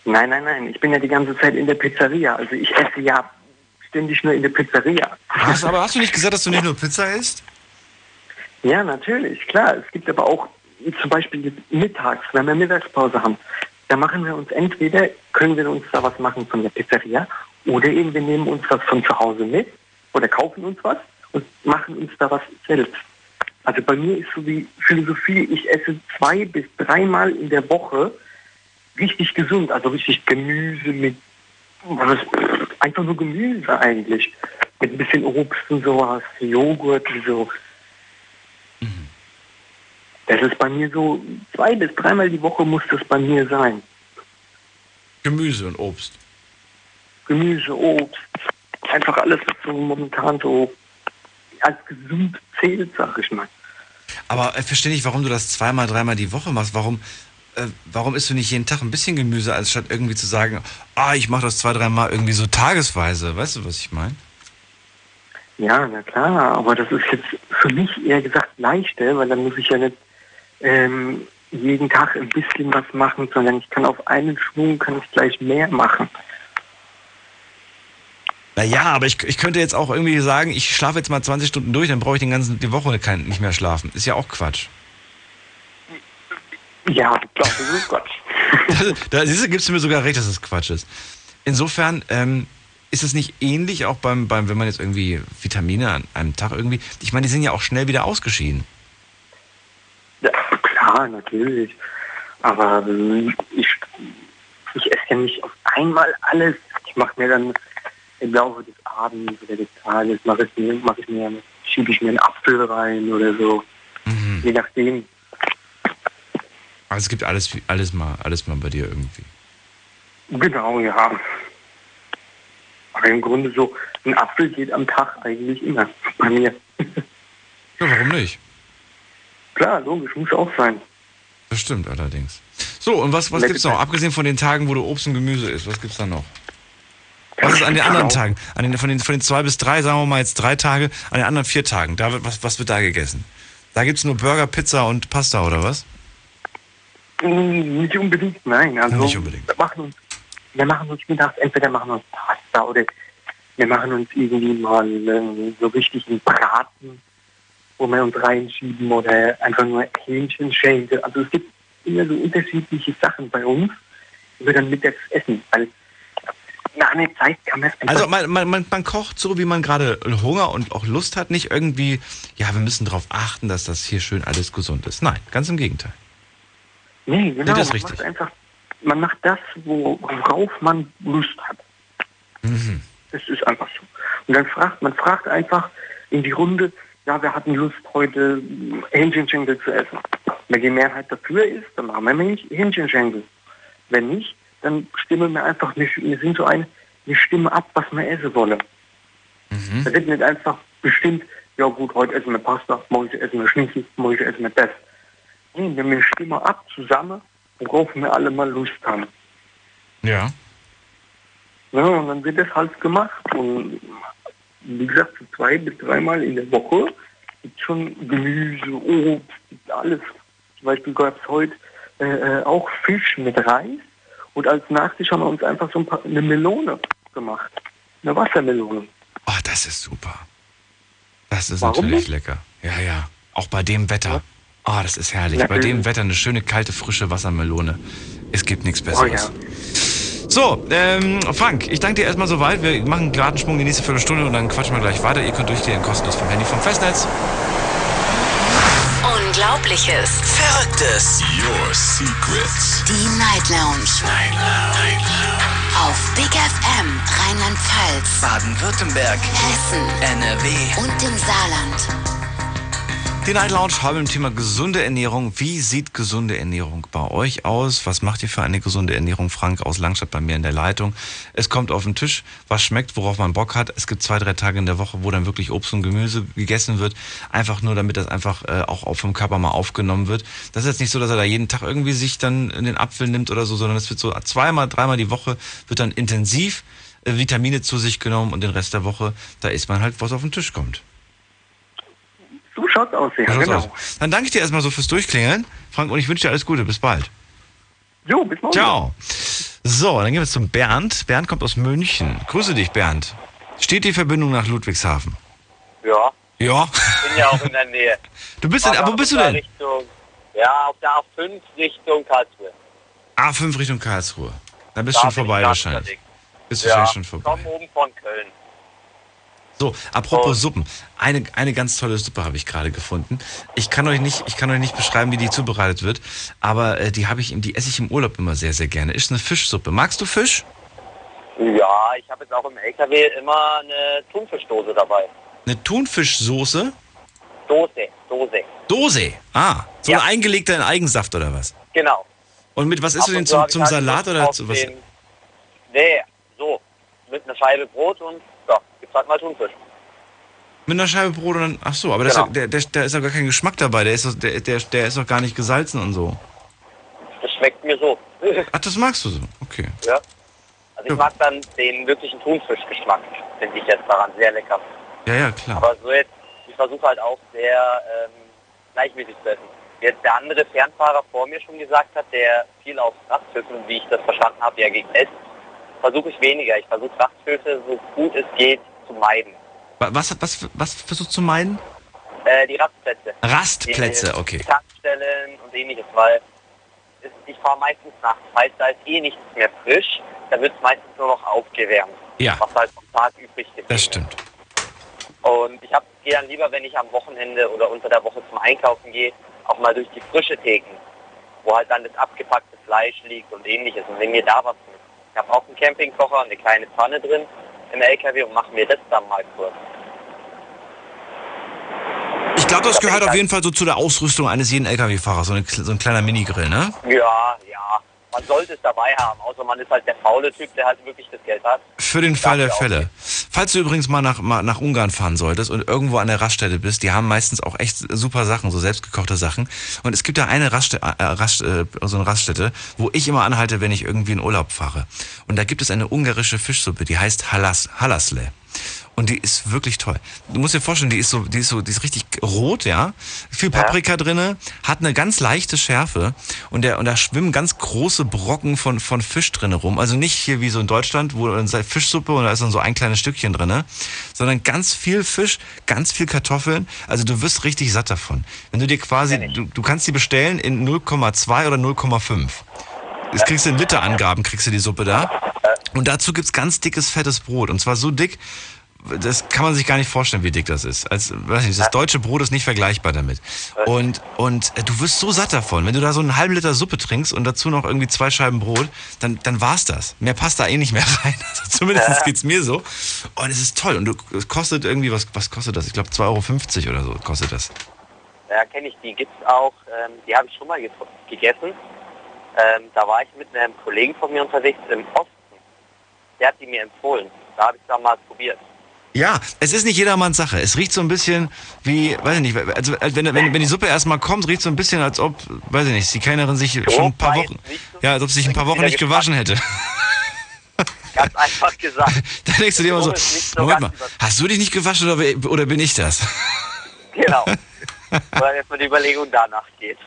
[SPEAKER 15] Nein, nein, nein. Ich bin ja die ganze Zeit in der Pizzeria. Also ich esse ja ständig nur in der Pizzeria.
[SPEAKER 4] Hast, aber hast du nicht gesagt, dass du nicht nur Pizza isst?
[SPEAKER 15] Ja, natürlich, klar. Es gibt aber auch zum Beispiel mittags, wenn wir Mittagspause haben, da machen wir uns entweder, können wir uns da was machen von der Pizzeria oder eben wir nehmen uns was von zu Hause mit oder kaufen uns was und machen uns da was selbst. Also bei mir ist so die Philosophie, ich esse zwei bis dreimal in der Woche richtig gesund, also richtig Gemüse mit was, einfach nur Gemüse eigentlich. Mit ein bisschen Obst und sowas, Joghurt und so. Das ist bei mir so, zwei bis dreimal die Woche muss das bei mir sein.
[SPEAKER 4] Gemüse und Obst.
[SPEAKER 15] Gemüse, Obst, einfach alles, was so momentan so als gesund zählt, sag ich mal.
[SPEAKER 4] Aber äh, verstehe nicht, warum du das zweimal, dreimal die Woche machst. Warum, äh, warum isst du nicht jeden Tag ein bisschen Gemüse, als statt irgendwie zu sagen, ah, ich mache das zwei, dreimal irgendwie so tagesweise. Weißt du, was ich meine?
[SPEAKER 15] Ja, na klar, aber das ist jetzt für mich eher gesagt leichter, weil dann muss ich ja nicht ähm, jeden Tag ein bisschen was machen, sondern ich kann auf einen Schwung kann ich gleich mehr machen.
[SPEAKER 4] Naja, aber ich, ich könnte jetzt auch irgendwie sagen, ich schlafe jetzt mal 20 Stunden durch, dann brauche ich den ganzen, die Woche kein, nicht mehr schlafen. Ist ja auch Quatsch.
[SPEAKER 15] Ja, das ist Quatsch.
[SPEAKER 4] da gibst du mir sogar recht, dass es Quatsch ist. Insofern ähm, ist es nicht ähnlich auch beim, beim, wenn man jetzt irgendwie Vitamine an einem Tag irgendwie, ich meine, die sind ja auch schnell wieder ausgeschieden.
[SPEAKER 15] Ja, klar, natürlich. Aber ähm, ich, ich esse ja nicht auf einmal alles. Ich mache mir dann im Laufe des Abends oder des Tages, mache ich mir, mache ich mir, schiebe ich mir einen Apfel rein oder so. Je nachdem.
[SPEAKER 4] Also es gibt alles, alles mal, alles mal bei dir irgendwie.
[SPEAKER 15] Genau, ja. Aber im Grunde so, ein Apfel geht am Tag eigentlich immer bei mir.
[SPEAKER 4] Ja, warum nicht?
[SPEAKER 15] Klar, logisch, muss auch sein.
[SPEAKER 4] Das stimmt allerdings. So, und was, was gibt's noch? Abgesehen von den Tagen, wo du Obst und Gemüse isst, was gibt's da noch? Was ist an den anderen Tagen? An den, von, den, von den zwei bis drei, sagen wir mal jetzt drei Tage, an den anderen vier Tagen, da, wird- was, was wird da gegessen? Da gibt's nur Burger, Pizza und Pasta, oder was?
[SPEAKER 15] Mm, Nicht unbedingt, nein. Also
[SPEAKER 4] Nicht unbedingt.
[SPEAKER 15] Wir machen uns, wir machen uns mittags, entweder machen wir uns Pasta oder wir machen uns irgendwie mal ähm, so richtig einen Braten, wo wir uns reinschieben oder einfach nur Hähnchenschenkel. Also es gibt immer so unterschiedliche Sachen bei uns, die wir dann mittags essen. Weil nach einer Zeit kann man es.
[SPEAKER 4] Also man, man, man kocht so, wie man gerade Hunger und auch Lust hat, nicht irgendwie, ja, wir müssen darauf achten, dass das hier schön alles gesund ist. Nein, ganz im Gegenteil.
[SPEAKER 15] Nee, genau.
[SPEAKER 4] das ist
[SPEAKER 15] man
[SPEAKER 4] richtig.
[SPEAKER 15] Macht einfach, man macht das, wo- worauf man Lust hat.
[SPEAKER 4] Mhm.
[SPEAKER 15] Das ist einfach so. Und dann fragt man fragt einfach in die Runde, ja, wir hatten Lust heute Hähnchenschenkel zu essen. Wenn die Mehrheit dafür ist, dann machen wir Hähnchen- Hähnchenschenkel. Wenn nicht, dann stimmen wir einfach, wir, wir sind so ein, wir stimmen ab, was wir essen wollen. Da wird nicht einfach bestimmt, ja gut, heute essen wir Pasta, morgen essen wir Schnitzel, morgen essen wir das. Nee, wir stimmen ab zusammen, worauf wir alle mal Lust haben.
[SPEAKER 4] Ja.
[SPEAKER 15] Ja, und dann wird das halt gemacht. Und wie gesagt, so zwei bis dreimal in der Woche gibt schon Gemüse, Obst, gibt alles. Zum Beispiel gab es heute äh, äh, auch Fisch mit Reis. Und als Nachtisch haben wir uns einfach so ein paar, eine Melone gemacht. Eine Wassermelone.
[SPEAKER 4] Oh, das ist super. Das ist
[SPEAKER 15] Warum
[SPEAKER 4] natürlich
[SPEAKER 15] nicht?
[SPEAKER 4] lecker. Ja, ja. Auch bei dem Wetter. Oh, das ist herrlich. Bei dem Wetter eine schöne, kalte, frische Wassermelone. Es gibt nichts
[SPEAKER 15] Oh
[SPEAKER 4] Besseres. So, ähm, Frank, ich danke dir erstmal soweit. Wir machen gerade einen Sprung die nächste Viertelstunde und dann quatschen wir gleich weiter. Ihr könnt durchgehen kostenlos vom Handy vom Festnetz.
[SPEAKER 2] Unglaubliches.
[SPEAKER 1] Verrücktes. Your Secrets.
[SPEAKER 2] Die Night Lounge. Night Lounge. Auf Big FM Rheinland-Pfalz,
[SPEAKER 1] Baden-Württemberg.
[SPEAKER 2] Hessen,
[SPEAKER 1] NRW.
[SPEAKER 2] und im Saarland.
[SPEAKER 4] Die Night Lounge heute im Thema gesunde Ernährung. Wie sieht gesunde Ernährung bei euch aus? Was macht ihr für eine gesunde Ernährung? Frank aus Langstadt bei mir in der Leitung. Es kommt auf den Tisch, was schmeckt, worauf man Bock hat. Es gibt zwei, drei Tage in der Woche, wo dann wirklich Obst und Gemüse gegessen wird. Einfach nur, damit das einfach äh, auch vom Körper mal aufgenommen wird. Das ist jetzt nicht so, dass er da jeden Tag irgendwie sich dann in den Apfel nimmt oder so, sondern es wird so zweimal, dreimal die Woche wird dann intensiv äh, Vitamine zu sich genommen und den Rest der Woche, da isst man halt, was auf den Tisch kommt.
[SPEAKER 15] So schaut's aus, ja,
[SPEAKER 4] So schaut's
[SPEAKER 15] genau.
[SPEAKER 4] aus. Dann danke ich dir erstmal so fürs Durchklingeln, Frank, und ich wünsche dir alles Gute. Bis bald.
[SPEAKER 15] Jo, bis morgen.
[SPEAKER 4] Ciao. So, dann gehen wir zum Bernd. Bernd kommt aus München. Grüße dich, Bernd. Steht die Verbindung nach Ludwigshafen?
[SPEAKER 16] Ja,
[SPEAKER 4] Ja.
[SPEAKER 16] bin ja auch in der Nähe.
[SPEAKER 4] Du bist in,
[SPEAKER 16] Aber
[SPEAKER 4] wo bist du denn?
[SPEAKER 16] Richtung, ja, auf der A5 Richtung Karlsruhe.
[SPEAKER 4] A5 Richtung Karlsruhe. Da bist
[SPEAKER 16] Da
[SPEAKER 4] schon
[SPEAKER 16] bin
[SPEAKER 4] vorbei
[SPEAKER 16] ich
[SPEAKER 4] wahrscheinlich. Bist
[SPEAKER 16] ja,
[SPEAKER 4] wahrscheinlich schon vorbei.
[SPEAKER 16] komm oben von Köln.
[SPEAKER 4] So, apropos Suppen. Eine, eine ganz tolle Suppe habe ich gerade gefunden. Ich kann euch nicht, ich kann euch nicht beschreiben, wie die zubereitet wird, aber äh, die habe ich, die esse ich im Urlaub immer sehr, sehr gerne. Ist eine Fischsuppe. Magst du Fisch?
[SPEAKER 16] Ja, ich habe jetzt auch im LKW immer eine Thunfischdose dabei.
[SPEAKER 4] Eine Thunfischsoße?
[SPEAKER 16] Dose, Dose.
[SPEAKER 4] Dose. Ah, so
[SPEAKER 16] Ja.
[SPEAKER 4] ein eingelegter in Eigensaft oder was?
[SPEAKER 16] Genau.
[SPEAKER 4] Und mit was isst
[SPEAKER 16] Ab
[SPEAKER 4] du den
[SPEAKER 16] und zu
[SPEAKER 4] zum, zum
[SPEAKER 16] halt
[SPEAKER 4] Salat oder zu was?
[SPEAKER 16] den- Nee, so. Mit einer Scheibe Brot und halt mal Thunfisch.
[SPEAKER 4] Mit einer Scheibe Brot und dann. Ach so, aber
[SPEAKER 16] Genau.
[SPEAKER 4] ist, der, der, der ist doch gar kein Geschmack dabei. Der ist, doch, der, der, der ist doch gar nicht gesalzen und so.
[SPEAKER 16] Das schmeckt mir so.
[SPEAKER 4] Ach, das magst du so. Okay.
[SPEAKER 16] ja. Also ich mag dann den wirklichen Thunfischgeschmack, finde ich jetzt daran sehr lecker.
[SPEAKER 4] Ja, ja, klar.
[SPEAKER 16] Aber so jetzt, ich versuche halt auch sehr ähm, gleichmäßig zu essen. Wie Jetzt der andere Fernfahrer vor mir schon gesagt hat, der viel auf Rasthöfen, wie ich das verstanden habe, ja gegen isst, versuche ich weniger. Ich versuche Rasthöfe so gut es geht zu meiden.
[SPEAKER 4] Wa- Was, was, was versuchst du zu meiden?
[SPEAKER 16] Äh, die Rastplätze.
[SPEAKER 4] Rastplätze,
[SPEAKER 16] Die
[SPEAKER 4] okay.
[SPEAKER 16] Tankstellen und ähnliches, weil ist, ich fahre meistens nachts. Heißt, da ist eh nichts mehr frisch, da wird es meistens nur noch aufgewärmt.
[SPEAKER 4] Ja.
[SPEAKER 16] Was halt vom Tag übrig geblieben
[SPEAKER 4] Das stimmt.
[SPEAKER 16] Und ich gehe dann lieber, wenn ich am Wochenende oder unter der Woche zum Einkaufen gehe, auch mal durch die frische Theken, wo halt dann das abgepackte Fleisch liegt und ähnliches und nehme mir da was. Ich habe auch einen Campingkocher, eine kleine Pfanne drin im LKW und mache mir das dann mal kurz.
[SPEAKER 4] Ich glaube, das gehört auf jeden Fall so zu der Ausrüstung eines jeden LKW-Fahrers, so, so ein kleiner Minigrill, ne?
[SPEAKER 16] Ja, ja, man sollte es dabei haben, außer man ist halt der faule Typ, der halt wirklich das Geld hat.
[SPEAKER 4] Für den Fall der Fälle. Falls du übrigens mal nach, mal nach Ungarn fahren solltest und irgendwo an der Raststätte bist, die haben meistens auch echt super Sachen, so selbstgekochte Sachen. Und es gibt da eine Raststätte, äh, Rast, äh, so eine Raststätte, wo ich immer anhalte, wenn ich irgendwie in Urlaub fahre. Und da gibt es eine ungarische Fischsuppe, die heißt Halas, Halasle. Und die ist wirklich toll. Du musst dir vorstellen, die ist so, die ist so, die ist richtig rot, ja. Viel Paprika drinne, hat eine ganz leichte Schärfe und der, und da schwimmen ganz große Brocken von, von Fisch drinne rum. Also nicht hier wie so in Deutschland, wo dann sei Fischsuppe und da ist dann so ein kleines Stückchen drinne, sondern ganz viel Fisch, ganz viel Kartoffeln. Also du wirst richtig satt davon. Wenn du dir quasi, du, du kannst die bestellen in 0,2 oder 0,5. Jetzt kriegst du in Literangaben, kriegst du die Suppe da. Und dazu gibt's ganz dickes, fettes Brot. Und zwar so dick, das kann man sich gar nicht vorstellen, wie dick das ist. Als, weiß nicht, das deutsche Brot ist nicht vergleichbar damit. Und, und äh, du wirst so satt davon. Wenn du da so einen halben Liter Suppe trinkst und dazu noch irgendwie zwei Scheiben Brot, dann, dann war's das. Mehr passt da eh nicht mehr rein. Also zumindest geht's mir so. Und es ist toll. Und du, es kostet irgendwie, was, was kostet das? Ich glaube 2,50 Euro oder so kostet das.
[SPEAKER 16] Ja, kenne ich. Die gibt's auch, ähm, die habe ich schon mal gegessen. Ähm, da war ich mit einem Kollegen von mir unterwegs im Osten. Der hat die mir empfohlen. Da habe ich damals probiert.
[SPEAKER 4] Ja, es ist nicht jedermanns Sache. Es riecht so ein bisschen wie, weiß ich nicht, also wenn, wenn, wenn die Suppe erstmal kommt, riecht so ein bisschen, als ob, weiß ich nicht, die Kellnerin sich schon ein paar Wochen, ja, als ob sie sich ein paar Wochen nicht gewaschen hätte.
[SPEAKER 16] Ganz einfach gesagt.
[SPEAKER 4] Da denkst du dir immer so,
[SPEAKER 16] so
[SPEAKER 4] Moment mal, hast du dich nicht gewaschen oder, oder bin ich das?
[SPEAKER 16] Genau. Weil erstmal die Überlegung danach geht.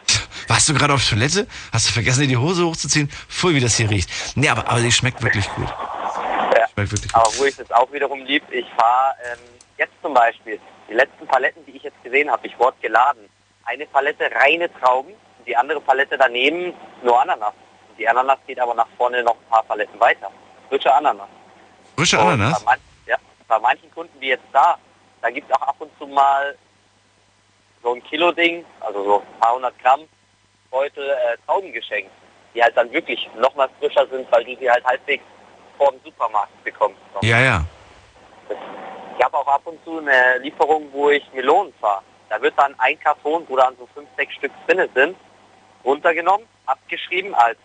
[SPEAKER 4] Warst du gerade auf Toilette? Hast du vergessen, dir die Hose hochzuziehen? Pfui, wie das hier riecht. Nee, aber, aber die schmeckt wirklich gut. Schmeckt wirklich gut.
[SPEAKER 16] Aber wo ich es auch wiederum lieb, ich fahre ähm, jetzt zum Beispiel, die letzten Paletten, die ich jetzt gesehen habe, ich wurde geladen. Eine Palette reine Trauben, und die andere Palette daneben nur Ananas. Die Ananas geht aber nach vorne noch ein paar Paletten weiter. Frische Ananas.
[SPEAKER 4] Frische
[SPEAKER 16] Und
[SPEAKER 4] Ananas?
[SPEAKER 16] Bei, manchen, ja, bei manchen Kunden wie jetzt da, da gibt es auch ab und zu mal so ein Kilo-Ding, also so ein paar hundert Gramm Beutel äh, Trauben geschenkt, die halt dann wirklich noch mal frischer sind, weil du sie halt halbwegs vor dem Supermarkt bekommst.
[SPEAKER 4] Ja, ja.
[SPEAKER 16] Ich habe auch ab und zu eine Lieferung, wo ich Melonen fahre. Da wird dann ein Karton, wo dann so fünf, sechs Stück drin sind, runtergenommen, abgeschrieben als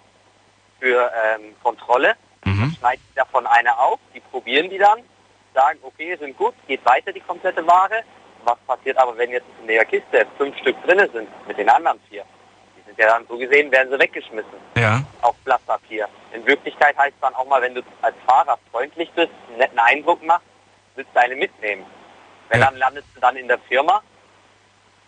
[SPEAKER 16] für ähm, Kontrolle.
[SPEAKER 4] Mhm.
[SPEAKER 16] Schneiden die davon eine auf, die probieren die dann, sagen, okay, sind gut, geht weiter die komplette Ware. Was passiert aber, wenn jetzt in der Kiste fünf Stück drin sind mit den anderen vier? Sind ja dann so gesehen, werden sie weggeschmissen
[SPEAKER 4] Ja.
[SPEAKER 16] auf Blatt Papier. In Wirklichkeit heißt dann auch mal, wenn du als Fahrer freundlich bist, einen netten Eindruck machst, willst du eine mitnehmen. Wenn dann landest du dann in der Firma,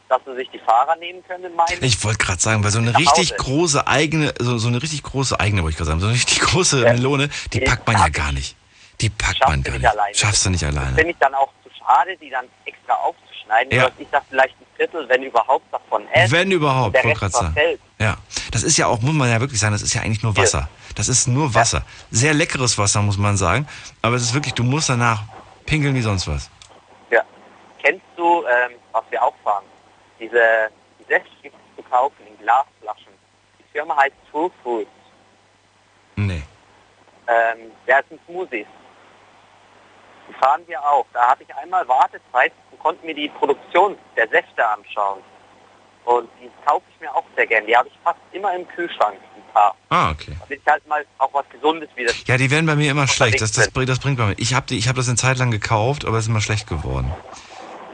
[SPEAKER 16] dass sie sich die Fahrer nehmen können, meinen.
[SPEAKER 4] Ich wollte gerade sagen, weil so eine richtig
[SPEAKER 16] Hause.
[SPEAKER 4] große eigene, so, so eine richtig große eigene, wollte ich gerade sagen, so eine richtig große Melone, die packt man ja gar nicht. Die packt man gar
[SPEAKER 16] nicht
[SPEAKER 4] nicht. Schaffst du nicht alleine.
[SPEAKER 16] finde ich dann auch zu schade, die dann extra aufzuschneiden,
[SPEAKER 4] Ja.
[SPEAKER 16] ich da vielleicht ein Drittel, wenn überhaupt, davon esse.
[SPEAKER 4] Wenn überhaupt,
[SPEAKER 16] der Rest verfällt.
[SPEAKER 4] Ja, das ist ja auch, muss man ja wirklich sagen, das ist ja eigentlich nur Wasser. Das ist nur Wasser. Sehr leckeres Wasser, muss man sagen. Aber es ist wirklich, du musst danach pinkeln wie sonst was.
[SPEAKER 16] Ja. Kennst du, ähm, was wir auch fahren? Diese die Säfte gibt es zu kaufen in Glasflaschen. Die Firma heißt True Fruits.
[SPEAKER 4] Nee.
[SPEAKER 16] Ähm, der ist ein Smoothies. Fahren wir auch. Da hatte ich einmal Wartezeit und konnte mir die Produktion der Säfte anschauen. Und die kaufe ich mir auch sehr gern. Die habe ich fast immer im Kühlschrank, ein paar.
[SPEAKER 4] Ah, okay.
[SPEAKER 16] Damit ich halt mal auch was Gesundes wieder.
[SPEAKER 4] Ja, die werden bei mir immer schlecht. Das, das, das bringt bei mir. Ich habe ich hab das eine Zeit lang gekauft, aber es ist immer schlecht geworden.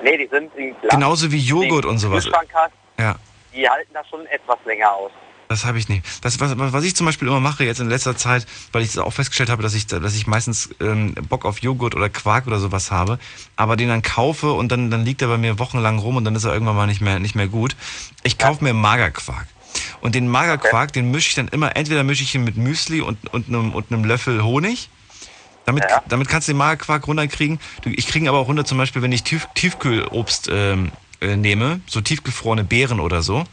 [SPEAKER 16] Nee, die sind in.
[SPEAKER 4] Genauso wie Joghurt und sowas.
[SPEAKER 16] Kühlschrank hast,
[SPEAKER 4] Ja.
[SPEAKER 16] die halten da schon etwas länger aus.
[SPEAKER 4] Das habe ich nicht. Das, was, was ich zum Beispiel immer mache jetzt in letzter Zeit, weil ich auch festgestellt habe, dass ich, dass ich meistens ähm, Bock auf Joghurt oder Quark oder sowas habe, aber den dann kaufe und dann, dann liegt er bei mir wochenlang rum und dann ist er irgendwann mal nicht mehr, nicht mehr gut. Ich kaufe mir Magerquark. Und den Magerquark, den mische ich dann immer, entweder mische ich ihn mit Müsli und, und, einem, und einem Löffel Honig. Damit, damit kannst du den Magerquark runterkriegen. Ich kriege ihn aber auch runter, zum Beispiel, wenn ich Tief, Tiefkühlobst ähm, äh, nehme, so tiefgefrorene Beeren oder so.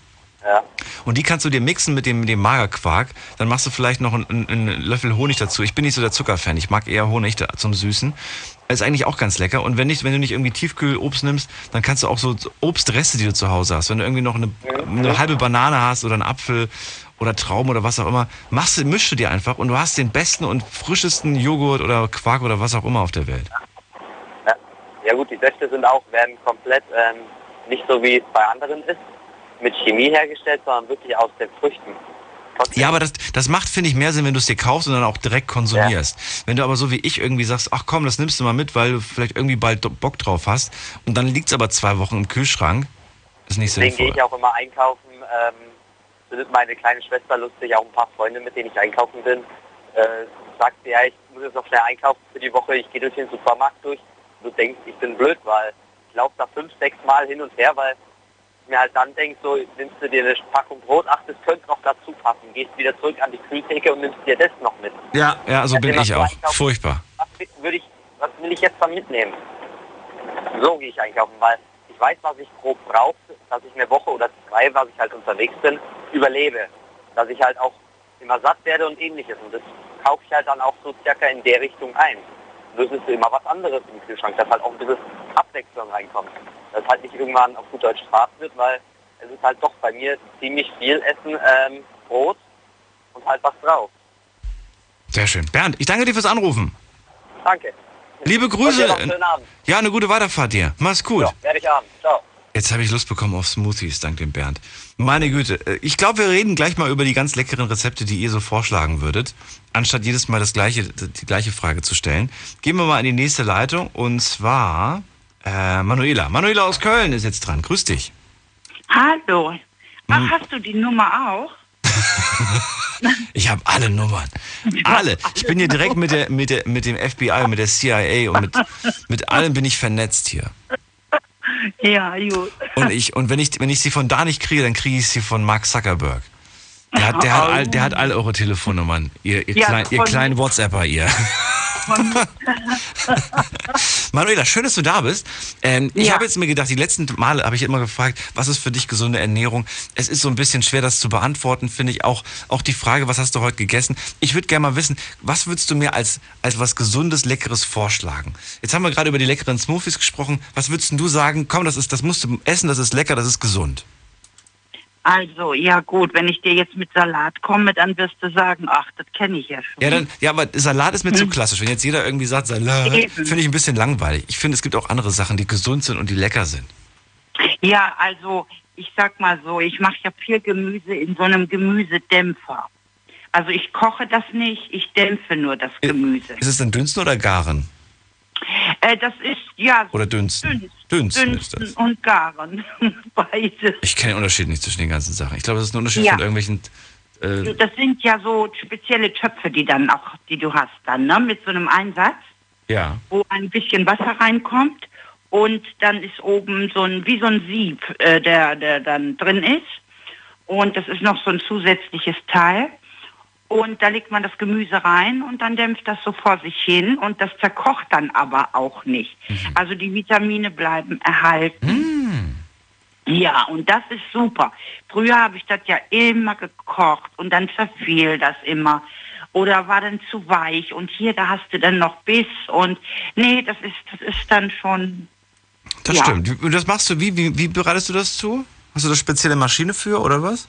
[SPEAKER 16] Ja.
[SPEAKER 4] Und die kannst du dir mixen mit dem, dem Magerquark. Dann machst du vielleicht noch einen, einen, einen Löffel Honig dazu. Ich bin nicht so der Zuckerfan. Ich mag eher Honig da, zum Süßen. Ist eigentlich auch ganz lecker. Und wenn nicht, wenn du nicht irgendwie Tiefkühlobst nimmst, dann kannst du auch so Obstreste, die du zu Hause hast. Wenn du irgendwie noch eine, eine halbe Banane hast oder einen Apfel oder Trauben oder was auch immer, machst du, mischst du dir einfach und du hast den besten und frischesten Joghurt oder Quark oder was auch immer auf der Welt.
[SPEAKER 16] Ja, ja gut, die Säfte sind auch, werden komplett ähm, nicht so wie es bei anderen ist, mit Chemie hergestellt, sondern wirklich aus den Früchten.
[SPEAKER 4] Ja, aber das, das macht, finde ich, mehr Sinn, wenn du es dir kaufst und dann auch direkt konsumierst. Wenn du aber so wie ich irgendwie sagst, ach komm, das nimmst du mal mit, weil du vielleicht irgendwie bald Bock drauf hast und dann liegt es aber zwei Wochen im Kühlschrank, ist nicht
[SPEAKER 16] Deswegen gehe
[SPEAKER 4] sinnvoll.
[SPEAKER 16] ich auch immer einkaufen. Ähm, findet meine kleine Schwester lustig, auch ein paar Freunde, mit denen ich einkaufen bin. Äh, sagt sie, ja, ich muss jetzt noch schnell einkaufen für die Woche, ich gehe durch den Supermarkt durch. Du denkst, ich bin blöd, weil ich laufe da fünf, sechs Mal hin und her, weil mir halt dann denke, so nimmst du dir eine Packung Brot, ach, das könnte noch dazu passen. Gehst wieder zurück an die Kühltheke und nimmst dir das noch mit.
[SPEAKER 4] Ja, ja, so
[SPEAKER 16] Ja,
[SPEAKER 4] bin ich auch.
[SPEAKER 16] einkaufen.
[SPEAKER 4] Furchtbar.
[SPEAKER 16] Was würde ich, was will ich jetzt dann mitnehmen? So gehe ich einkaufen, weil ich weiß, was ich grob brauche, dass ich eine Woche oder zwei, was ich halt unterwegs bin, überlebe. Dass ich halt auch immer satt werde und ähnliches. Und das kaufe ich halt dann auch so circa in der Richtung ein. Das ist immer was anderes im Kühlschrank, dass halt auch ein bisschen Abwechslung reinkommt. Dass halt nicht irgendwann auf gut Deutsch Spaß wird, weil es ist halt doch bei mir ziemlich viel Essen, ähm, Brot und halt was drauf.
[SPEAKER 4] Sehr schön. Bernd, ich danke dir fürs Anrufen.
[SPEAKER 16] Danke.
[SPEAKER 4] Liebe Grüße. Ja, eine gute Weiterfahrt dir. Mach's gut.
[SPEAKER 16] Werde ich haben. Ciao.
[SPEAKER 4] Jetzt habe ich Lust bekommen auf Smoothies, dank dem Bernd. Meine Güte, äh, ich glaube, wir reden gleich mal über die ganz leckeren Rezepte, die ihr so vorschlagen würdet, anstatt jedes Mal das gleiche, die gleiche Frage zu stellen. Gehen wir mal in die nächste Leitung und zwar äh, Manuela. Manuela aus Köln ist jetzt dran. Grüß dich.
[SPEAKER 17] Hallo. Ach,
[SPEAKER 4] Hm.
[SPEAKER 17] hast du die Nummer auch?
[SPEAKER 4] Ich habe alle Nummern. Alle. Ich bin hier direkt mit, der, mit, der, mit dem FBI, mit der CIA und mit, mit allem bin ich vernetzt hier.
[SPEAKER 17] Ja, gut.
[SPEAKER 4] Und, ich, und wenn, ich, wenn ich sie von da nicht kriege, dann kriege ich sie von Mark Zuckerberg. Der hat, der hat, all, der hat all eure Telefonnummern. Ihr, ihr,
[SPEAKER 17] Ja,
[SPEAKER 4] klein, ihr kleinen WhatsApper, ihr. Manuela, schön, dass du da bist. Ähm, Ich habe jetzt mir gedacht, die letzten Male habe ich immer gefragt, was ist für dich gesunde Ernährung? Es ist so ein bisschen schwer, das zu beantworten, finde ich. Auch, auch die Frage, was hast du heute gegessen? Ich würde gerne mal wissen, was würdest du mir als, als was Gesundes, Leckeres vorschlagen? Jetzt haben wir gerade über die leckeren Smoothies gesprochen. Was würdest du sagen? Komm, das, ist, das musst du essen, das ist lecker, das ist gesund.
[SPEAKER 17] Also, ja gut, wenn ich dir jetzt mit Salat komme, dann wirst du sagen, ach, das kenne ich ja schon.
[SPEAKER 4] Ja, dann, ja, aber Salat ist mir zu klassisch. Wenn jetzt jeder irgendwie sagt Salat, finde ich ein bisschen langweilig. Ich finde, es gibt auch andere Sachen, die gesund sind und die lecker sind.
[SPEAKER 17] Ja, also, ich sag mal so, ich mache ja viel Gemüse in so einem Gemüsedämpfer. Also ich koche das nicht, ich dämpfe nur das Gemüse.
[SPEAKER 4] Ist es denn dünsten oder garen?
[SPEAKER 17] Äh, das ist, ja,
[SPEAKER 4] Oder dünsten? Dünsten ist
[SPEAKER 17] dünsten
[SPEAKER 4] das.
[SPEAKER 17] und garen. Beides.
[SPEAKER 4] Ich kenne den Unterschied nicht zwischen den ganzen Sachen. Ich glaube, das ist ein Unterschied
[SPEAKER 17] Ja.
[SPEAKER 4] von irgendwelchen. Äh,
[SPEAKER 17] Das sind ja so spezielle Töpfe, die dann auch, die du hast dann, ne? Mit so einem Einsatz,
[SPEAKER 4] ja.
[SPEAKER 17] wo ein bisschen Wasser reinkommt und dann ist oben so ein, wie so ein Sieb, äh, der, der dann drin ist. Und das ist noch so ein zusätzliches Teil. Und da legt man das Gemüse rein und dann dämpft das so vor sich hin und das zerkocht dann aber auch nicht. Also die Vitamine bleiben erhalten. Ja, und das ist super. Früher habe ich das ja immer gekocht und dann verfiel das immer. Oder war dann zu weich und hier, da hast du dann noch Biss und nee, das ist, das ist dann schon,
[SPEAKER 4] Das
[SPEAKER 17] Ja.
[SPEAKER 4] stimmt. Und das machst du, wie, wie, wie bereitest du das zu? Hast du da spezielle Maschine für oder was?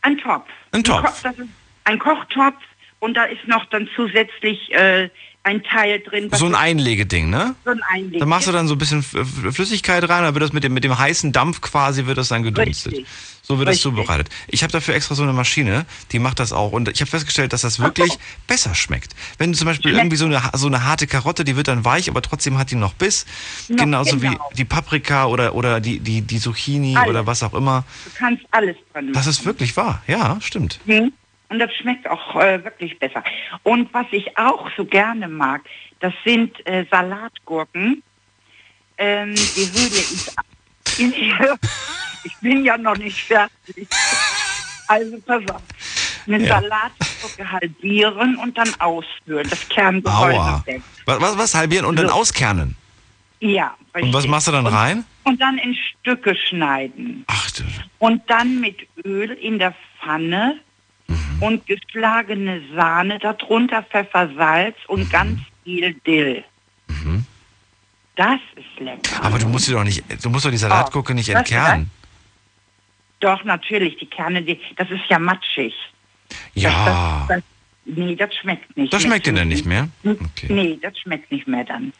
[SPEAKER 17] Ein Topf.
[SPEAKER 4] Ein Topf.
[SPEAKER 17] Ko- das ist ein Kochtopf und da ist noch dann zusätzlich äh, ein Teil drin.
[SPEAKER 4] So ein Einlegeding, ne?
[SPEAKER 17] So ein Einleg.
[SPEAKER 4] Da machst du dann so ein bisschen Flüssigkeit rein, dann wird das mit dem, mit dem heißen Dampf quasi, wird das dann gedünstet.
[SPEAKER 17] Richtig.
[SPEAKER 4] So wird das
[SPEAKER 17] Richtig.
[SPEAKER 4] zubereitet. Ich habe dafür extra so eine Maschine, die macht das auch. Und ich habe festgestellt, dass das wirklich besser schmeckt. Wenn du zum Beispiel irgendwie so eine, so eine harte Karotte, die wird dann weich, aber trotzdem hat die noch Biss.
[SPEAKER 17] Noch
[SPEAKER 4] Genauso
[SPEAKER 17] genau.
[SPEAKER 4] wie die Paprika oder, oder die, die, die Zucchini
[SPEAKER 17] Alles.
[SPEAKER 4] oder was auch immer.
[SPEAKER 17] Du kannst alles dran machen.
[SPEAKER 4] Das ist wirklich wahr. Ja, stimmt.
[SPEAKER 17] Mhm. Und das schmeckt auch äh, wirklich besser. Und was ich auch so gerne mag, das sind äh, Salatgurken. Ähm, die Höhle ist... ich bin ja noch nicht fertig. Also pass auf. Eine
[SPEAKER 4] Ja.
[SPEAKER 17] Salatgurke halbieren und dann ausführen. Das Kerngehäuse weg.
[SPEAKER 4] Was, was, was halbieren und dann
[SPEAKER 17] So.
[SPEAKER 4] auskernen?
[SPEAKER 17] Ja,
[SPEAKER 4] Und was
[SPEAKER 17] richtig.
[SPEAKER 4] machst du dann
[SPEAKER 17] und,
[SPEAKER 4] rein?
[SPEAKER 17] Und dann in Stücke schneiden.
[SPEAKER 4] Ach du.
[SPEAKER 17] Und dann mit Öl in der Pfanne. Und geschlagene Sahne darunter, Pfeffer, Salz und
[SPEAKER 4] Mhm.
[SPEAKER 17] ganz viel Dill. Das ist lecker.
[SPEAKER 4] Aber du musst sie doch nicht, du musst doch die Salatgurke nicht
[SPEAKER 17] Oh, was
[SPEAKER 4] entkernen.
[SPEAKER 17] Doch, natürlich, die Kerne, die, das ist ja matschig.
[SPEAKER 4] Ja.
[SPEAKER 17] Das, das, nee, das schmeckt nicht.
[SPEAKER 4] Das schmeckt dir dann nicht mehr?
[SPEAKER 17] Nee, das schmeckt nicht mehr dann.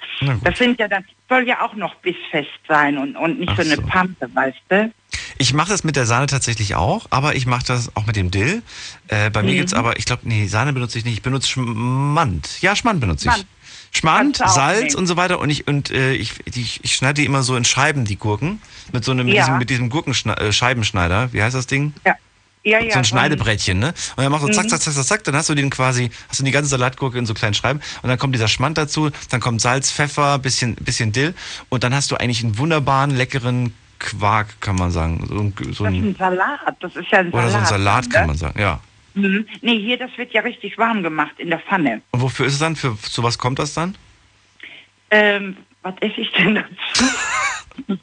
[SPEAKER 17] Das sind ja dann, soll ja auch noch bissfest sein und, und nicht
[SPEAKER 4] Ach
[SPEAKER 17] so eine
[SPEAKER 4] so.
[SPEAKER 17] Pampe, weißt du?
[SPEAKER 4] Ich mache das mit der Sahne tatsächlich auch, aber ich mache das auch mit dem Dill. Äh, bei mir
[SPEAKER 17] Mhm.
[SPEAKER 4] gibt's aber, ich glaube, nee, Sahne benutze ich nicht. Ich benutze Schmand. Ja, Schmand benutze ich.
[SPEAKER 17] Schmand.
[SPEAKER 4] Salz
[SPEAKER 17] nehmen.
[SPEAKER 4] und so weiter. Und ich und äh, ich, ich, ich schneide die immer so in Scheiben, die Gurken. Mit so einem,
[SPEAKER 17] Ja.
[SPEAKER 4] diesem, mit diesem Gurkenscheibenschneider. Wie heißt das Ding?
[SPEAKER 17] Ja. Ja, ja.
[SPEAKER 4] so ein Schneidebrettchen, ne? Und dann machst du zack,
[SPEAKER 17] Mhm.
[SPEAKER 4] zack, zack, zack, zack, dann hast du den quasi, hast du die ganze Salatgurke in so kleinen Scheiben und dann kommt dieser Schmand dazu, dann kommt Salz, Pfeffer, bisschen, bisschen Dill und dann hast du eigentlich einen wunderbaren, leckeren Quark, kann man sagen. So ein, so
[SPEAKER 17] Das ist
[SPEAKER 4] ein,
[SPEAKER 17] Salat, das ist ja ein
[SPEAKER 4] oder
[SPEAKER 17] Salat.
[SPEAKER 4] so ein Salat, kann
[SPEAKER 17] ne?
[SPEAKER 4] man sagen, ja.
[SPEAKER 17] Mhm. Nee, hier, das wird ja richtig warm gemacht in der Pfanne.
[SPEAKER 4] Und wofür ist es dann? Für, zu was kommt das dann?
[SPEAKER 17] Ähm, was esse ich denn dazu?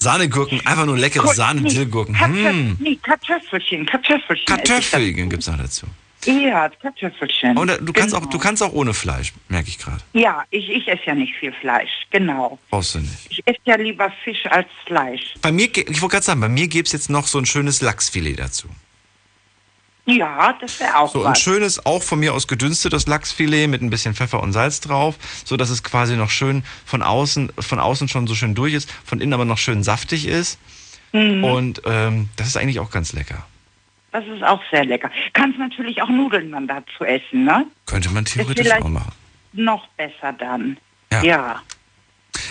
[SPEAKER 4] Sahnegurken, einfach nur leckere
[SPEAKER 17] Gut,
[SPEAKER 4] Sahne-Dillgurken.
[SPEAKER 17] Kartoff-
[SPEAKER 4] Hm.
[SPEAKER 17] Nee, Kartoffelchen, Kartoffelchen.
[SPEAKER 4] Kartoffelchen gibt's noch dazu.
[SPEAKER 17] dazu. Ja, Kartoffelchen.
[SPEAKER 4] Und du kannst auch,
[SPEAKER 17] Genau.
[SPEAKER 4] du kannst auch ohne Fleisch, merke ich gerade.
[SPEAKER 17] Ja, ich, ich esse ja nicht viel Fleisch, genau.
[SPEAKER 4] Brauchst du nicht.
[SPEAKER 17] Ich esse ja lieber Fisch als Fleisch.
[SPEAKER 4] Bei mir, ich wollte gerade sagen, bei mir gibt's jetzt noch so ein schönes Lachsfilet dazu.
[SPEAKER 17] Ja, das wäre auch
[SPEAKER 4] So ein
[SPEAKER 17] was.
[SPEAKER 4] schönes, auch von mir aus gedünstetes Lachsfilet mit ein bisschen Pfeffer und Salz drauf, so dass es quasi noch schön von außen, von außen schon so schön durch ist, von innen aber noch schön saftig ist.
[SPEAKER 17] Mhm.
[SPEAKER 4] Und ähm, das ist eigentlich auch ganz lecker.
[SPEAKER 17] Das ist auch sehr lecker. Kannst natürlich auch Nudeln dann dazu essen, ne?
[SPEAKER 4] Könnte man theoretisch auch machen.
[SPEAKER 17] Noch besser dann.
[SPEAKER 4] Ja.
[SPEAKER 17] ja.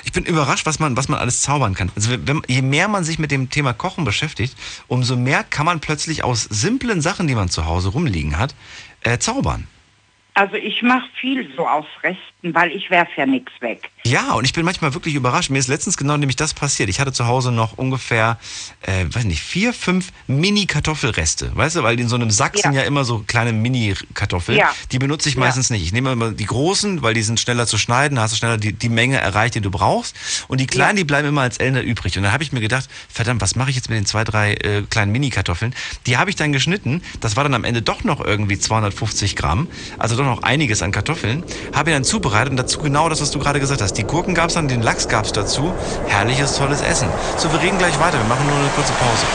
[SPEAKER 4] Ich bin überrascht, was man, was man alles zaubern kann. Also wenn, je mehr man sich mit dem Thema Kochen beschäftigt, umso mehr kann man plötzlich aus simplen Sachen, die man zu Hause rumliegen hat, äh, zaubern.
[SPEAKER 17] Also ich mache viel so aus Resten, weil ich werf ja nichts weg.
[SPEAKER 4] Ja, und ich bin manchmal wirklich überrascht. Mir ist letztens genau nämlich das passiert. Ich hatte zu Hause noch ungefähr, äh, weiß nicht, vier, fünf Mini-Kartoffelreste. Weißt du, weil in so einem Sack
[SPEAKER 17] Ja.
[SPEAKER 4] sind ja immer so kleine Mini-Kartoffeln.
[SPEAKER 17] Ja.
[SPEAKER 4] Die benutze ich
[SPEAKER 17] Ja.
[SPEAKER 4] meistens nicht. Ich nehme immer die großen, weil die sind schneller zu schneiden, da hast du schneller die, die Menge erreicht, die du brauchst. Und die kleinen, die bleiben immer als Elner übrig. Und dann habe ich mir gedacht, verdammt, was mache ich jetzt mit den zwei, drei äh, kleinen Mini-Kartoffeln? Die habe ich dann geschnitten. Das war dann am Ende doch noch irgendwie 250 Gramm. Also doch noch einiges an Kartoffeln. Habe dann zubereitet und dazu genau das, was du gerade gesagt hast. Die Gurken gab es dann, den Lachs gab es dazu. Herrliches, tolles Essen. So, wir reden gleich weiter. Wir machen nur eine kurze Pause.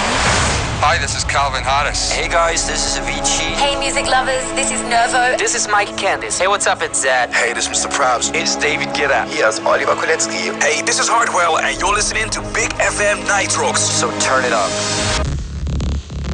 [SPEAKER 18] Hi, this is Calvin Harris.
[SPEAKER 19] Hey guys, this is Avicii.
[SPEAKER 20] Hey music lovers, this is Nervo.
[SPEAKER 19] This is Mike Candice. Hey, what's up? It's Zed.
[SPEAKER 18] Hey, this is Mr. Probs.
[SPEAKER 19] It's David Guetta.
[SPEAKER 18] Hier ist Oliver Kolecki.
[SPEAKER 1] Hey, this is Hardwell and you're listening to Big FM Nitrox.
[SPEAKER 19] So turn it up.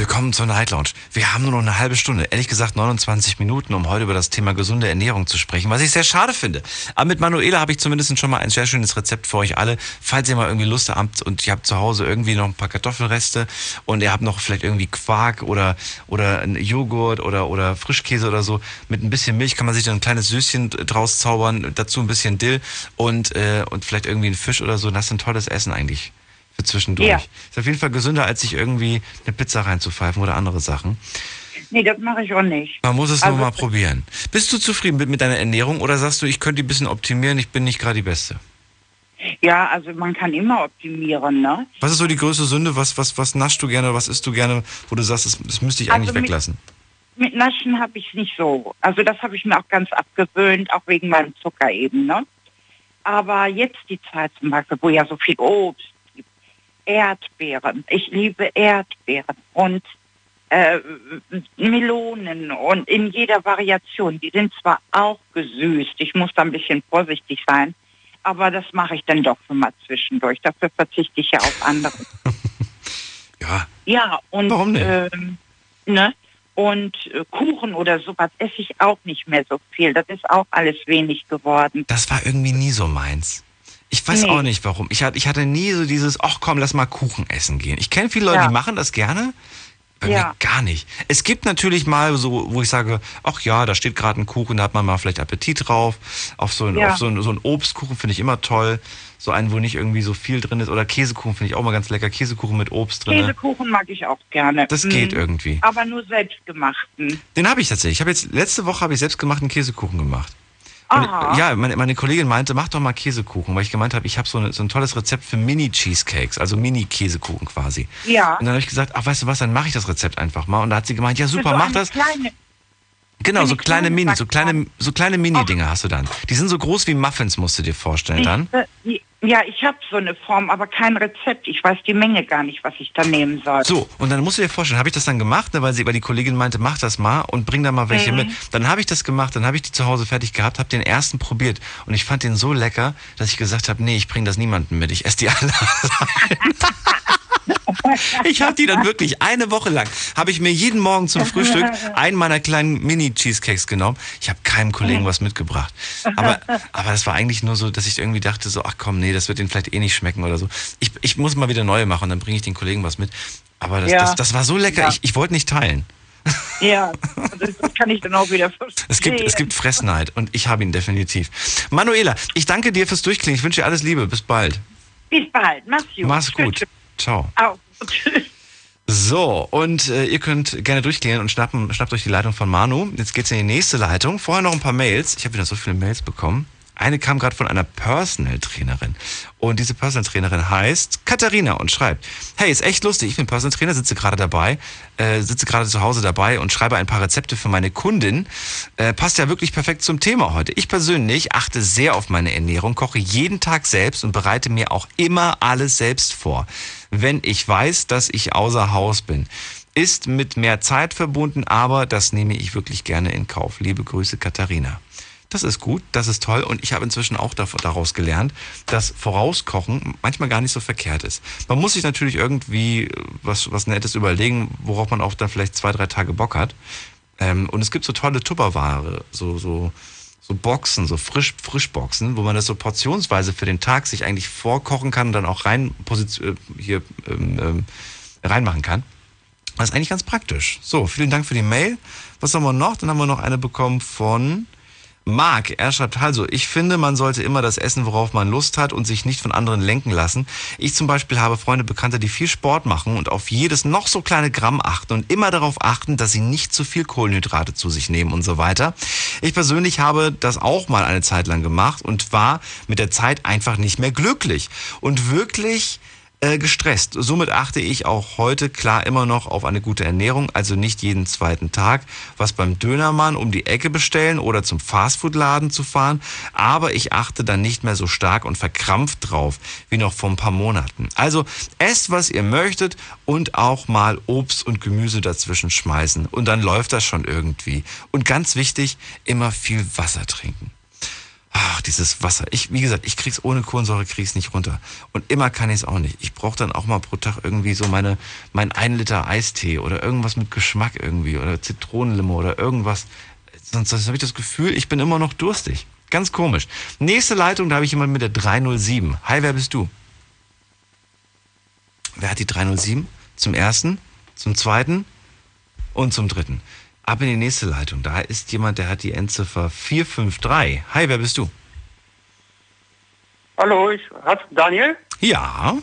[SPEAKER 4] Willkommen zur Night Lounge. Wir haben nur noch eine halbe Stunde, ehrlich gesagt 29 Minuten, um heute über das Thema gesunde Ernährung zu sprechen, was ich sehr schade finde. Aber mit Manuela habe ich zumindest schon mal ein sehr schönes Rezept für euch alle. Falls ihr mal irgendwie Lust habt und ihr habt zu Hause irgendwie noch ein paar Kartoffelreste und ihr habt noch vielleicht irgendwie Quark oder, oder ein Joghurt oder, oder Frischkäse oder so, mit ein bisschen Milch kann man sich dann ein kleines Süßchen draus zaubern, dazu ein bisschen Dill und, äh, und vielleicht irgendwie ein Fisch oder so. Das ist ein tolles Essen eigentlich für zwischendurch.
[SPEAKER 17] Ja.
[SPEAKER 4] Ist auf jeden Fall gesünder, als sich irgendwie eine Pizza reinzupfeifen oder andere Sachen.
[SPEAKER 17] Nee, das mache ich auch nicht.
[SPEAKER 4] Man muss es
[SPEAKER 17] Also,
[SPEAKER 4] nur mal probieren. Bist du zufrieden mit, mit deiner Ernährung oder sagst du, ich könnte die ein bisschen optimieren, ich bin nicht gerade die Beste?
[SPEAKER 17] Ja, also man kann immer optimieren, ne?
[SPEAKER 4] Was ist so die größte Sünde? Was, was, was naschst du gerne, was isst du gerne, wo du sagst, das, das müsste ich eigentlich
[SPEAKER 17] Also mit-
[SPEAKER 4] weglassen?
[SPEAKER 17] Mit Naschen habe ich nicht so. Also das habe ich mir auch ganz abgewöhnt, auch wegen meinem Zucker eben, ne? Aber jetzt die Zeit zum Beispiel, wo ja so viel Obst Erdbeeren. Ich liebe Erdbeeren und äh, Melonen und in jeder Variation. Die sind zwar auch gesüßt, ich muss da ein bisschen vorsichtig sein, aber das mache ich dann doch schon mal zwischendurch. Dafür verzichte ich ja auf andere.
[SPEAKER 4] ja.
[SPEAKER 17] Ja, und
[SPEAKER 4] Warum nicht?
[SPEAKER 17] Ähm, ne? Und äh, Kuchen oder sowas esse ich auch nicht mehr so viel. Das ist auch alles wenig geworden.
[SPEAKER 4] Das war irgendwie nie so meins. Ich weiß
[SPEAKER 17] Nee.
[SPEAKER 4] auch nicht warum. Ich hatte, ich hatte nie so dieses, ach komm, lass mal Kuchen essen gehen. Ich kenne viele Leute,
[SPEAKER 17] Ja.
[SPEAKER 4] die machen das gerne. Bei mir gar nicht. Es gibt natürlich mal so, wo ich sage, ach ja, da steht gerade ein Kuchen, da hat man mal vielleicht Appetit drauf. Auf so, ein,
[SPEAKER 17] Ja.
[SPEAKER 4] auf so, ein, so einen Obstkuchen finde ich immer toll. So einen, wo nicht irgendwie so viel drin ist. Oder Käsekuchen finde ich auch mal ganz lecker. Käsekuchen mit Obst drin.
[SPEAKER 17] Käsekuchen mag ich auch gerne.
[SPEAKER 4] Das
[SPEAKER 17] Mm.
[SPEAKER 4] geht irgendwie.
[SPEAKER 17] Aber nur selbstgemachten.
[SPEAKER 4] Den habe ich tatsächlich. Ich habe jetzt letzte Woche habe ich selbstgemachten Käsekuchen gemacht.
[SPEAKER 17] Aha.
[SPEAKER 4] ja, meine, meine Kollegin meinte, mach doch mal Käsekuchen, weil ich gemeint habe, ich habe so, eine, so ein tolles Rezept für Mini-Cheesecakes, also Mini-Käsekuchen quasi.
[SPEAKER 17] Ja.
[SPEAKER 4] Und dann habe ich gesagt, ach, weißt du was, dann mache ich das Rezept einfach mal. Und da hat sie gemeint, ja super,
[SPEAKER 17] so
[SPEAKER 4] mach das.
[SPEAKER 17] Kleine,
[SPEAKER 4] Genau, so
[SPEAKER 17] eine
[SPEAKER 4] kleine
[SPEAKER 17] kleine
[SPEAKER 4] Mini, so kleine, so kleine Mini-Dinger hast du dann. Die sind so groß wie Muffins, musst du dir vorstellen dann.
[SPEAKER 17] Ich, äh, ja, ich habe so eine Form, aber kein Rezept. Ich weiß die Menge gar nicht, was ich da nehmen soll.
[SPEAKER 4] So, und dann musst du dir vorstellen, habe ich das dann gemacht, ne, weil sie, weil die Kollegin meinte, mach das mal und bring da mal welche
[SPEAKER 17] Mhm.
[SPEAKER 4] mit. Dann habe ich das gemacht, dann habe ich die zu Hause fertig gehabt, habe den ersten probiert und ich fand den so lecker, dass ich gesagt habe, nee, ich bring das niemandem mit, ich esse die alle. ich habe die dann wirklich eine Woche lang, habe ich mir jeden Morgen zum Frühstück einen meiner kleinen Mini-Cheesecakes genommen. Ich habe keinem Kollegen was mitgebracht. Aber, aber das war eigentlich nur so, dass ich irgendwie dachte so, ach komm, nee, das wird denen vielleicht eh nicht schmecken oder so. Ich, ich muss mal wieder neue machen, dann bringe ich den Kollegen was mit. Aber das,
[SPEAKER 17] Ja.
[SPEAKER 4] das, das war so lecker,
[SPEAKER 17] Ja.
[SPEAKER 4] ich, ich wollte nicht teilen.
[SPEAKER 17] Ja, das kann ich dann auch wieder verstehen.
[SPEAKER 4] Es gibt, es gibt Fressneid und ich habe ihn definitiv. Manuela, ich danke dir fürs Durchklingen. Ich wünsche dir alles Liebe. Bis bald.
[SPEAKER 17] Bis bald. Mach's gut.
[SPEAKER 4] Mach's gut. Ciao.
[SPEAKER 17] Au.
[SPEAKER 4] So, und äh, ihr könnt gerne durchklingeln und schnappen, schnappt euch die Leitung von Manu. Jetzt geht's in die nächste Leitung. Vorher noch ein paar Mails. Ich habe wieder so viele Mails bekommen. Eine kam gerade von einer Personal Trainerin. Und diese Personal Trainerin heißt Katharina und schreibt, hey, ist echt lustig, ich bin Personal Trainer, sitze gerade dabei, äh, sitze gerade zu Hause dabei und schreibe ein paar Rezepte für meine Kundin. Äh, passt ja wirklich perfekt zum Thema heute. Ich persönlich achte sehr auf meine Ernährung, koche jeden Tag selbst und bereite mir auch immer alles selbst vor. Wenn ich weiß, dass ich außer Haus bin. Ist mit mehr Zeit verbunden, aber das nehme ich wirklich gerne in Kauf. Liebe Grüße, Katharina. Das ist gut, das ist toll und ich habe inzwischen auch daraus gelernt, dass Vorauskochen manchmal gar nicht so verkehrt ist. Man muss sich natürlich irgendwie äh, was, was Nettes überlegen, worauf man auch dann vielleicht zwei, drei Tage Bock hat. Ähm, und es gibt so tolle Tupperware, so, so, so Boxen, so Frisch, Frischboxen, wo man das so portionsweise für den Tag sich eigentlich vorkochen kann und dann auch rein äh, hier ähm, ähm, reinmachen kann. Das ist eigentlich ganz praktisch. So, vielen Dank für die Mail. Was haben wir noch? Dann haben wir noch eine bekommen von Marc. Er schreibt also, ich finde, man sollte immer das essen, worauf man Lust hat und sich nicht von anderen lenken lassen. Ich zum Beispiel habe Freunde, Bekannte, die viel Sport machen und auf jedes noch so kleine Gramm achten und immer darauf achten, dass sie nicht zu viel Kohlenhydrate zu sich nehmen und so weiter. Ich persönlich habe das auch mal eine Zeit lang gemacht und war mit der Zeit einfach nicht mehr glücklich und wirklich äh, gestresst. Somit achte ich auch heute klar immer noch auf eine gute Ernährung, also nicht jeden zweiten Tag was beim Dönermann um die Ecke bestellen oder zum Fastfood-Laden zu fahren, aber ich achte dann nicht mehr so stark und verkrampft drauf wie noch vor ein paar Monaten. Also esst, was ihr möchtet und auch mal Obst und Gemüse dazwischen schmeißen und dann läuft das schon irgendwie. Und ganz wichtig, immer viel Wasser trinken. Ach, dieses Wasser. Ich, wie gesagt, ich krieg's ohne Kohlensäure krieg's nicht runter. Und immer kann ich's auch nicht. Ich brauche dann auch mal pro Tag irgendwie so meine, mein ein Liter Eistee oder irgendwas mit Geschmack irgendwie oder Zitronenlimo oder irgendwas. Sonst habe ich das Gefühl, ich bin immer noch durstig. Ganz komisch. Nächste Leitung, da habe ich jemanden mit der 307. Hi, wer bist du? Wer hat die 307? Zum ersten, zum zweiten und zum dritten. Ab in die nächste Leitung. Da ist jemand, der hat die Endziffer 453. Hi, wer bist du?
[SPEAKER 21] Hallo, ich hat Daniel?
[SPEAKER 4] Ja.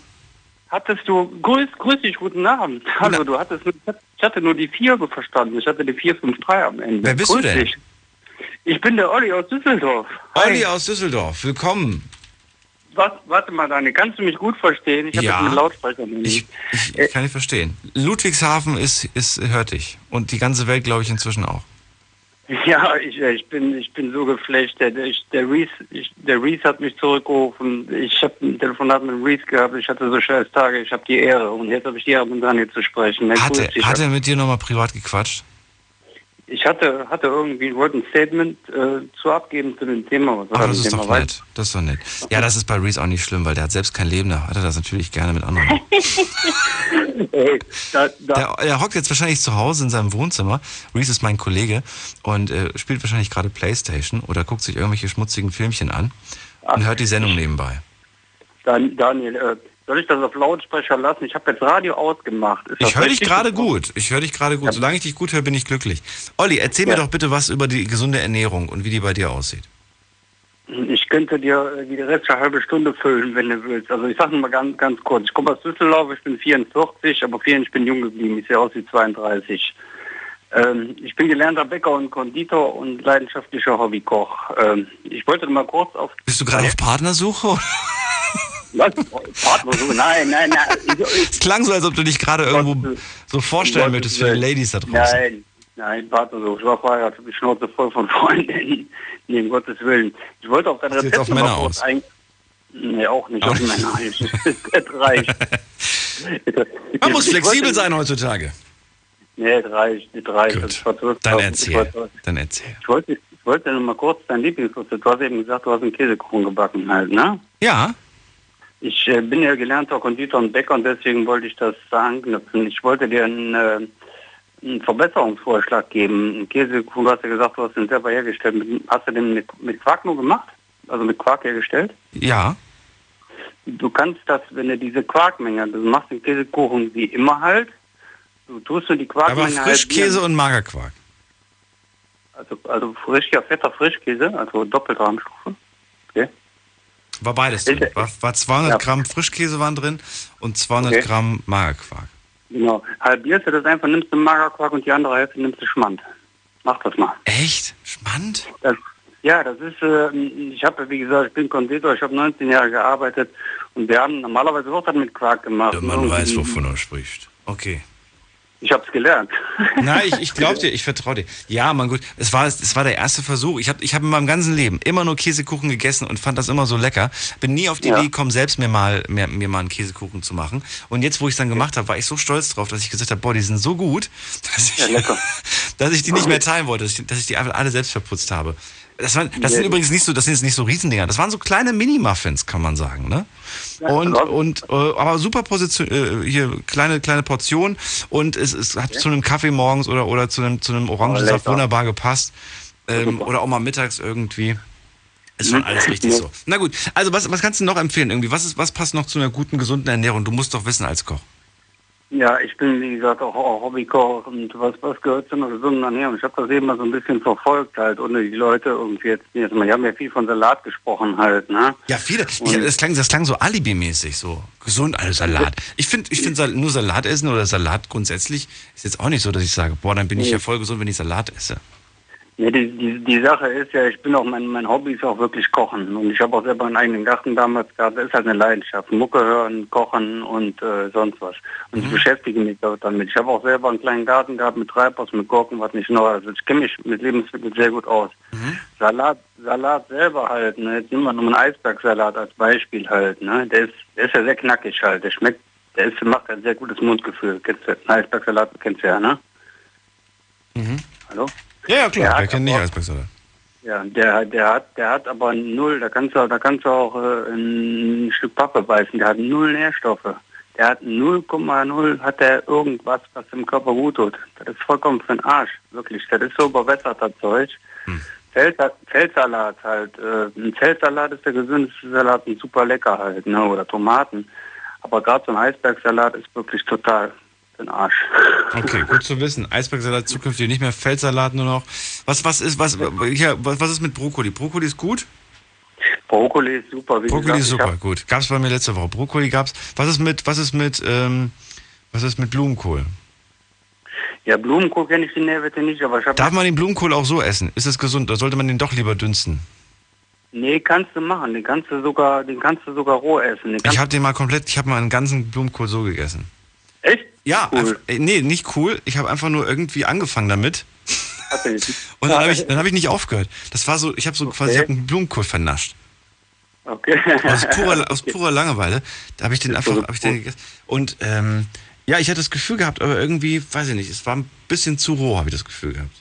[SPEAKER 21] Hattest du grüß, grüß dich, guten Abend. Hallo, du hattest ich hatte nur die 4 verstanden. Ich hatte die 453 am Ende.
[SPEAKER 4] Wer bist
[SPEAKER 21] grüß
[SPEAKER 4] du denn?
[SPEAKER 21] Dich. Ich bin der Olli aus Düsseldorf.
[SPEAKER 4] Olli aus Düsseldorf, willkommen.
[SPEAKER 21] Warte, warte mal, Daniel, kannst du mich gut verstehen? Ich habe
[SPEAKER 4] Ja.
[SPEAKER 21] einen Lautsprecher. nämlich.
[SPEAKER 4] Ich, ich kann nicht verstehen. Ludwigshafen ist, ist hört dich. Und die ganze Welt, glaube ich, inzwischen auch.
[SPEAKER 21] Ja, ich, äh, ich bin ich bin so geflasht. Der, der, der Reese ich, der Reese hat mich zurückgerufen. Ich habe ein Telefonat mit Reese gehabt. Ich hatte so scheiß Tage. Ich habe die Ehre und jetzt habe ich die Ehre, mit Daniel zu sprechen.
[SPEAKER 4] Hat er,
[SPEAKER 21] dich.
[SPEAKER 4] hat er mit dir nochmal privat gequatscht?
[SPEAKER 21] Ich hatte hatte irgendwie wollte ein Statement äh, zu abgeben zu dem Thema. Was
[SPEAKER 4] Ach, das ist
[SPEAKER 21] Thema?
[SPEAKER 4] doch nett. Das ist doch nett. Ja, das ist bei Reese auch nicht schlimm, weil der hat selbst kein Leben, da hat er das natürlich gerne mit anderen.
[SPEAKER 21] Ey, da, da,
[SPEAKER 4] Der, er hockt jetzt wahrscheinlich zu Hause in seinem Wohnzimmer. Reese ist mein Kollege und äh, spielt wahrscheinlich gerade Playstation oder guckt sich irgendwelche schmutzigen Filmchen an und hört die Sendung nebenbei.
[SPEAKER 21] Dan, Daniel, äh, Soll ich das auf Lautsprecher lassen? Ich habe jetzt Radio ausgemacht.
[SPEAKER 4] Ich höre dich gerade gut. Ich höre dich gerade gut. Solange ich dich gut höre, bin ich glücklich. Olli, erzähl mir
[SPEAKER 21] Ja.
[SPEAKER 4] doch bitte was über die gesunde Ernährung und wie die bei dir aussieht.
[SPEAKER 21] Ich könnte dir äh, die restliche halbe Stunde füllen, wenn du willst. Also ich sage mal ganz, ganz kurz. Ich komme aus Düsseldorf, ich bin 44, aber 4, ich bin jung geblieben. Ich sehe aus wie 32. Ähm, ich bin gelernter Bäcker und Konditor und leidenschaftlicher Hobbykoch. Ähm, ich wollte mal kurz auf...
[SPEAKER 4] Bist du gerade auf Partnersuche?
[SPEAKER 21] Partnersuche? Nein, nein, nein.
[SPEAKER 4] Es klang so, als ob du dich gerade irgendwo so vorstellen möchtest für die. Ladies da draußen.
[SPEAKER 21] Nein, nein, Partnersuche. Ich war verheiratet, die Schnauze voll von Freundinnen. Nee, um Gottes Willen. Ich wollte auf dein
[SPEAKER 4] Sieht
[SPEAKER 21] Rezept
[SPEAKER 4] auf
[SPEAKER 21] noch mal
[SPEAKER 4] Männer aus.
[SPEAKER 21] ein... Nee, auch nicht
[SPEAKER 4] Auch
[SPEAKER 21] auf. Männer. Das reicht.
[SPEAKER 4] Man muss flexibel sein heutzutage.
[SPEAKER 21] Nee, das reicht, das reicht. Das
[SPEAKER 4] Dann
[SPEAKER 21] ich
[SPEAKER 4] erzähl.
[SPEAKER 21] wollte-
[SPEAKER 4] Dann erzähl.
[SPEAKER 21] Ich wollte, ich wollte noch mal kurz dein Lieblingsrezept. Du hast eben gesagt, du hast einen Käsekuchen gebacken halt, ne?
[SPEAKER 4] Ja.
[SPEAKER 21] Ich äh, bin ja gelernter Konditor und Bäcker und deswegen wollte ich das da anknüpfen. Ich wollte dir einen, äh, einen Verbesserungsvorschlag geben. Einen Käsekuchen, du hast ja gesagt, du hast den selber hergestellt. Hast du den mit, mit Quark nur gemacht? Also mit Quark hergestellt?
[SPEAKER 4] Ja.
[SPEAKER 21] Du kannst das, wenn du diese Quarkmenge, du machst den Käsekuchen wie immer halt, du tust du die Quarkmenge
[SPEAKER 4] Aber Frischkäse und Magerquark.
[SPEAKER 21] Also, also frisch, ja, fetter Frischkäse, also Doppelrahmstufe. Okay.
[SPEAKER 4] War beides drin. War, war 200
[SPEAKER 21] Ja.
[SPEAKER 4] Gramm Frischkäse waren drin und 200
[SPEAKER 21] Okay.
[SPEAKER 4] Gramm Magerquark.
[SPEAKER 21] Genau. Halbierst du das einfach, nimmst du Magerquark und die andere Hälfte nimmst du Schmand. Mach das mal.
[SPEAKER 4] Echt? Schmand?
[SPEAKER 21] Das, ja, das ist, äh, ich habe, wie gesagt, ich bin Konditor, ich habe 19 Jahre gearbeitet und wir haben normalerweise das mit Quark gemacht.
[SPEAKER 4] Der Mann
[SPEAKER 21] Irgendwie-
[SPEAKER 4] weiß, wovon er spricht. Okay.
[SPEAKER 21] Ich habe es gelernt.
[SPEAKER 4] Nein, ich, ich glaube dir, ich vertraue dir. Ja, mein gut, es war, es war der erste Versuch. Ich habe ich hab in meinem ganzen Leben immer nur Käsekuchen gegessen und fand das immer so lecker. Bin nie auf die
[SPEAKER 21] Ja.
[SPEAKER 4] Idee gekommen, selbst mir mal, mir, mir mal einen Käsekuchen zu machen. Und jetzt, wo ich es dann gemacht habe, war ich so stolz drauf, dass ich gesagt habe, boah, die sind so gut, dass ich, dass ich die nicht mehr teilen wollte, dass ich, dass ich die einfach alle selbst verputzt habe. Das, waren, das sind
[SPEAKER 21] Ja.
[SPEAKER 4] übrigens nicht so, das sind jetzt nicht so Riesendinger. Das waren so kleine Mini-Muffins, kann man sagen, ne? Und, und äh, aber super Position, äh, hier kleine kleine Portion und es, es hat zu einem Kaffee morgens oder oder zu einem zu einem Orangensaft
[SPEAKER 21] lecker.
[SPEAKER 4] wunderbar gepasst ähm, oder auch mal mittags irgendwie. Ist schon alles richtig so. Na gut, also was was kannst du noch empfehlen irgendwie? Was ist was passt noch zu einer guten gesunden Ernährung? Du musst doch wissen als Koch.
[SPEAKER 21] Ja, ich bin, wie gesagt, auch, auch Hobbykoch und was, was gehört zu einer gesunden Ernährung? Ich habe das eben mal so ein bisschen verfolgt halt, ohne die Leute irgendwie jetzt, jetzt mal, die haben ja viel von Salat gesprochen halt, ne?
[SPEAKER 4] Ja, viele. Ich, das, klang, das klang so alibimäßig, so gesund, also Salat. Ich finde, ich find Sal- nur Salat essen oder Salat grundsätzlich ist jetzt auch nicht so, dass ich sage, boah, dann bin ich ja voll gesund, wenn ich Salat esse.
[SPEAKER 21] Ja, die, die, die Sache ist ja, ich bin auch, mein, mein Hobby ist auch wirklich Kochen. Und ich habe auch selber einen eigenen Garten damals gehabt. Das ist halt eine Leidenschaft. Mucke hören, kochen und äh, sonst was. Und ich beschäftige mich damit. Ich habe auch selber einen kleinen Garten gehabt mit Treibhaus, mit Gurken, was nicht noch. Also ich kenne mich mit Lebensmitteln sehr gut aus. Salat, Salat selber halt, ne? Jetzt nehmen wir nochmal einen Eisbergsalat als Beispiel halt, ne? Der ist, der ist ja sehr knackig halt. Der schmeckt, der ist, macht ein sehr gutes Mundgefühl. Kennst du, einen Eisbergsalat kennst du ja, ne? Hallo?
[SPEAKER 4] Ja, ja, klar,
[SPEAKER 21] Der hat
[SPEAKER 4] kennt nicht
[SPEAKER 21] aber-
[SPEAKER 4] Eisbergsalat?
[SPEAKER 21] Ja, der, der hat, der hat aber null, da kannst du, da kannst du auch äh, ein Stück Pappe beißen, der hat null Nährstoffe. Der hat 0,0 hat der irgendwas, was dem Körper gut tut. Das ist vollkommen für den Arsch, wirklich. Das ist so überwässerter Zeug. Feldsa- Feldsalat halt, äh, ein Feldsalat ist der gesündeste Salat und super lecker halt, ne, oder Tomaten. Aber gerade so ein Eisbergsalat ist wirklich total den Arsch.
[SPEAKER 4] Okay, gut zu wissen. Eisbergsalat zukünftig nicht mehr, Feldsalat nur noch. Was, was ist, was, hier, was, ist mit Brokkoli? Brokkoli ist gut?
[SPEAKER 21] Brokkoli ist super. Wie
[SPEAKER 4] Brokkoli
[SPEAKER 21] gesagt,
[SPEAKER 4] ist super, gut. Gab's bei mir letzte Woche. Brokkoli gab's. Was ist mit, was ist mit, ähm, was ist mit Blumenkohl?
[SPEAKER 21] Ja, Blumenkohl kenne ich die Nährwerte nicht, aber ich habe
[SPEAKER 4] Darf man den Blumenkohl auch so essen? Ist es gesund? Oder sollte man den doch lieber dünsten?
[SPEAKER 21] Nee, kannst du machen. Den kannst du sogar, den kannst du sogar roh essen.
[SPEAKER 4] Ich habe den mal komplett, ich habe mal einen ganzen Blumenkohl so gegessen.
[SPEAKER 21] Echt?
[SPEAKER 4] Ja,
[SPEAKER 21] Cool.
[SPEAKER 4] einfach, äh, nee, nicht cool. Ich habe einfach nur irgendwie angefangen damit. Und dann habe ich, dann hab ich nicht aufgehört. Das war so, ich habe so quasi, ich habe einen Blumenkohl vernascht.
[SPEAKER 21] Okay.
[SPEAKER 4] Aus purer, aus purer Langeweile. Da habe ich den einfach, hab ich den gegessen. Und ähm, ja, ich hatte das Gefühl gehabt, aber irgendwie, weiß ich nicht, es war ein bisschen zu roh, habe ich das Gefühl gehabt.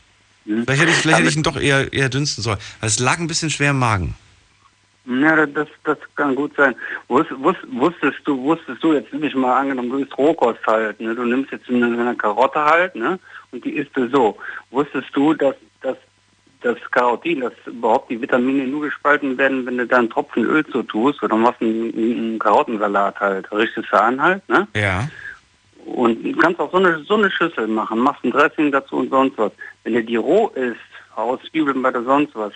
[SPEAKER 4] Vielleicht hätte ich, vielleicht hätte ich ihn doch eher, eher dünsten sollen. Weil es lag ein bisschen schwer im Magen.
[SPEAKER 21] Ja, das, das kann gut sein. Wus, wus, wusstest du, wusstest du, jetzt ich mal angenommen, du isst Rohkost halt, ne? Du nimmst jetzt eine, eine Karotte halt, ne? Und die isst du so. Wusstest du, dass, dass das Carotin, dass überhaupt die Vitamine nur gespalten werden, wenn du da einen Tropfen Öl zu tust oder machst einen, einen Karottensalat halt, richtest du an halt, ne?
[SPEAKER 4] Ja.
[SPEAKER 21] Und du kannst auch so eine, so eine Schüssel machen, machst ein Dressing dazu und sonst was. Wenn du die roh isst, aus Zwiebeln oder sonst was,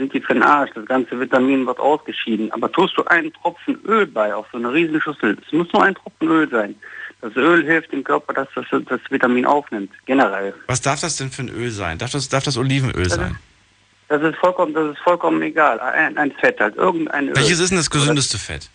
[SPEAKER 21] sind die für den Arsch, das ganze Vitamin wird ausgeschieden. Aber tust du einen Tropfen Öl bei auf so eine riesen Schüssel, es muss nur ein Tropfen Öl sein. Das Öl hilft dem Körper, dass das, das Vitamin aufnimmt, generell.
[SPEAKER 4] Was darf das denn für ein Öl sein? Darf das, darf das Olivenöl
[SPEAKER 21] Das
[SPEAKER 4] sein?
[SPEAKER 21] Das ist vollkommen, das ist vollkommen egal. Ein, ein Fett halt, irgendein Öl.
[SPEAKER 4] Welches ist denn das gesündeste Fett?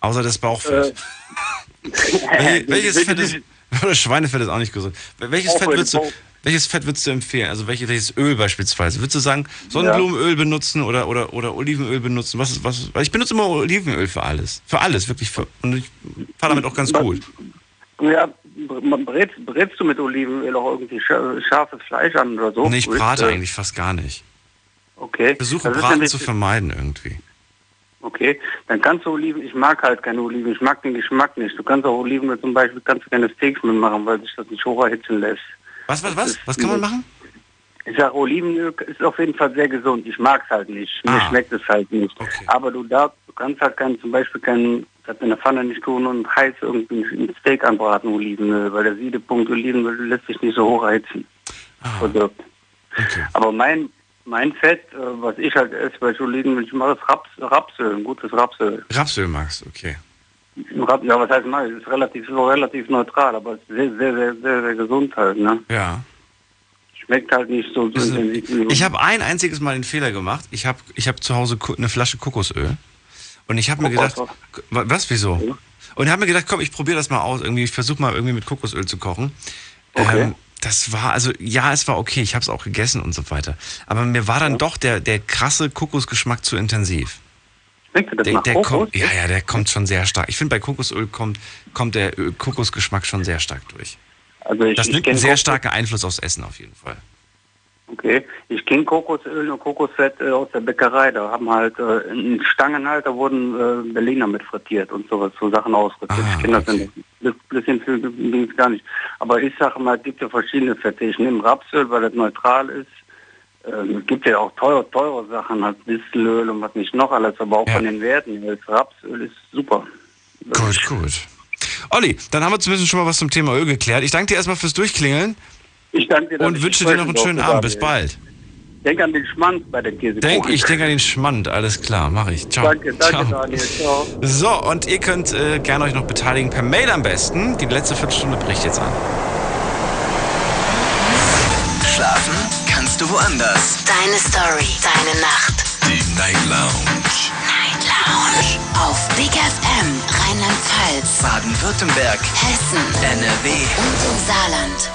[SPEAKER 4] Außer das Bauchfett. Wel- welches Fett ist. Oder Schweinefett ist auch nicht gesund. Welches Fett, würdest du, welches Fett würdest du empfehlen? Also welches, welches Öl beispielsweise? Würdest du sagen, Sonnenblumenöl benutzen oder, oder, oder Olivenöl benutzen? Was ist, was, ich benutze immer Olivenöl für alles. Für alles, wirklich. Für, und ich fahre damit auch ganz gut.
[SPEAKER 21] Ja, br- brätst, brätst du mit Olivenöl auch irgendwie scha- scharfes Fleisch an oder so?
[SPEAKER 4] Nee, ich brate eigentlich fast gar nicht.
[SPEAKER 21] Okay.
[SPEAKER 4] Ich versuche Braten zu vermeiden irgendwie.
[SPEAKER 21] Okay, dann kannst du Oliven, ich mag halt keine Oliven, ich mag den Geschmack nicht. Du kannst auch Oliven zum Beispiel, kannst du keine Steaks mitmachen, weil sich das nicht hocherhitzen lässt.
[SPEAKER 4] Was, was, was? Was kann man machen?
[SPEAKER 21] Ich sage, Olivenöl ist auf jeden Fall sehr gesund. Ich mag es halt nicht. Mir
[SPEAKER 4] Ah.
[SPEAKER 21] schmeckt es halt nicht. Aber du darfst, du kannst halt kein, zum Beispiel kein, das in der Pfanne nicht tun und heiß irgendwie ein Steak anbraten, Olivenöl, weil der Siedepunkt Olivenöl lässt sich nicht so hoch erhitzen.
[SPEAKER 4] Ah.
[SPEAKER 21] Produkt. Aber mein, mein Fett, äh, was ich halt esse bei Olivenöl, ich mache das Raps, Rapsöl, ein gutes Rapsöl.
[SPEAKER 4] Rapsöl magst, okay.
[SPEAKER 21] Ja, was heißt mal, es ist relativ, so relativ neutral, aber sehr, sehr, sehr, sehr, sehr gesund halt, ne?
[SPEAKER 4] Ja.
[SPEAKER 21] Schmeckt halt nicht so, so intensiv. wie-
[SPEAKER 4] Ich habe ein einziges Mal den Fehler gemacht. Ich habe ich hab zu Hause eine Flasche Kokosöl. Und ich habe mir gedacht, Wa- was, wieso? Und ich habe mir gedacht, komm, ich probiere das mal aus. Irgendwie, ich versuche mal irgendwie mit Kokosöl zu kochen. Ähm, das war, also ja, es war okay. Ich habe es auch gegessen und so weiter. Aber mir war dann doch der, der krasse Kokosgeschmack zu intensiv.
[SPEAKER 21] Schmeckt das
[SPEAKER 4] Der,
[SPEAKER 21] nach
[SPEAKER 4] der
[SPEAKER 21] Kokos?
[SPEAKER 4] kommt, ja, ja, der kommt schon sehr stark. Ich finde, bei Kokosöl kommt, kommt der Kokosgeschmack schon sehr stark durch.
[SPEAKER 21] Also ich,
[SPEAKER 4] Das nimmt einen sehr starken Einfluss aufs Essen auf jeden Fall.
[SPEAKER 21] Okay, ich kenne Kokosöl und Kokosfett äh, aus der Bäckerei. Da haben halt äh, in Stangen halt, da wurden äh, Berliner mit frittiert und sowas, so Sachen ausfrittiert.
[SPEAKER 4] Ah,
[SPEAKER 21] ich kenne das nicht. Das bisschen viel gar nicht. Aber ich sage mal, es gibt ja verschiedene Fette. Ich nehme Rapsöl, weil das neutral ist. Ähm, es gibt ja auch teure, teure Sachen, halt Distelöl und was nicht noch alles, aber auch von den Werten. ist Rapsöl ist super.
[SPEAKER 4] Gut, gut. Olli, dann haben wir zumindest schon mal was zum Thema Öl geklärt. Ich danke dir erstmal fürs Durchklingeln.
[SPEAKER 21] Ich danke dir.
[SPEAKER 4] Und wünsche dir noch einen schönen Abend. Bis bald.
[SPEAKER 21] Denk an den Schmanz bei der Käsekuchen.
[SPEAKER 4] Denk, ich denke an den Schmand. Alles klar, mache ich. Ciao.
[SPEAKER 21] Danke, danke
[SPEAKER 4] Ciao.
[SPEAKER 21] Daniel. Ciao.
[SPEAKER 4] So, und ihr könnt äh, gerne euch noch beteiligen per Mail am besten. Die letzte Viertelstunde bricht jetzt an.
[SPEAKER 1] Du woanders.
[SPEAKER 2] Deine Story, deine Nacht.
[SPEAKER 1] Die Night Lounge.
[SPEAKER 2] Night Lounge. Auf Big FM, Rheinland-Pfalz,
[SPEAKER 1] Baden-Württemberg.
[SPEAKER 2] Hessen,
[SPEAKER 1] NRW.
[SPEAKER 2] und im Saarland.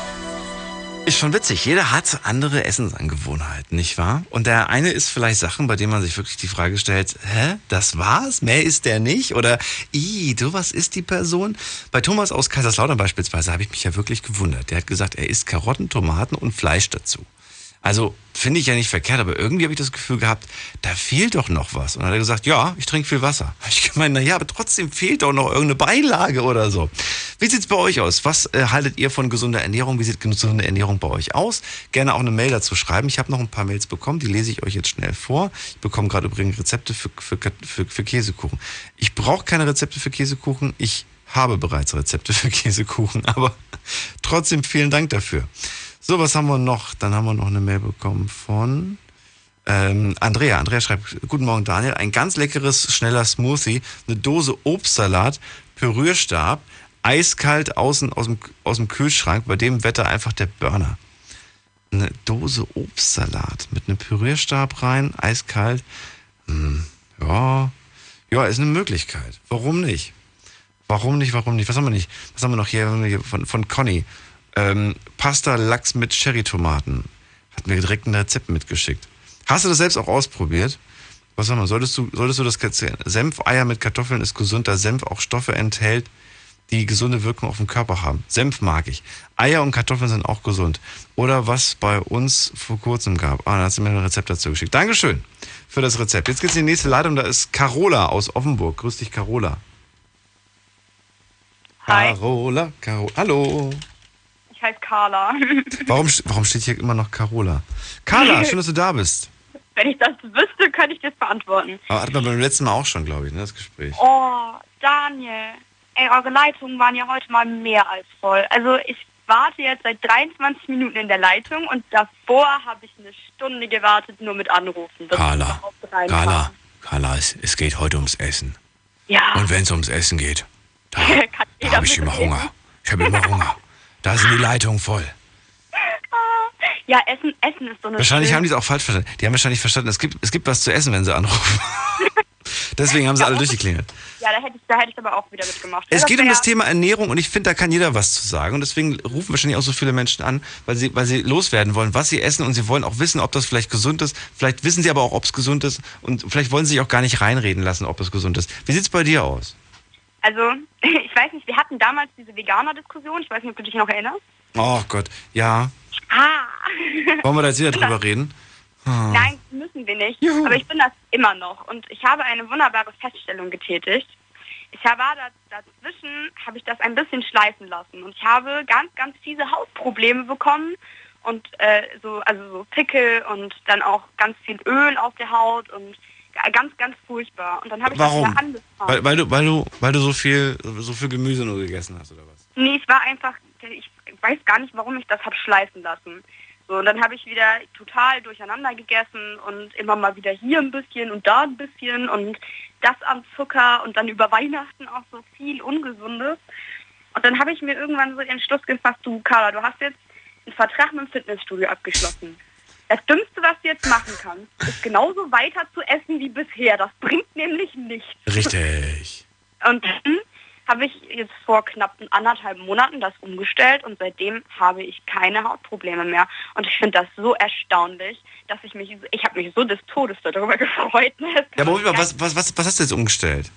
[SPEAKER 4] Ist schon witzig. Jeder hat andere Essensangewohnheiten, nicht wahr? Und der eine ist vielleicht Sachen, bei denen man sich wirklich die Frage stellt, hä, das war's? Mehr ist der nicht? Oder, i, du, was ist die Person? Bei Thomas aus Kaiserslautern beispielsweise habe ich mich ja wirklich gewundert. Der hat gesagt, er isst Karotten, Tomaten und Fleisch dazu. Also finde ich ja nicht verkehrt, aber irgendwie habe ich das Gefühl gehabt, da fehlt doch noch was. Und dann hat er gesagt, ja, ich trinke viel Wasser. Ich gemeint, na ja, aber trotzdem fehlt doch noch irgendeine Beilage oder so. Wie sieht's bei euch aus? Was äh, haltet ihr von gesunder Ernährung? Wie sieht gesunde Ernährung bei euch aus? Gerne auch eine Mail dazu schreiben. Ich habe noch ein paar Mails bekommen, die lese ich euch jetzt schnell vor. Ich bekomme gerade übrigens Rezepte für, für, für, für Käsekuchen. Ich brauche keine Rezepte für Käsekuchen. Ich habe bereits Rezepte für Käsekuchen, aber trotzdem vielen Dank dafür. So, was haben wir noch? Dann haben wir noch eine Mail bekommen von ähm, Andrea. Andrea schreibt, guten Morgen Daniel, ein ganz leckeres, schneller Smoothie, eine Dose Obstsalat, Pürierstab, eiskalt außen aus dem, aus dem Kühlschrank, bei dem Wetter einfach der Burner. Eine Dose Obstsalat mit einem Pürierstab rein, eiskalt. Hm, ja, ja, ist eine Möglichkeit. Warum nicht? Warum nicht, warum nicht? Was haben wir nicht? Was haben wir noch hier, von, von Conny? Ähm, Pasta Lachs mit Cherrytomaten. Hat mir direkt ein Rezept mitgeschickt. Hast du das selbst auch ausprobiert? Was haben wir? Solltest du, solltest du das erzählen? Senf-Eier mit Kartoffeln ist gesund, da Senf auch Stoffe enthält, die gesunde Wirkung auf den Körper haben. Senf mag ich. Eier und Kartoffeln sind auch gesund. Oder was bei uns vor kurzem gab. Ah, da hast du mir ein Rezept dazu geschickt. Dankeschön für das Rezept. Jetzt geht's in die nächste Leitung. Da ist Carola aus Offenburg. Grüß dich, Carola.
[SPEAKER 9] Hi.
[SPEAKER 4] Carola, Caro Hallo.
[SPEAKER 9] Heiße Carla.
[SPEAKER 4] Warum, warum steht hier immer noch Carola? Carla, schön, dass du da bist.
[SPEAKER 9] Wenn ich das wüsste, könnte ich das beantworten.
[SPEAKER 4] Aber hatten wir beim letzten Mal auch schon, glaube ich, ne, das Gespräch.
[SPEAKER 9] Oh, Daniel. Ey, eure Leitungen waren ja heute mal mehr als voll. Also ich warte jetzt seit 23 Minuten in der Leitung und davor habe ich eine Stunde gewartet, nur mit Anrufen.
[SPEAKER 4] Carla. Carla, Carla, es, es geht heute ums Essen.
[SPEAKER 9] Ja.
[SPEAKER 4] Und wenn es ums Essen geht, da
[SPEAKER 9] jeder
[SPEAKER 4] habe ich immer. Hunger. Ich habe immer Hunger. Da sind die Leitungen voll.
[SPEAKER 9] Ja, Essen, Essen ist so eine
[SPEAKER 4] Wahrscheinlich
[SPEAKER 9] schöne-
[SPEAKER 4] haben die es auch falsch verstanden. Die haben wahrscheinlich verstanden, es gibt, es gibt was zu essen, wenn sie anrufen. Deswegen haben sie alle durchgeklingelt.
[SPEAKER 9] Ja, da hätte ich, da hätte ich aber auch wieder mitgemacht.
[SPEAKER 4] Es
[SPEAKER 9] Ja,
[SPEAKER 4] geht um das Thema Ernährung und ich finde, da kann jeder was zu sagen. Und deswegen rufen wahrscheinlich auch so viele Menschen an, weil sie, weil sie loswerden wollen, was sie essen und sie wollen auch wissen, ob das vielleicht gesund ist. Vielleicht wissen sie aber auch, ob es gesund ist und vielleicht wollen sie sich auch gar nicht reinreden lassen, ob es gesund ist. Wie sieht's bei dir aus?
[SPEAKER 9] Also, ich weiß nicht, wir hatten damals diese Veganer-Diskussion. Ich weiß nicht, ob du dich noch erinnerst.
[SPEAKER 4] Oh Gott, ja.
[SPEAKER 9] Ah.
[SPEAKER 4] Wollen wir da jetzt wieder drüber reden? Hm.
[SPEAKER 9] Nein, müssen wir nicht. Aber ich bin das immer noch. Und ich habe eine wunderbare Feststellung getätigt. Ich habe da, dazwischen habe ich das ein bisschen schleifen lassen. Und ich habe ganz, ganz fiese Hautprobleme bekommen. Und äh, so, also so Pickel und dann auch ganz viel Öl auf der Haut und ganz, ganz furchtbar. Und dann habe ich das
[SPEAKER 4] Warum?
[SPEAKER 9] wieder angefangen.
[SPEAKER 4] Weil, weil, du, weil, du, weil du so viel, so viel Gemüse nur gegessen hast, oder was?
[SPEAKER 9] Nee, es war einfach, ich weiß gar nicht, warum ich das habe schleifen lassen. So, und dann habe ich wieder total durcheinander gegessen und immer mal wieder hier ein bisschen und da ein bisschen und das am Zucker und dann über Weihnachten auch so viel Ungesundes. Und dann habe ich mir irgendwann so den Entschluss gefasst, du Carla, du hast jetzt einen Vertrag mit dem Fitnessstudio abgeschlossen. Das Dümmste, was du jetzt machen kannst, ist genauso weiter zu essen wie bisher. Das bringt nämlich nichts.
[SPEAKER 4] Richtig.
[SPEAKER 9] Und dann habe ich jetzt vor knapp anderthalb Monaten das umgestellt und seitdem habe ich keine Hautprobleme mehr. Und ich finde das so erstaunlich, dass ich mich, ich habe mich so des Todes darüber gefreut.
[SPEAKER 4] Ja, aber was, was, was, was hast du jetzt umgestellt?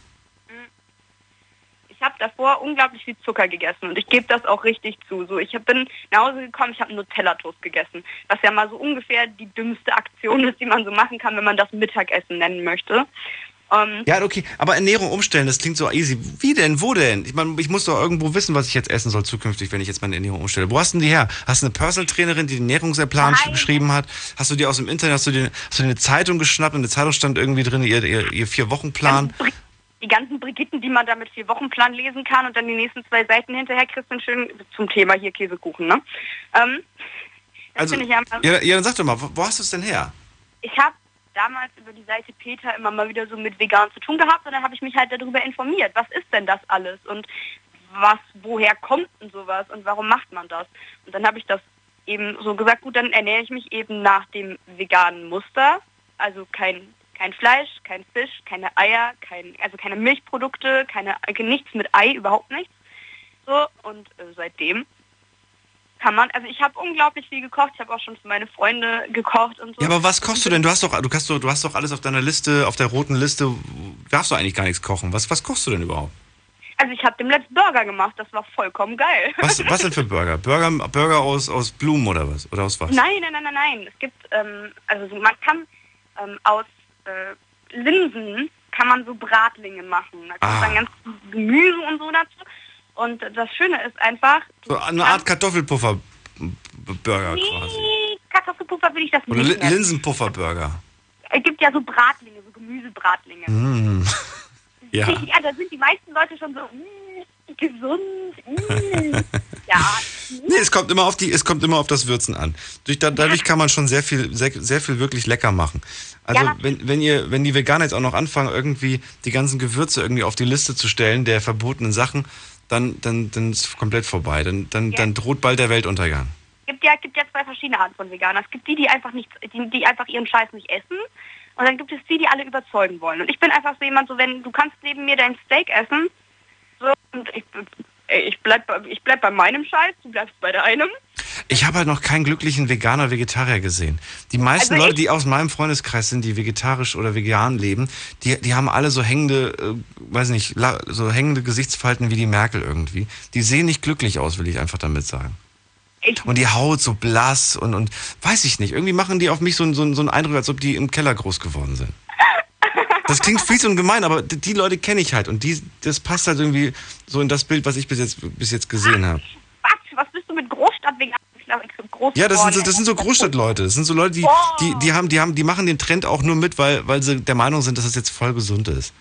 [SPEAKER 9] Ich habe davor unglaublich viel Zucker gegessen und ich gebe das auch richtig zu. So, ich hab, bin nach Hause gekommen, ich habe einen Nutella-Toast gegessen, was ja mal so ungefähr die dümmste Aktion ist, die man so machen kann, wenn man das Mittagessen nennen möchte. Ähm,
[SPEAKER 4] Ja, okay, aber Ernährung umstellen, das klingt so easy. Wie denn? Wo denn? Ich meine, ich muss doch irgendwo wissen, was ich jetzt essen soll zukünftig, wenn ich jetzt meine Ernährung umstelle. Wo hast du denn die her? Hast du eine Personal Trainerin, die den Ernährungsplan
[SPEAKER 9] Nein.
[SPEAKER 4] geschrieben hat? Hast du die aus dem Internet, hast du, den, hast du dir eine Zeitung geschnappt und in der Zeitung stand irgendwie drin, ihr, ihr, ihr Vier-Wochen-Plan?
[SPEAKER 9] Die ganzen Brigitten, die man da mit vier Wochenplan lesen kann und dann die nächsten zwei Seiten hinterher kriegst du schön zum Thema hier Käsekuchen, ne? Ähm,
[SPEAKER 4] Also,
[SPEAKER 9] ja,
[SPEAKER 4] ja, ja, dann sag doch mal, wo, wo hast du es denn her?
[SPEAKER 9] ich habe damals über die Seite Peter immer mal wieder so mit vegan zu tun gehabt und dann habe ich mich halt darüber informiert. Was ist denn das alles und was, woher kommt denn sowas und warum macht man das? Und dann habe ich das eben so gesagt, gut, dann ernähre ich mich eben nach dem veganen Muster, also kein kein Fleisch, kein Fisch, keine Eier, kein, also keine Milchprodukte, keine, nichts mit Ei, überhaupt nichts. So, und äh, seitdem kann man, also ich habe unglaublich viel gekocht, ich habe auch schon für meine Freunde gekocht und so.
[SPEAKER 4] Ja, aber was kochst du denn? Du hast doch, du hast doch, du hast doch alles auf deiner Liste, auf der roten Liste. Darfst du eigentlich gar nichts kochen. Was, was kochst du denn überhaupt?
[SPEAKER 9] Also ich habe dem letzten Burger gemacht, das war vollkommen geil.
[SPEAKER 4] Was, was denn für Burger? Burger, Burger aus, aus Blumen oder was? Oder aus was?
[SPEAKER 9] Nein, nein, nein, nein, nein. Es gibt, ähm, also so- man kann ähm, aus äh, Linsen kann man so Bratlinge machen. Da kommt
[SPEAKER 4] Ah.
[SPEAKER 9] dann ganz Gemüse und so dazu. Und das Schöne ist einfach,
[SPEAKER 4] So eine Art Kartoffelpuffer-Burger quasi.
[SPEAKER 9] Kartoffelpuffer will ich das nicht.
[SPEAKER 4] Linsenpuffer-Burger.
[SPEAKER 9] Es gibt ja so Bratlinge, so Gemüsebratlinge.
[SPEAKER 4] Mm. Ja.
[SPEAKER 9] ja, da sind die meisten Leute schon so, mm, gesund, mm. ja,
[SPEAKER 4] Nee, es kommt immer auf die, es kommt immer auf das Würzen an. Durch, da, dadurch kann man schon sehr viel, sehr, sehr viel wirklich lecker machen. Also
[SPEAKER 9] Ja,
[SPEAKER 4] wenn, wenn ihr, wenn die Veganer jetzt auch noch anfangen, irgendwie die ganzen Gewürze irgendwie auf die Liste zu stellen der verbotenen Sachen, dann, dann, dann ist es komplett vorbei. Dann, dann, dann droht bald der Weltuntergang.
[SPEAKER 9] gibt ja, gibt ja zwei verschiedene Arten von Veganern. Es gibt die, die einfach nicht, die, die einfach ihren Scheiß nicht essen. Und dann gibt es die, die alle überzeugen wollen. Und ich bin einfach so jemand, so wenn du kannst neben mir dein Steak essen, und ich, ich bleib, bei- ich bleib bei meinem Scheiß, du bleibst bei deinem.
[SPEAKER 4] Ich habe halt noch keinen glücklichen Veganer, Vegetarier gesehen. Die meisten
[SPEAKER 9] Also
[SPEAKER 4] Leute,
[SPEAKER 9] ich-
[SPEAKER 4] die aus meinem Freundeskreis sind, die vegetarisch oder vegan leben, die, die haben alle so hängende, äh, weiß nicht, so hängende Gesichtsfalten wie die Merkel irgendwie. Die sehen nicht glücklich aus, will ich einfach damit sagen. Und die Haut so blass und, und weiß ich nicht. Irgendwie machen die auf mich so, so, so einen Eindruck, als ob die im Keller groß geworden sind. Das klingt fies und gemein, aber die, Leute kenne ich halt. Und die, das passt halt irgendwie so in das Bild, was ich bis jetzt, bis jetzt gesehen habe.
[SPEAKER 9] Quatsch, was bist du mit Großstadtveganer groß
[SPEAKER 4] Ja, das sind, so, das sind so Großstadtleute. Das sind so Leute, die, die, die, haben, die, haben, die machen den Trend auch nur mit, weil, weil sie der Meinung sind, dass es jetzt voll gesund ist.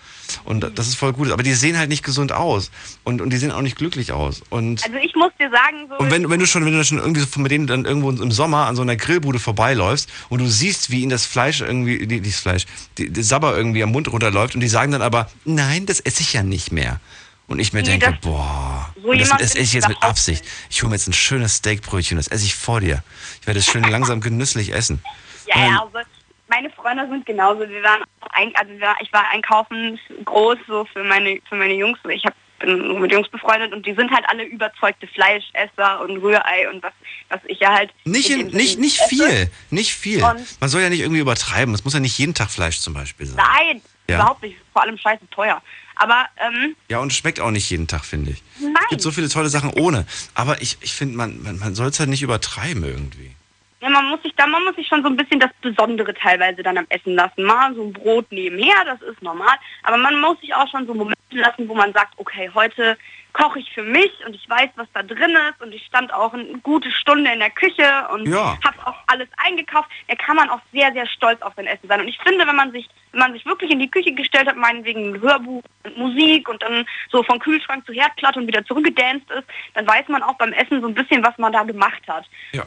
[SPEAKER 4] Und das ist voll gut. Aber die sehen halt nicht gesund aus. Und, und die sehen auch nicht glücklich aus. Und,
[SPEAKER 9] Also ich muss dir sagen, so
[SPEAKER 4] und wenn, wenn du schon, wenn du schon irgendwie so mit denen dann irgendwo im Sommer an so einer Grillbude vorbeiläufst und du siehst, wie ihnen das Fleisch irgendwie, die, das Fleisch, die, die Sabber irgendwie am Mund runterläuft und die sagen dann aber, nein, das esse ich ja nicht mehr. Und ich mir
[SPEAKER 9] Nee,
[SPEAKER 4] denke, boah,
[SPEAKER 9] so
[SPEAKER 4] das, das esse ich jetzt mit Absicht. Ich hole mir jetzt ein schönes Steakbrötchen, das esse ich vor dir. Ich werde es schön langsam genüsslich essen.
[SPEAKER 9] Ja, ja, also meine Freunde sind genauso. Wir waren ein, also ich war einkaufen groß so für meine für meine Jungs. Ich hab, bin mit Jungs befreundet und die sind halt alle überzeugte Fleischesser und Rührei und was was ich ja halt
[SPEAKER 4] Nicht,
[SPEAKER 9] in
[SPEAKER 4] nicht, nicht
[SPEAKER 9] esse.
[SPEAKER 4] viel, nicht viel.
[SPEAKER 9] Und-
[SPEAKER 4] Man soll ja nicht irgendwie übertreiben. Es muss ja nicht jeden Tag Fleisch zum Beispiel sein.
[SPEAKER 9] Nein,
[SPEAKER 4] Ja.
[SPEAKER 9] überhaupt nicht. Vor allem scheiße teuer. Aber ähm,
[SPEAKER 4] Ja, und schmeckt auch nicht jeden Tag, finde ich.
[SPEAKER 9] nein.
[SPEAKER 4] Es gibt so viele tolle Sachen ohne. Aber ich, ich finde, man, man, man soll es halt nicht übertreiben irgendwie.
[SPEAKER 9] Ja, man muss sich da, man muss sich schon so ein bisschen das Besondere teilweise dann am Essen lassen. Mal so ein Brot nebenher, das ist normal. Aber man muss sich auch schon so Momente lassen, wo man sagt, okay, heute koche ich für mich und ich weiß, was da drin ist und ich stand auch eine gute Stunde in der Küche und
[SPEAKER 4] Ja.
[SPEAKER 9] habe auch alles eingekauft. Da kann man auch sehr, sehr stolz auf sein Essen sein. Und ich finde, wenn man sich, wenn man sich wirklich in die Küche gestellt hat, meinetwegen ein Hörbuch und Musik und dann so von Kühlschrank zu Herdplatte und wieder zurückgedanced ist, dann weiß man auch beim Essen so ein bisschen, was man da gemacht hat.
[SPEAKER 4] Ja.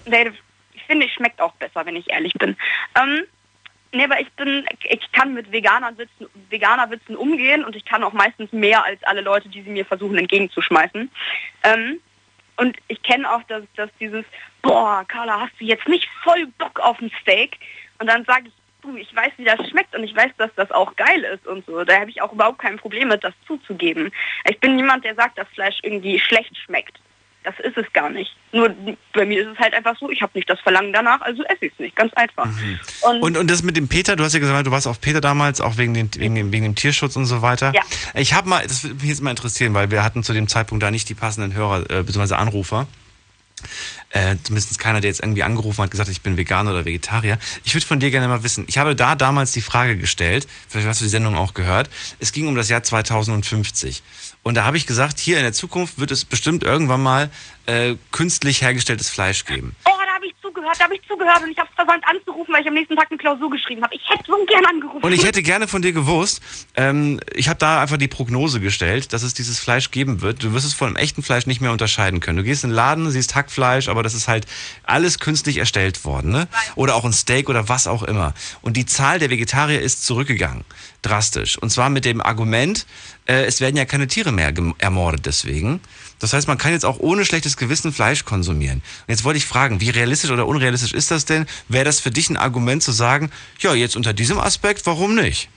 [SPEAKER 9] Ich finde, es schmeckt auch besser, wenn ich ehrlich bin. Ähm, nee, aber ich bin, ich kann mit Veganerwitzen, Veganerwitzen umgehen und ich kann auch meistens mehr als alle Leute, die sie mir versuchen entgegenzuschmeißen. Ähm, und ich kenne auch, dass, dass dieses, boah, Carla, hast du jetzt nicht voll Bock auf ein Steak? Und dann sage ich, du, ich weiß, wie das schmeckt und ich weiß, dass das auch geil ist und so. Da habe ich auch überhaupt kein Problem mit, das zuzugeben. Ich bin niemand, der sagt, dass Fleisch irgendwie schlecht schmeckt. Das ist es gar nicht. Nur bei mir ist es halt einfach so, ich habe nicht das Verlangen danach, also esse ich es nicht. Ganz einfach. Und,
[SPEAKER 4] Und, und das mit dem Peter, du hast ja gesagt, du warst auf Peter damals, auch wegen, den, wegen, dem, wegen dem Tierschutz und so weiter.
[SPEAKER 9] Ja.
[SPEAKER 4] Ich habe mal, das würde mich jetzt mal interessieren, weil wir hatten zu dem Zeitpunkt da nicht die passenden Hörer äh, bzw. Anrufer. Äh, zumindest keiner, der jetzt irgendwie angerufen hat, gesagt, ich bin Veganer oder Vegetarier. Ich würde von dir gerne mal wissen, ich habe da damals die Frage gestellt, vielleicht hast du die Sendung auch gehört, es ging um das Jahr 2050. Und da habe ich gesagt, hier in der Zukunft wird es bestimmt irgendwann mal äh, künstlich hergestelltes Fleisch geben.
[SPEAKER 9] oh, da habe ich zugehört, da habe ich zugehört und ich habe es versäumt anzurufen, weil ich am nächsten Tag eine Klausur geschrieben habe. Ich hätte so gern angerufen.
[SPEAKER 4] Und ich hätte gerne von dir gewusst, ähm, ich habe da einfach die Prognose gestellt, dass es dieses Fleisch geben wird. Du wirst es von einem echten Fleisch nicht mehr unterscheiden können. Du gehst in den Laden, siehst Hackfleisch, aber das ist halt alles künstlich erstellt worden. Ne? Oder auch ein Steak oder was auch immer. Und die Zahl der Vegetarier ist zurückgegangen. Drastisch. Und zwar mit dem Argument, äh, es werden ja keine Tiere mehr ermordet deswegen. Das heißt, man kann jetzt auch ohne schlechtes Gewissen Fleisch konsumieren. Und jetzt wollte ich fragen, wie realistisch oder unrealistisch ist das denn? Wäre das für dich ein Argument zu sagen, ja, jetzt unter diesem Aspekt, warum nicht?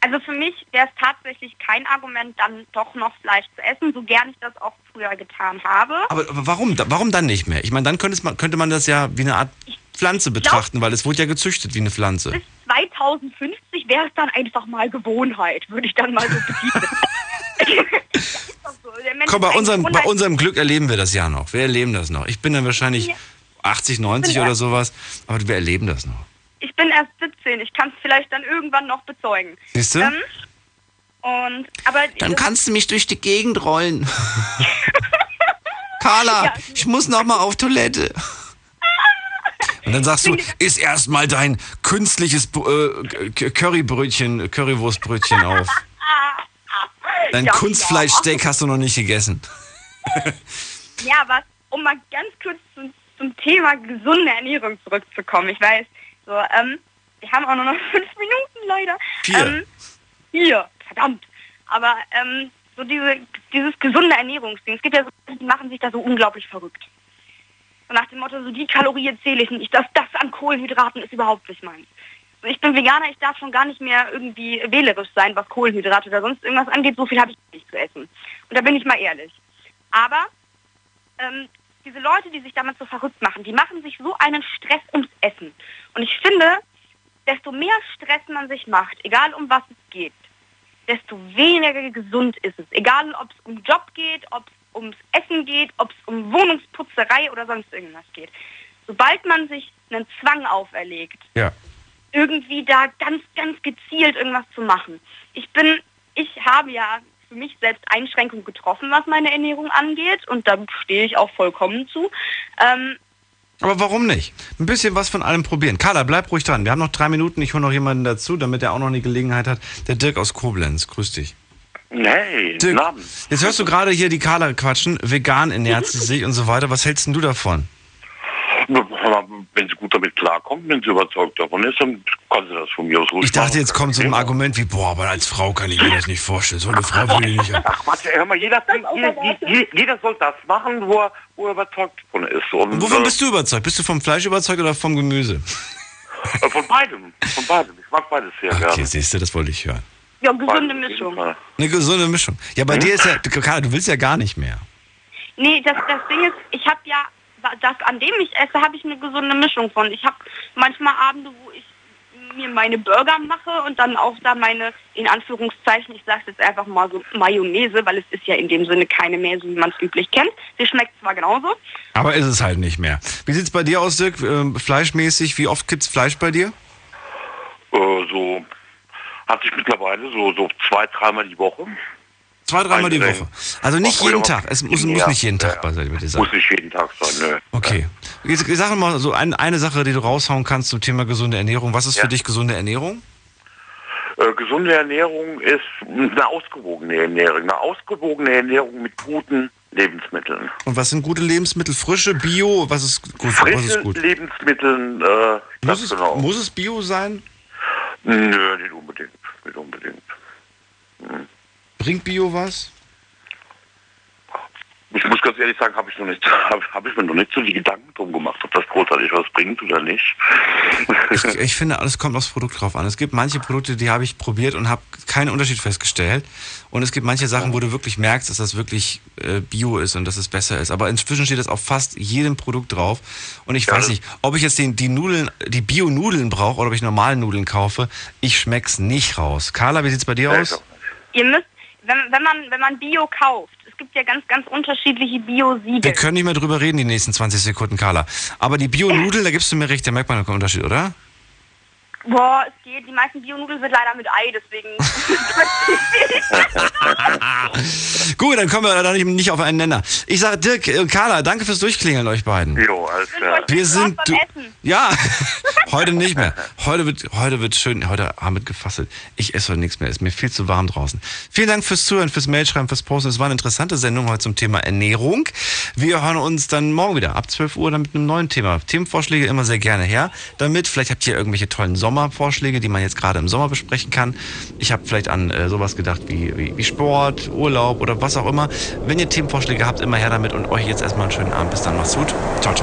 [SPEAKER 9] Also für mich wäre es tatsächlich kein Argument, dann doch noch Fleisch zu essen, so gern ich das auch früher getan habe.
[SPEAKER 4] Aber, aber warum, warum dann nicht mehr? Ich meine, dann könnte, man- könnte man das ja wie eine Art Pflanze betrachten, weil es wurde ja gezüchtet wie eine Pflanze.
[SPEAKER 9] 2050 wäre es dann einfach mal Gewohnheit, würde ich dann mal so betiteln. So.
[SPEAKER 4] Komm, bei unserem, bei unserem Glück erleben wir das ja noch. Wir erleben das noch. Ich bin dann wahrscheinlich
[SPEAKER 9] Ja.
[SPEAKER 4] 80, 90
[SPEAKER 9] Ja.
[SPEAKER 4] oder sowas, aber wir erleben das noch.
[SPEAKER 9] Ich bin erst 17, ich kann es vielleicht dann irgendwann noch bezeugen.
[SPEAKER 4] Siehst du?
[SPEAKER 9] Ähm, und, aber
[SPEAKER 4] Dann kannst du mich durch die Gegend rollen. Carla,
[SPEAKER 9] Ja.
[SPEAKER 4] ich muss noch mal auf Toilette. Und dann sagst du, iss erstmal dein künstliches äh, Currybrötchen, Currywurstbrötchen auf. Dein
[SPEAKER 9] Ja,
[SPEAKER 4] Kunstfleischsteak hast du noch nicht gegessen.
[SPEAKER 9] Ja, aber um mal ganz kurz zum, zum Thema gesunde Ernährung zurückzukommen. Ich weiß, so, ähm, wir haben auch nur noch fünf Minuten leider.
[SPEAKER 4] Vier.
[SPEAKER 9] Ähm, vier, verdammt. Aber ähm, so diese, dieses gesunde Ernährungsding, es gibt ja so, Leute, die machen sich da so unglaublich verrückt. So nach dem Motto, so die Kalorien zähle ich nicht, das, das an Kohlenhydraten ist überhaupt nicht meins. So, ich bin Veganer, ich darf schon gar nicht mehr irgendwie wählerisch sein, was Kohlenhydrate oder sonst irgendwas angeht. So viel habe ich nicht zu essen. Und da bin ich mal ehrlich. Aber ähm, diese Leute, die sich damit so verrückt machen, die machen sich so einen Stress ums Essen. Und ich finde, desto mehr Stress man sich macht, egal um was es geht, desto weniger gesund ist es. Egal, ob es um Job geht, ob es ums Essen geht, ob es um Wohnungsputzerei oder sonst irgendwas geht. Sobald man sich einen Zwang auferlegt,
[SPEAKER 4] Ja.
[SPEAKER 9] irgendwie da ganz, ganz gezielt irgendwas zu machen. Ich bin, ich habe ja für mich selbst Einschränkungen getroffen, was meine Ernährung angeht und da stehe ich auch vollkommen zu. Ähm,
[SPEAKER 4] Aber warum nicht? Ein bisschen was von allem probieren. Carla, bleib ruhig dran. Wir haben noch drei Minuten. Ich hole noch jemanden dazu, damit er auch noch eine Gelegenheit hat. Der Dirk aus Koblenz. Grüß dich.
[SPEAKER 22] Guten Abend.
[SPEAKER 4] jetzt hörst du gerade hier die Carla quatschen. Vegan ernährt sie sich und so weiter. Was hältst denn du davon?
[SPEAKER 22] Wenn sie gut damit klarkommt, wenn sie überzeugt davon ist, dann kann sie das von mir aus ruhig
[SPEAKER 4] Ich dachte,
[SPEAKER 22] machen.
[SPEAKER 4] jetzt kommt so ein Argument wie, boah, aber als Frau kann ich mir das nicht vorstellen. So eine Frau will ich nicht.
[SPEAKER 22] Ach, warte, hör mal, jeder, jeder, jeder, jeder soll das machen, wo er, wo er überzeugt von ist. Und,
[SPEAKER 4] Und wovon
[SPEAKER 22] äh,
[SPEAKER 4] bist du überzeugt? Bist du vom Fleisch überzeugt oder vom Gemüse?
[SPEAKER 22] äh, Von beidem, von beidem. Ich mag beides sehr
[SPEAKER 4] Okay,
[SPEAKER 22] gerne.
[SPEAKER 4] siehst du, das wollte ich hören.
[SPEAKER 9] Ja, gesunde Mischung.
[SPEAKER 4] Eine gesunde Mischung. Ja, bei dir ist ja, Carla, du willst ja gar nicht mehr.
[SPEAKER 9] Nee, das, das Ding ist, ich habe ja, das an dem ich esse, habe ich eine gesunde Mischung von. Ich habe manchmal Abende, wo ich mir meine Burger mache und dann auch da meine, in Anführungszeichen, ich sage jetzt einfach mal so Mayonnaise, weil es ist ja in dem Sinne keine mehr, so wie man es üblich kennt. Sie schmeckt zwar genauso,
[SPEAKER 4] Aber ist es halt nicht mehr. Wie sieht's bei dir aus, Dirk? Ähm, fleischmäßig, wie oft gibt's Fleisch bei dir?
[SPEAKER 22] Äh, so hatte ich mittlerweile so, so zwei, dreimal die Woche.
[SPEAKER 4] Zwei, dreimal die Woche. Also nicht jeden Tag. Es muss, muss nicht jeden Tag
[SPEAKER 22] ja.
[SPEAKER 4] bei dir sein.
[SPEAKER 22] Muss nicht jeden Tag sein, nö.
[SPEAKER 4] Okay. Jetzt sag mal so ein, eine Sache, die du raushauen kannst zum Thema gesunde Ernährung. Was ist
[SPEAKER 22] Ja.
[SPEAKER 4] für dich gesunde Ernährung?
[SPEAKER 22] Äh, gesunde Ernährung ist eine ausgewogene Ernährung. Eine ausgewogene Ernährung mit guten Lebensmitteln.
[SPEAKER 4] Und was sind gute Lebensmittel? Frische, Bio? Was ist gut? Was
[SPEAKER 22] Frische
[SPEAKER 4] ist gut?
[SPEAKER 22] Lebensmittel, äh,
[SPEAKER 4] Muss es,
[SPEAKER 22] genau.
[SPEAKER 4] muss es Bio sein?
[SPEAKER 22] Nö, nicht unbedingt. Nicht unbedingt.
[SPEAKER 4] Bringt Bio was?
[SPEAKER 22] Ich muss ganz ehrlich sagen, habe ich noch nicht, habe hab ich mir noch nicht so die Gedanken drum gemacht, ob das großartig was bringt oder nicht.
[SPEAKER 4] Ich, ich finde, alles kommt aufs Produkt drauf an. Es gibt manche Produkte, die habe ich probiert und habe keinen Unterschied festgestellt. Und es gibt manche Sachen, wo du wirklich merkst, dass das wirklich äh, Bio ist und dass es besser ist. Aber inzwischen steht das auf fast jedem Produkt drauf. Und ich weiß nicht, ob ich jetzt den, die Nudeln, die Bio-Nudeln brauche oder ob ich normale Nudeln kaufe. Ich schmeck's nicht raus. Carla, wie sieht's bei dir aus?
[SPEAKER 9] ihr müsst, wenn, wenn man wenn man Bio kauft, es gibt ja ganz, ganz unterschiedliche Bio-Siegel.
[SPEAKER 4] Wir können nicht mehr drüber reden die nächsten 20 Sekunden, Carla. Aber die Bio-Nudeln, da gibst du mir recht, da merkt man einen Unterschied, oder?
[SPEAKER 9] Boah, es geht. Die meisten Bio-Nudeln sind leider mit Ei, deswegen.
[SPEAKER 4] Gut, dann kommen wir da nicht, nicht auf einen Nenner. Ich sage Dirk, äh, Carla, danke fürs Durchklingeln euch beiden.
[SPEAKER 22] Jo, alles klar.
[SPEAKER 4] Wir sind
[SPEAKER 9] beim
[SPEAKER 4] du,
[SPEAKER 9] Essen.
[SPEAKER 4] ja heute nicht mehr. Heute wird heute wird schön. Heute haben wir gefasselt. Ich esse heute nichts mehr. Ist mir viel zu warm draußen. Vielen Dank fürs Zuhören, fürs Mailschreiben, fürs Posten. Es war eine interessante Sendung heute zum Thema Ernährung. Wir hören uns dann morgen wieder ab 12 Uhr dann mit einem neuen Thema. Themenvorschläge immer sehr gerne her. Damit vielleicht habt ihr irgendwelche tollen Sommervorschläge, die man jetzt gerade im Sommer besprechen kann. Ich habe vielleicht an äh, sowas gedacht wie, wie, wie Sport, Urlaub oder was auch immer. Wenn ihr Themenvorschläge habt, immer her damit und euch jetzt erstmal einen schönen Abend. Bis dann, macht's gut. Ciao, ciao.